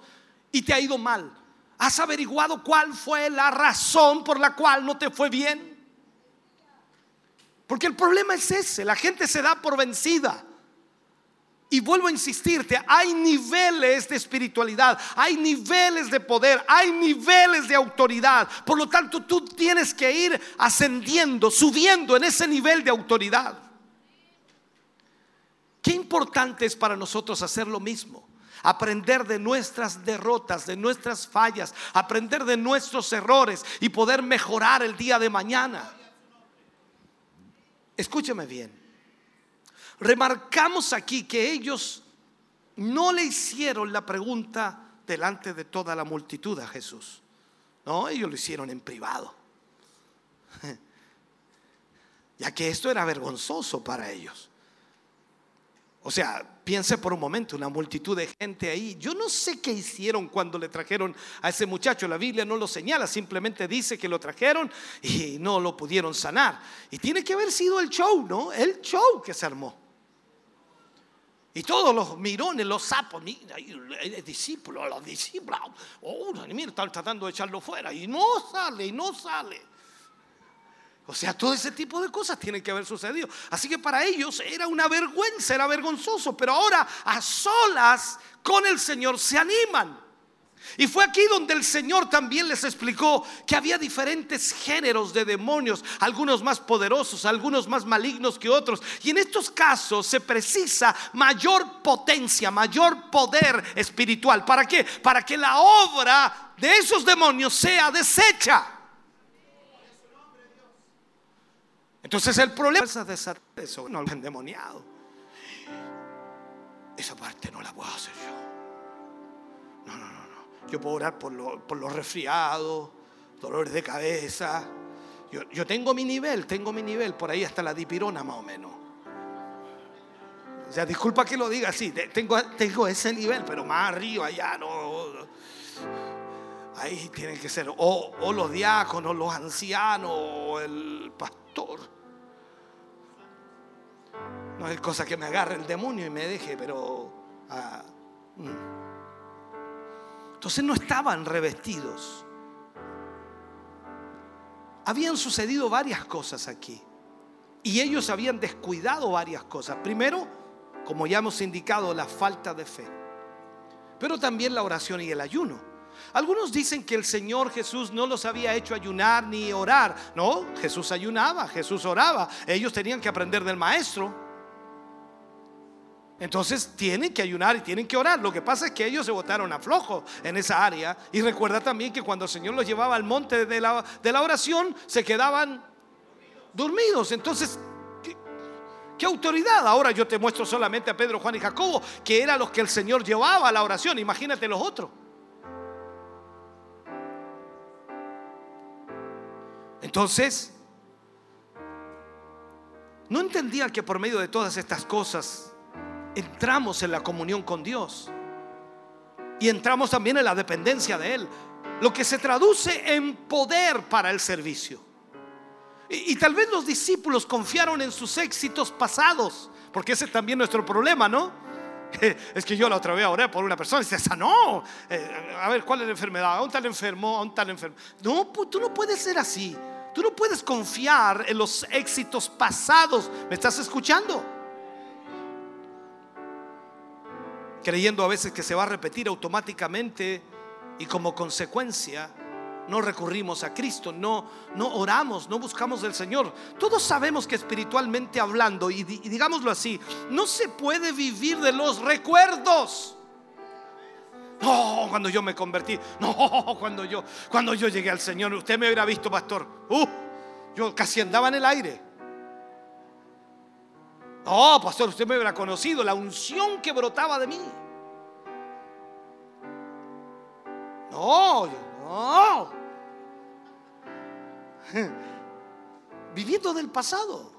y te ha ido mal, ¿has averiguado cuál fue la razón por la cual no te fue bien? Porque el problema es ese, la gente se da por vencida. Y vuelvo a insistirte, hay niveles de espiritualidad, hay niveles de poder, hay niveles de autoridad. Por lo tanto, tú tienes que ir ascendiendo, subiendo en ese nivel de autoridad. Qué importante es para nosotros hacer lo mismo. Aprender de nuestras derrotas, de nuestras fallas, aprender de nuestros errores y poder mejorar el día de mañana. Escúcheme bien. Remarcamos aquí que ellos no le hicieron la pregunta delante de toda la multitud a Jesús. No, ellos lo hicieron en privado. Ya que esto era vergonzoso para ellos. O sea, piense por un momento, una multitud de gente ahí. Yo no sé qué hicieron cuando le trajeron a ese muchacho. La Biblia no lo señala, simplemente dice que lo trajeron y no lo pudieron sanar. Y tiene que haber sido el show, ¿no? El show que se armó. Y todos los mirones, los sapos, mira, el discípulo, los discípulos, oh, mira, están tratando de echarlo fuera y no sale, y no sale. O sea, todo ese tipo de cosas tienen que haber sucedido. Así que para ellos era una vergüenza, era vergonzoso. Pero ahora a solas con el Señor se animan. Y fue aquí donde el Señor también les explicó que había diferentes géneros de demonios, algunos más poderosos, algunos más malignos que otros. Y en estos casos se precisa mayor potencia, mayor poder espiritual. ¿Para qué? Para que la obra de esos demonios sea deshecha. Entonces el problema es de eso no lo endemoniado. Esa parte no la puedo hacer yo. No, no, no, no. Yo puedo orar por, los resfriados, dolores de cabeza. Yo, yo, tengo mi nivel, tengo mi nivel, por ahí hasta la dipirona más o menos. O sea, disculpa que lo diga así, tengo, tengo ese nivel, pero más arriba allá no. Ahí tienen que ser o, o los diáconos, los ancianos, o el pastor. No es cosa que me agarre el demonio y me deje, pero... Ah, mm. Entonces no estaban revestidos. Habían sucedido varias cosas aquí. Y ellos habían descuidado varias cosas. Primero, como ya hemos indicado, la falta de fe. Pero también la oración y el ayuno. Algunos dicen que el Señor Jesús no los había hecho ayunar ni orar. No, Jesús ayunaba, Jesús oraba. Ellos tenían que aprender del Maestro. Entonces tienen que ayunar y tienen que orar. Lo que pasa es que ellos se botaron a flojo en esa área. Y recuerda también que cuando el Señor los llevaba al monte de la, de la oración, se quedaban dormidos. Entonces, ¿qué, ¿qué, autoridad? Ahora yo te muestro solamente a Pedro, Juan y Jacobo, que eran los que el Señor llevaba a la oración. Imagínate los otros. Entonces, no entendían que por medio de todas estas cosas entramos en la comunión con Dios y entramos también en la dependencia de Él, lo que se traduce en poder para el servicio. Y, tal vez los discípulos confiaron en sus éxitos pasados, porque ese es también nuestro problema, ¿no? Es que yo la otra vez oré por una persona y se sanó. Eh, a ver, ¿cuál es la enfermedad? ¿A un tal enfermo? ¿A un tal enfermo? No, tú no puedes ser así. Tú no puedes confiar en los éxitos pasados. ¿Me estás escuchando? creyendo a veces que se va a repetir automáticamente y como consecuencia no recurrimos a Cristo, no, no oramos, no buscamos del Señor. Todos sabemos que espiritualmente hablando, y, y digámoslo así, no se puede vivir de los recuerdos. No, cuando yo me convertí, no, cuando yo, cuando yo llegué al Señor, usted me hubiera visto, pastor. Uh, yo casi andaba en el aire. No, pastor, usted me hubiera conocido la unción que brotaba de mí. No, no. Viviendo del pasado.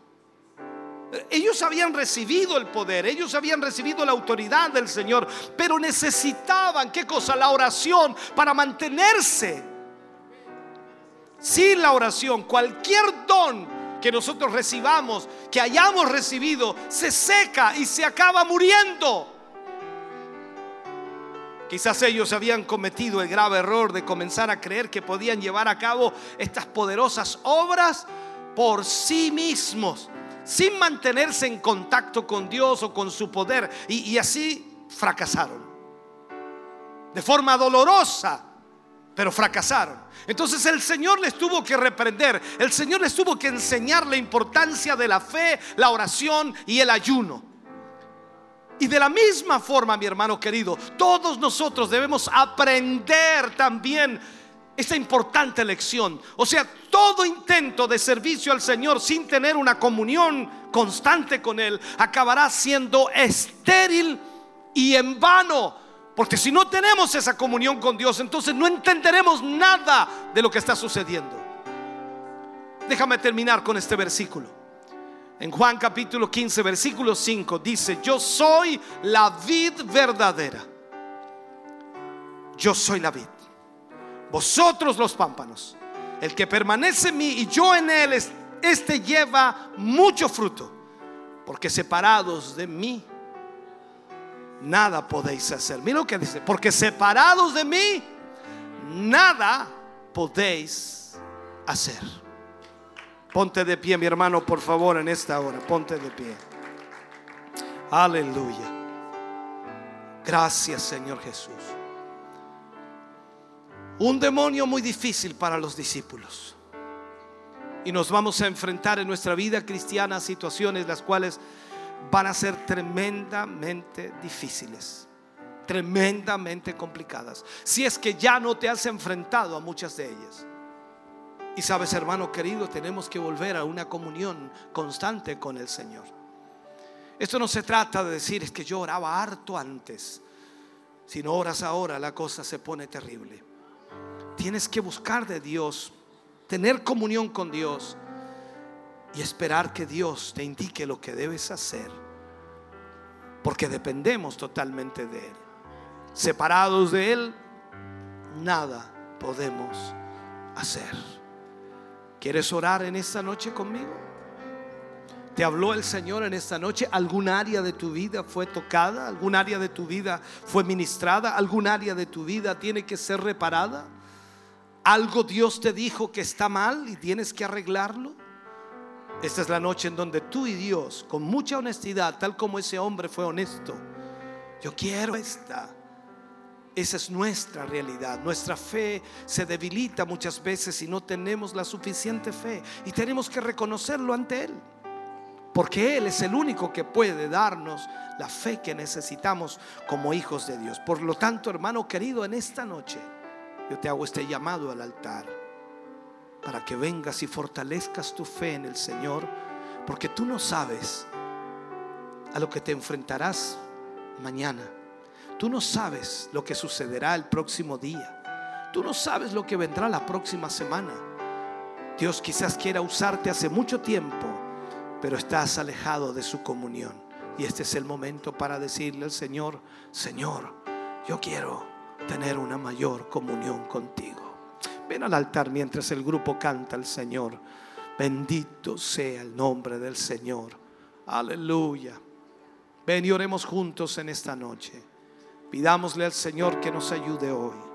Ellos habían recibido el poder, ellos habían recibido la autoridad del Señor, pero necesitaban, ¿qué cosa? La oración para mantenerse. Sin la oración, cualquier don que nosotros recibamos, que hayamos recibido, se seca y se acaba muriendo. Quizás ellos habían cometido el grave error de comenzar a creer que podían llevar a cabo estas poderosas obras por sí mismos, sin mantenerse en contacto con Dios o con su poder. Y, así fracasaron. De forma dolorosa, pero fracasaron. Entonces el Señor les tuvo que reprender, el Señor les tuvo que enseñar la importancia de la fe, la oración y el ayuno. Y de la misma forma, mi hermano querido, todos nosotros debemos aprender también esta importante lección. O sea, todo intento de servicio al Señor sin tener una comunión constante con Él acabará siendo estéril y en vano. Porque si no tenemos esa comunión con Dios, entonces no entenderemos nada de lo que está sucediendo. Déjame terminar con este versículo. En Juan capítulo 15, versículo 5 dice, yo soy la vid verdadera. Yo soy la vid. Vosotros los pámpanos. El que permanece en mí y yo en él, este lleva mucho fruto. Porque separados de mí, nada podéis hacer. Mira lo que dice, porque separados de mí, nada podéis hacer. Ponte de pie, mi hermano, por favor, en esta hora. Ponte de pie. Aleluya. Gracias, Señor Jesús. Un demonio muy difícil para los discípulos. Y nos vamos a enfrentar en nuestra vida cristiana a situaciones las cuales van a ser tremendamente difíciles, tremendamente complicadas. Si es que ya no te has enfrentado a muchas de ellas. Y sabes, hermano querido, tenemos que volver a una comunión constante con el Señor. Esto no se trata de decir es que yo oraba harto antes. Si no oras ahora, la cosa se pone terrible. Tienes que buscar de Dios, tener comunión con Dios y esperar que Dios te indique lo que debes hacer. Porque dependemos totalmente de Él. Separados de Él, nada podemos hacer. ¿Quieres orar en esta noche conmigo? ¿Te habló el Señor en esta noche? ¿Algún área de tu vida fue tocada? ¿Algún área de tu vida fue ministrada? ¿Algún área de tu vida tiene que ser reparada? ¿Algo Dios te dijo que está mal y tienes que arreglarlo? Esta es la noche en donde tú y Dios, con mucha honestidad, tal como ese hombre fue honesto, yo quiero esta. Esa es nuestra realidad. Nuestra fe se debilita muchas veces si no tenemos la suficiente fe. Y tenemos que reconocerlo ante Él. Porque Él es el único que puede darnos la fe que necesitamos como hijos de Dios. Por lo tanto, hermano querido, en esta noche yo te hago este llamado al altar. Para que vengas y fortalezcas tu fe en el Señor. Porque tú no sabes a lo que te enfrentarás mañana. Tú no sabes lo que sucederá el próximo día. Tú no sabes lo que vendrá la próxima semana. Dios quizás quiera usarte hace mucho tiempo, pero estás alejado de su comunión. Y este es el momento para decirle al Señor, Señor, yo quiero tener una mayor comunión contigo. Ven al altar mientras el grupo canta al Señor. Bendito sea el nombre del Señor. Aleluya. Ven y oremos juntos en esta noche. Pidámosle al Señor que nos ayude hoy.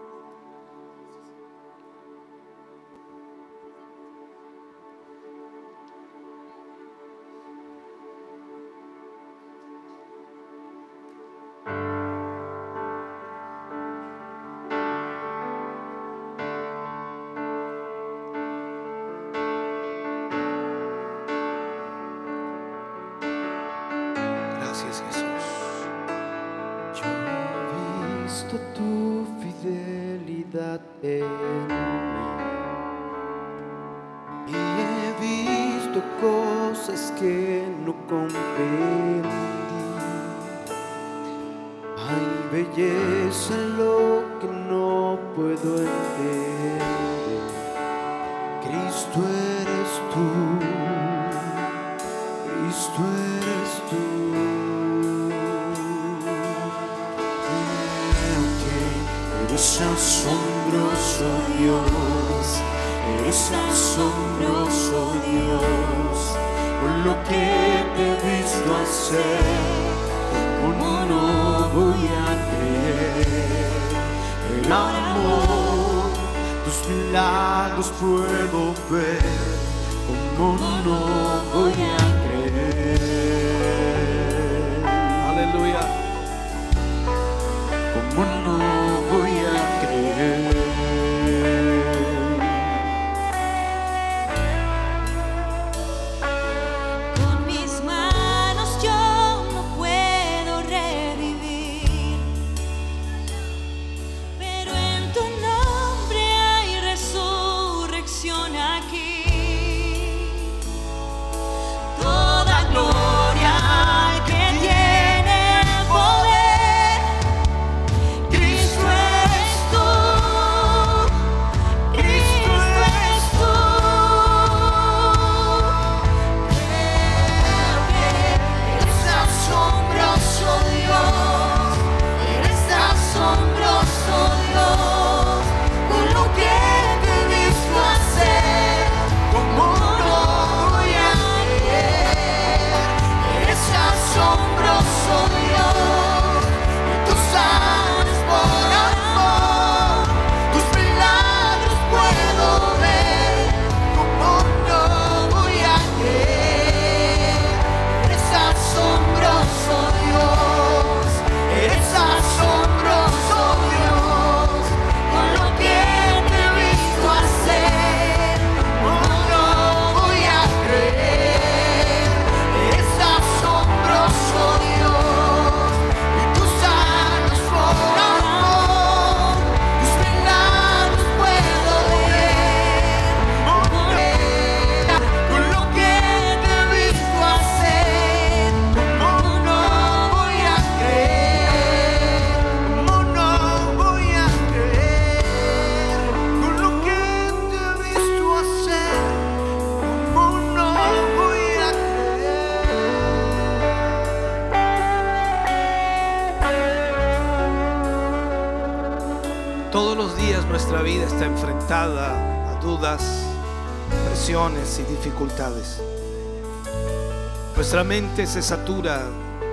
Se satura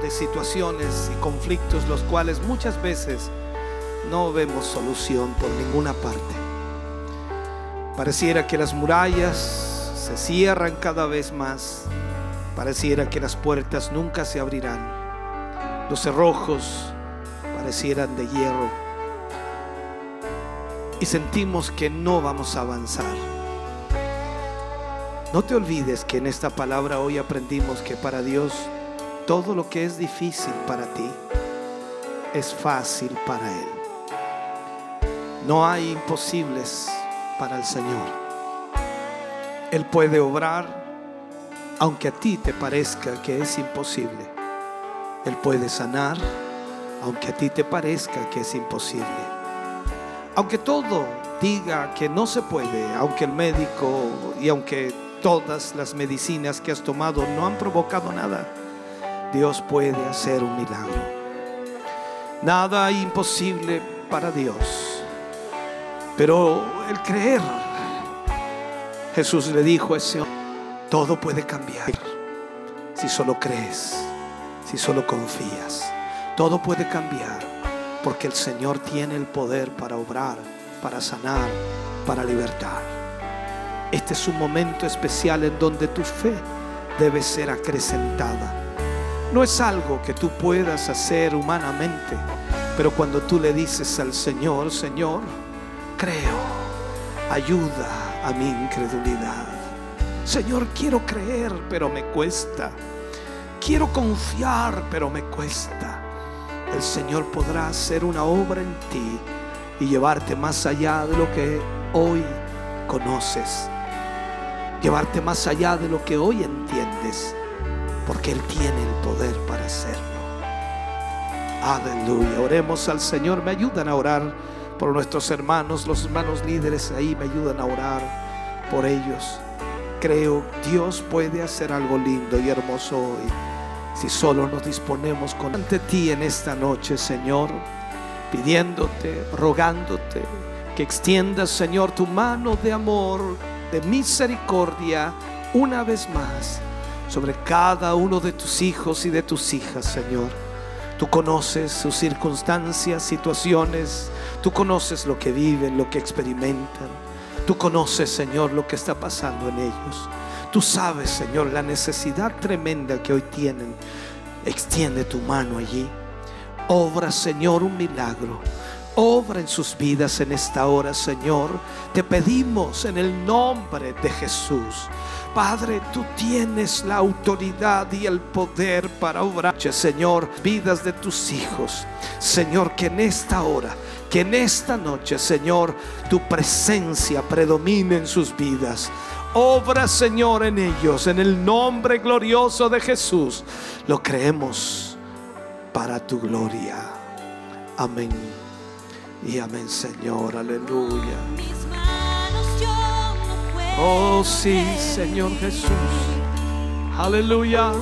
de situaciones y conflictos los cuales muchas veces no vemos solución por ninguna parte. Pareciera que las murallas se cierran cada vez más. Pareciera que las puertas nunca se abrirán. Los cerrojos parecieran de hierro y sentimos que no vamos a avanzar. No te olvides que en esta palabra hoy aprendimos que para Dios todo lo que es difícil para ti es fácil para Él. No hay imposibles para el Señor. Él puede obrar aunque a ti te parezca que es imposible. Él puede sanar aunque a ti te parezca que es imposible. Aunque todo diga que no se puede, aunque el médico y aunque todas las medicinas que has tomado no han provocado nada, Dios puede hacer un milagro. Nada imposible para Dios. Pero el creer, Jesús le dijo a ese hombre, todo puede cambiar si solo crees, si solo confías. Todo puede cambiar porque el Señor tiene el poder para obrar, para sanar, para libertar. Este es un momento especial en donde tu fe debe ser acrecentada. No es algo que tú puedas hacer humanamente, pero cuando tú le dices al Señor, Señor, creo, ayuda a mi incredulidad. Señor, quiero creer, pero me cuesta. Quiero confiar, pero me cuesta. El Señor podrá hacer una obra en ti y llevarte más allá de lo que hoy conoces. Llevarte más allá de lo que hoy entiendes, porque Él tiene el poder para hacerlo. Aleluya. Oremos al Señor. Me ayudan a orar por nuestros hermanos. Los hermanos líderes ahí me ayudan a orar por ellos. Creo Dios puede hacer algo lindo y hermoso hoy. Si solo nos disponemos ante ti en esta noche, Señor, pidiéndote, rogándote que extiendas, Señor, tu mano de amor, de misericordia, una vez más sobre cada uno de tus hijos y de tus hijas, Señor. Tú conoces sus circunstancias, situaciones. Tú conoces lo que viven, lo que experimentan. Tú conoces, Señor, lo que está pasando en ellos. Tú sabes, Señor, la necesidad tremenda que hoy tienen. Extiende tu mano allí. Obra, Señor, un milagro. Obra en sus vidas en esta hora, Señor. Te pedimos en el nombre de Jesús. Padre, tú tienes la autoridad y el poder para obrar, Señor, vidas de tus hijos. Señor, que en esta hora, que en esta noche, Señor, tu presencia predomine en sus vidas. Obra, Señor, en ellos, en el nombre glorioso de Jesús. Lo creemos para tu gloria. Amén. Y amén, Señor. Aleluya. Oh, sí, Señor Jesús. Aleluya.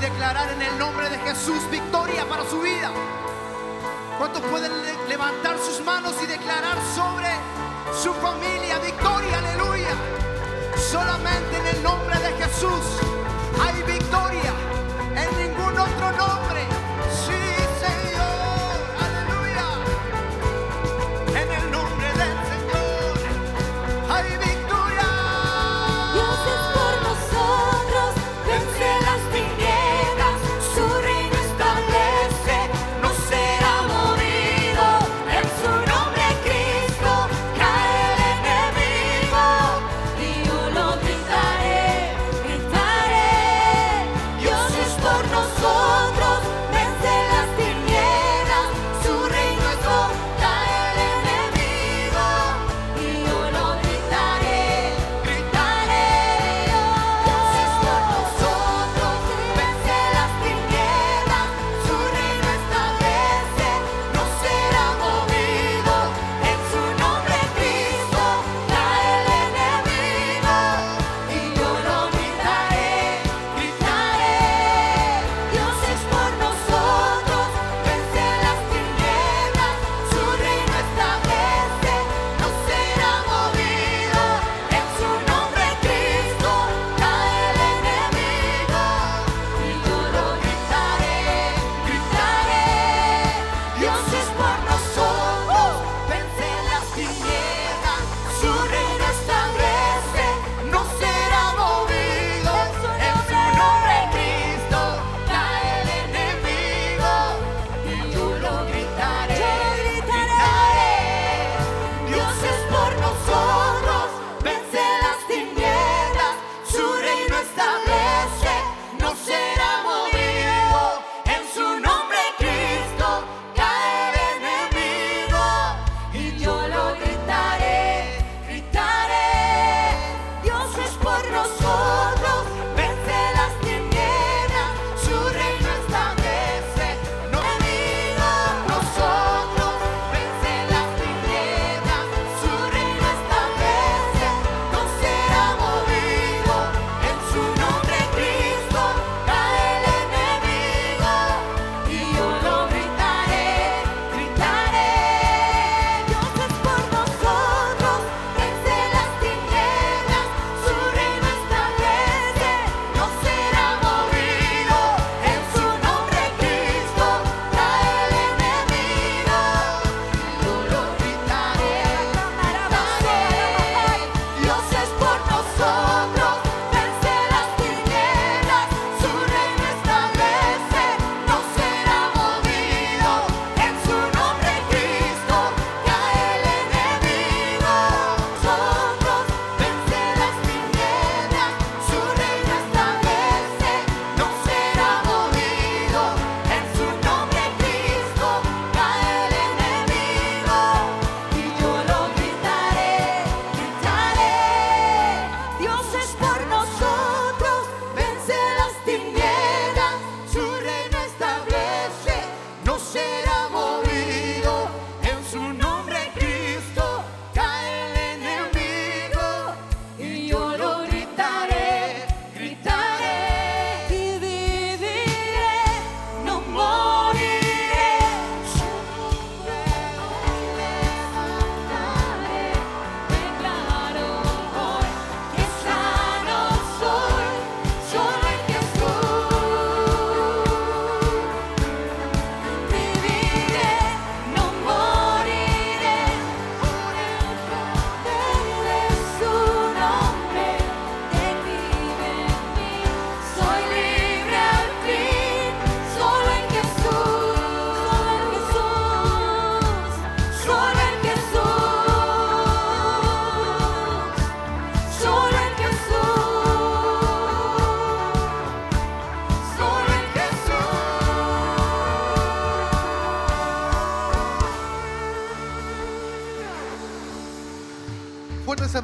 declarar en el nombre de Jesús victoria para su vida? ¿Cuántos pueden levantar sus manos y declarar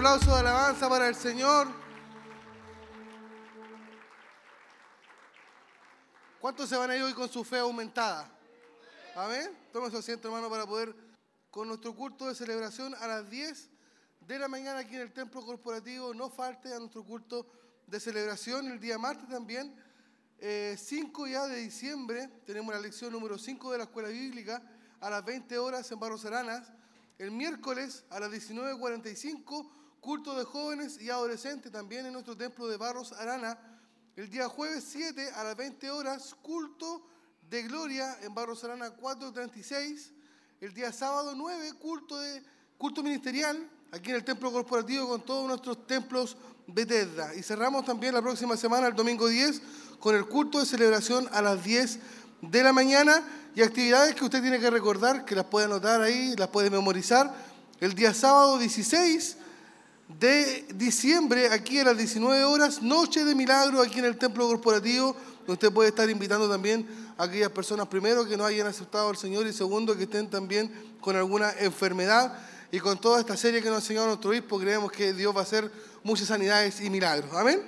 aplauso de alabanza para el Señor. ¿Cuántos se van a ir hoy con su fe aumentada? Amén. Toma su asiento, hermano, para poder con nuestro culto de celebración a las 10 de la mañana aquí en el templo corporativo. No falte a nuestro culto de celebración el día martes también. Eh, 5 ya de diciembre tenemos la lección número 5 de la escuela bíblica a las 20 horas en Barros Aranas. El miércoles a las 19.45 culto de jóvenes y adolescentes también en nuestro templo de Barros Arana. El día jueves 7 a las 20 horas culto de gloria en Barros Arana 436. El día sábado 9 culto de culto ministerial aquí en el templo corporativo con todos nuestros templos Bethesda. Y cerramos también la próxima semana, el domingo 10, con el culto de celebración a las 10 de la mañana y actividades que usted tiene que recordar, que las puede anotar ahí, las puede memorizar. El día sábado 16 de diciembre, aquí a las 19 horas, Noche de Milagro aquí en el Templo Corporativo, usted puede estar invitando también a aquellas personas, primero, que no hayan aceptado al Señor y segundo, que estén también con alguna enfermedad. Y con toda esta serie que nos ha enseñado nuestro obispo, creemos que Dios va a hacer muchas sanidades y milagros. Amén.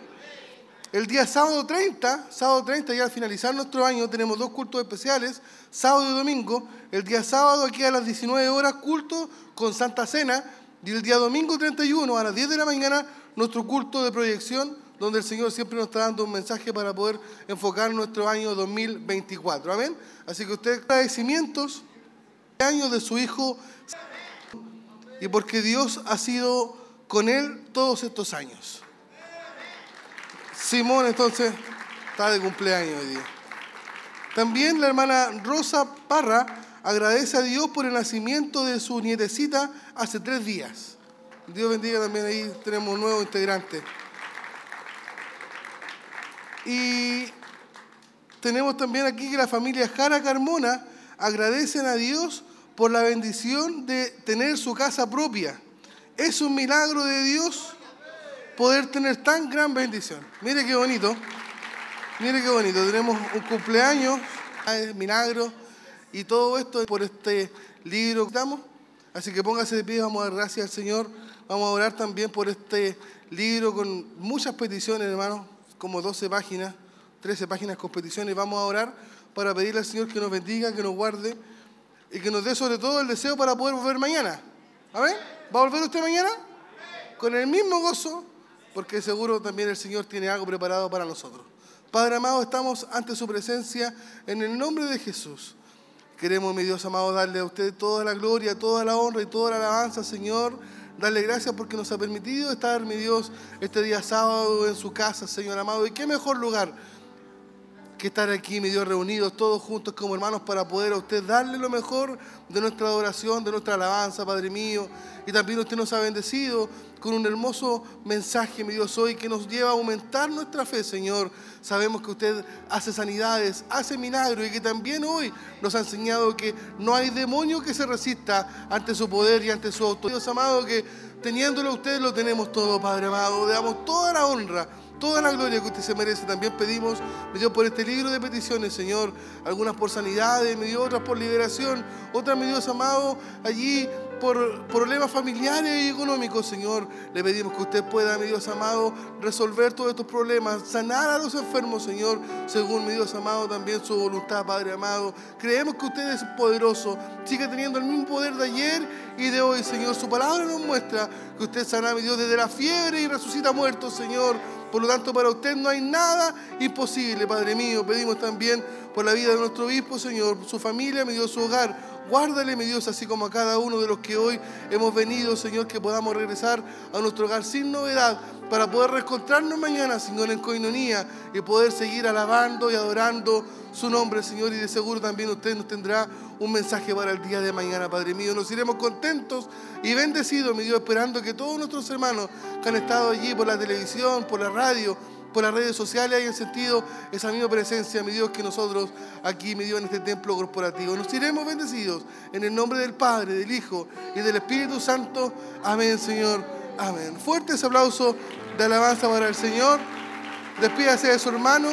El día sábado 30, sábado 30, ya al finalizar nuestro año, tenemos dos cultos especiales, sábado y domingo. El día sábado aquí a las 19 horas, culto con Santa Cena. Y el día domingo 31 a las 10 de la mañana, nuestro culto de proyección, donde el Señor siempre nos está dando un mensaje para poder enfocar nuestro año 2024. Amén. Así que usted agradecimientos años de su hijo y porque Dios ha sido con él todos estos años. Simón entonces está de cumpleaños hoy día. También la hermana Rosa Parra agradece a Dios por el nacimiento de su nietecita hace tres días. Dios bendiga también ahí, tenemos un nuevo integrante. Y tenemos también aquí que la familia Jara Carmona agradecen a Dios por la bendición de tener su casa propia. Es un milagro de Dios poder tener tan gran bendición. Mire qué bonito. Mire qué bonito. Tenemos un cumpleaños, milagro y todo esto por este libro que damos. Así que póngase de pie, vamos a dar gracias al Señor. Vamos a orar también por este libro con muchas peticiones, hermanos, como 12 páginas, 13 páginas con peticiones. Vamos a orar para pedirle al Señor que nos bendiga, que nos guarde y que nos dé sobre todo el deseo para poder volver mañana. ¿Amén? ¿Va a volver usted mañana? Con el mismo gozo, porque seguro también el Señor tiene algo preparado para nosotros. Padre amado, estamos ante su presencia en el nombre de Jesús. Queremos, mi Dios amado, darle a usted toda la gloria, toda la honra y toda la alabanza, Señor. Darle gracias porque nos ha permitido estar, mi Dios, este día sábado en su casa, Señor amado. Y qué mejor lugar que estar aquí, mi Dios, reunidos todos juntos como hermanos para poder a usted darle lo mejor de nuestra adoración, de nuestra alabanza, Padre mío. Y también usted nos ha bendecido con un hermoso mensaje, mi Dios, hoy que nos lleva a aumentar nuestra fe, Señor. Sabemos que usted hace sanidades, hace milagros y que también hoy nos ha enseñado que no hay demonio que se resista ante su poder y ante su autoridad. Dios amado, que teniéndolo a usted lo tenemos todo, Padre amado. Le damos toda la honra toda la gloria que usted se merece. También pedimos, me dio por este libro de peticiones, Señor, algunas por sanidades, me dio otras por liberación, otras, mi Dios amado, allí por problemas familiares y económicos, Señor. Le pedimos que usted pueda, mi Dios amado, resolver todos estos problemas, sanar a los enfermos, Señor, según mi Dios amado, también su voluntad, Padre amado. Creemos que usted es poderoso, sigue teniendo el mismo poder de ayer y de hoy, Señor. Su palabra nos muestra que usted sana, mi Dios, desde la fiebre y resucita muertos, Señor. Por lo tanto, para usted no hay nada imposible, Padre mío. Pedimos también por la vida de nuestro obispo, Señor, su familia, mi Dios, su hogar. Guárdale, mi Dios, así como a cada uno de los que hoy hemos venido, Señor, que podamos regresar a nuestro hogar sin novedad, para poder reencontrarnos mañana, Señor, en coinonía y poder seguir alabando y adorando su nombre, Señor. Y de seguro también usted nos tendrá un mensaje para el día de mañana, Padre mío. Nos iremos contentos y bendecidos, mi Dios, esperando que todos nuestros hermanos que han estado allí por la televisión, por la radio, por las redes sociales hayan sentido esa misma presencia, mi Dios, que nosotros aquí, mi Dios, en este templo corporativo. Nos iremos bendecidos en el nombre del Padre, del Hijo y del Espíritu Santo. Amén, Señor. Amén. Fuerte ese aplauso de alabanza para el Señor. Despídase de su hermano.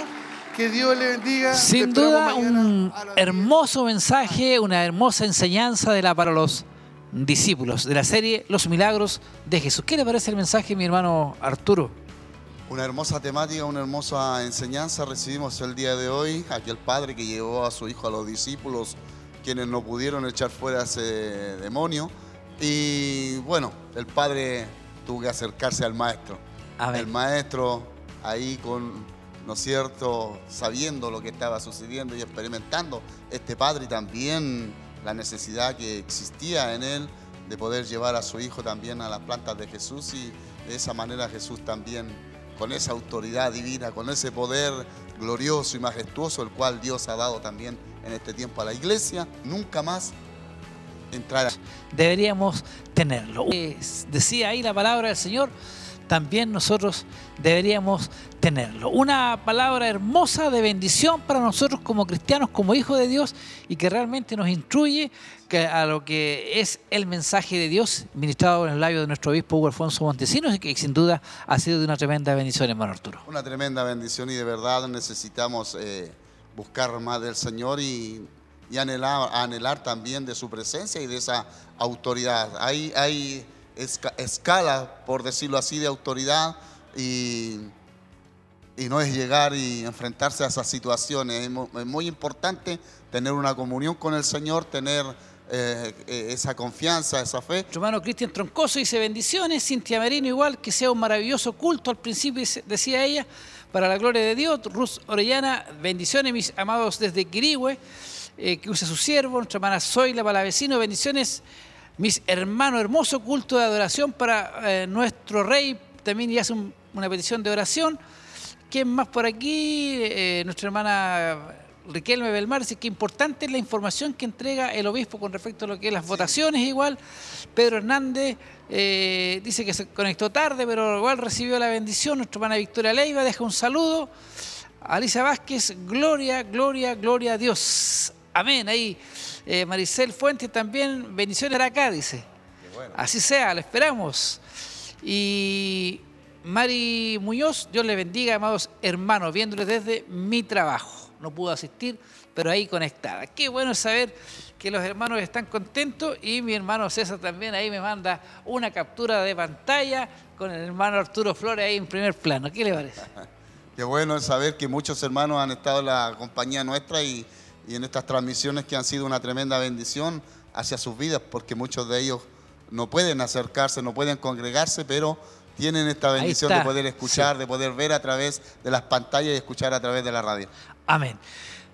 Que Dios le bendiga. Sin duda, un hermoso mensaje, una hermosa enseñanza de la para los discípulos de la serie Los Milagros de Jesús. ¿Qué le parece el mensaje, mi hermano Arturo? Una hermosa temática, una hermosa enseñanza recibimos el día de hoy. Aquel padre que llevó a su hijo a los discípulos, quienes no pudieron echar fuera a ese demonio. Y bueno, el padre tuvo que acercarse al maestro. El maestro ahí con, ¿no es cierto?, sabiendo lo que estaba sucediendo y experimentando este padre y también la necesidad que existía en él de poder llevar a su hijo también a las plantas de Jesús y de esa manera Jesús también, con esa autoridad divina, con ese poder glorioso y majestuoso, el cual Dios ha dado también en este tiempo a la iglesia, nunca más entrará. deberíamos tenerlo. Decía ahí la palabra del Señor, también nosotros deberíamos Una palabra hermosa de bendición para nosotros como cristianos, como hijos de Dios y que realmente nos instruye a lo que es el mensaje de Dios ministrado en el labio de nuestro obispo Hugo Alfonso Montesinos y que sin duda ha sido de una tremenda bendición, hermano Arturo. Una tremenda bendición y de verdad necesitamos eh, buscar más del Señor y, anhelar también de su presencia y de esa autoridad. Hay, hay esca- escala, por decirlo así, de autoridad y, y no es llegar y enfrentarse a esas situaciones. Es mu- es muy importante tener una comunión con el Señor, tener eh, eh, esa confianza, esa fe. Nuestro hermano Cristian Troncoso dice bendiciones, Cintia Merino igual, que sea un maravilloso culto, al principio decía ella, para la gloria de Dios. Ruz Orellana, bendiciones mis amados desde Quirigüe, eh, que use su siervo, nuestra hermana Zoila para la vecino, bendiciones mis hermanos, hermoso culto de adoración para eh, nuestro rey, también y hace un- una petición de oración. ¿Quién más por aquí? Eh, nuestra hermana Riquelme Belmar dice que importante es la información que entrega el obispo con respecto a lo que es las votaciones igual. Pedro Hernández eh, dice que se conectó tarde, pero igual recibió la bendición. Nuestra hermana Victoria Leiva deja un saludo. Alicia Vázquez, gloria, gloria, gloria a Dios. Amén. Ahí eh, Maricel Fuentes también, bendiciones para acá, dice. Así sea, lo esperamos. Y Mari Muñoz, Dios le bendiga, amados hermanos, viéndoles desde mi trabajo. No pudo asistir, pero ahí conectada. Qué bueno saber que los hermanos están contentos y mi hermano César también ahí me manda una captura de pantalla con el hermano Arturo Flores ahí en primer plano. ¿Qué le parece? Qué bueno saber que muchos hermanos han estado en la compañía nuestra y, y en estas transmisiones que han sido una tremenda bendición hacia sus vidas, porque muchos de ellos no pueden acercarse, no pueden congregarse, pero tienen esta bendición de poder escuchar, de poder ver a través de las pantallas y escuchar a través de la radio. Amén.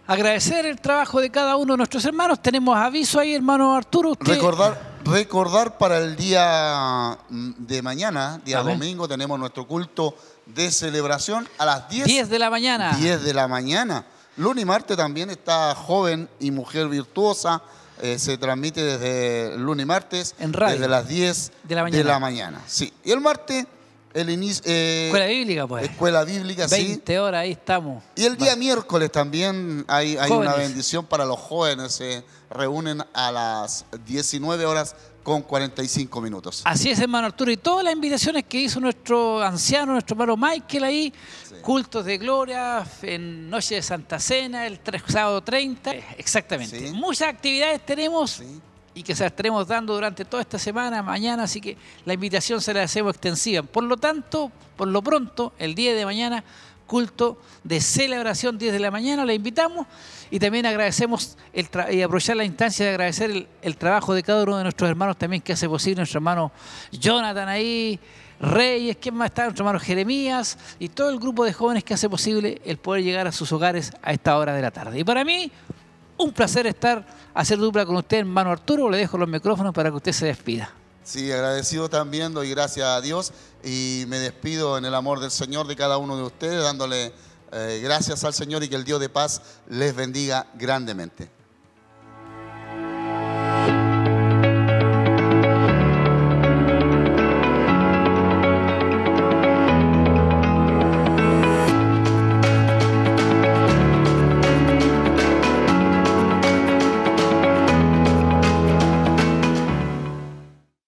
Agradecer el trabajo de cada uno de nuestros hermanos. Tenemos aviso ahí, hermano Arturo. Usted... Recordar, recordar para el día mm, de mañana, día Amén. domingo, tenemos nuestro culto de celebración a las 10, 10 de la mañana. 10 de la mañana. Y martes también está Joven y Mujer Virtuosa. Eh, se transmite desde lunes y martes. En radio. Desde las 10 De la mañana. mañana, Sí. Y el martes, el inicio. eh, Escuela bíblica, pues. Escuela bíblica, sí. 20 horas, ahí estamos. Y el día miércoles también hay, hay una bendición para los jóvenes. Se reúnen a las 19 horas con 45 minutos. Así es, hermano Arturo. Y todas las invitaciones que hizo nuestro anciano, nuestro hermano Michael ahí, cultos de gloria, en Noche de Santa Cena, el sábado 30. Eh, Exactamente. Sí. Muchas actividades tenemos Sí. y que se las estaremos dando durante toda esta semana, mañana, así que la invitación se la hacemos extensiva. Por lo tanto, por lo pronto, el día de mañana, culto de celebración 10 de la mañana, le invitamos y también agradecemos el y aprovechar la instancia de agradecer el, el trabajo de cada uno de nuestros hermanos también que hace posible, nuestro hermano Jonathan ahí, Reyes, ¿quién más está? Nuestro hermano Jeremías y todo el grupo de jóvenes que hace posible el poder llegar a sus hogares a esta hora de la tarde. Y para mí, un placer estar, hacer dupla con usted, hermano Arturo. Le dejo los micrófonos para que usted se despida. Sí, agradecido también, doy gracias a Dios y me despido en el amor del Señor de cada uno de ustedes, dándole eh, gracias al Señor y que el Dios de paz les bendiga grandemente.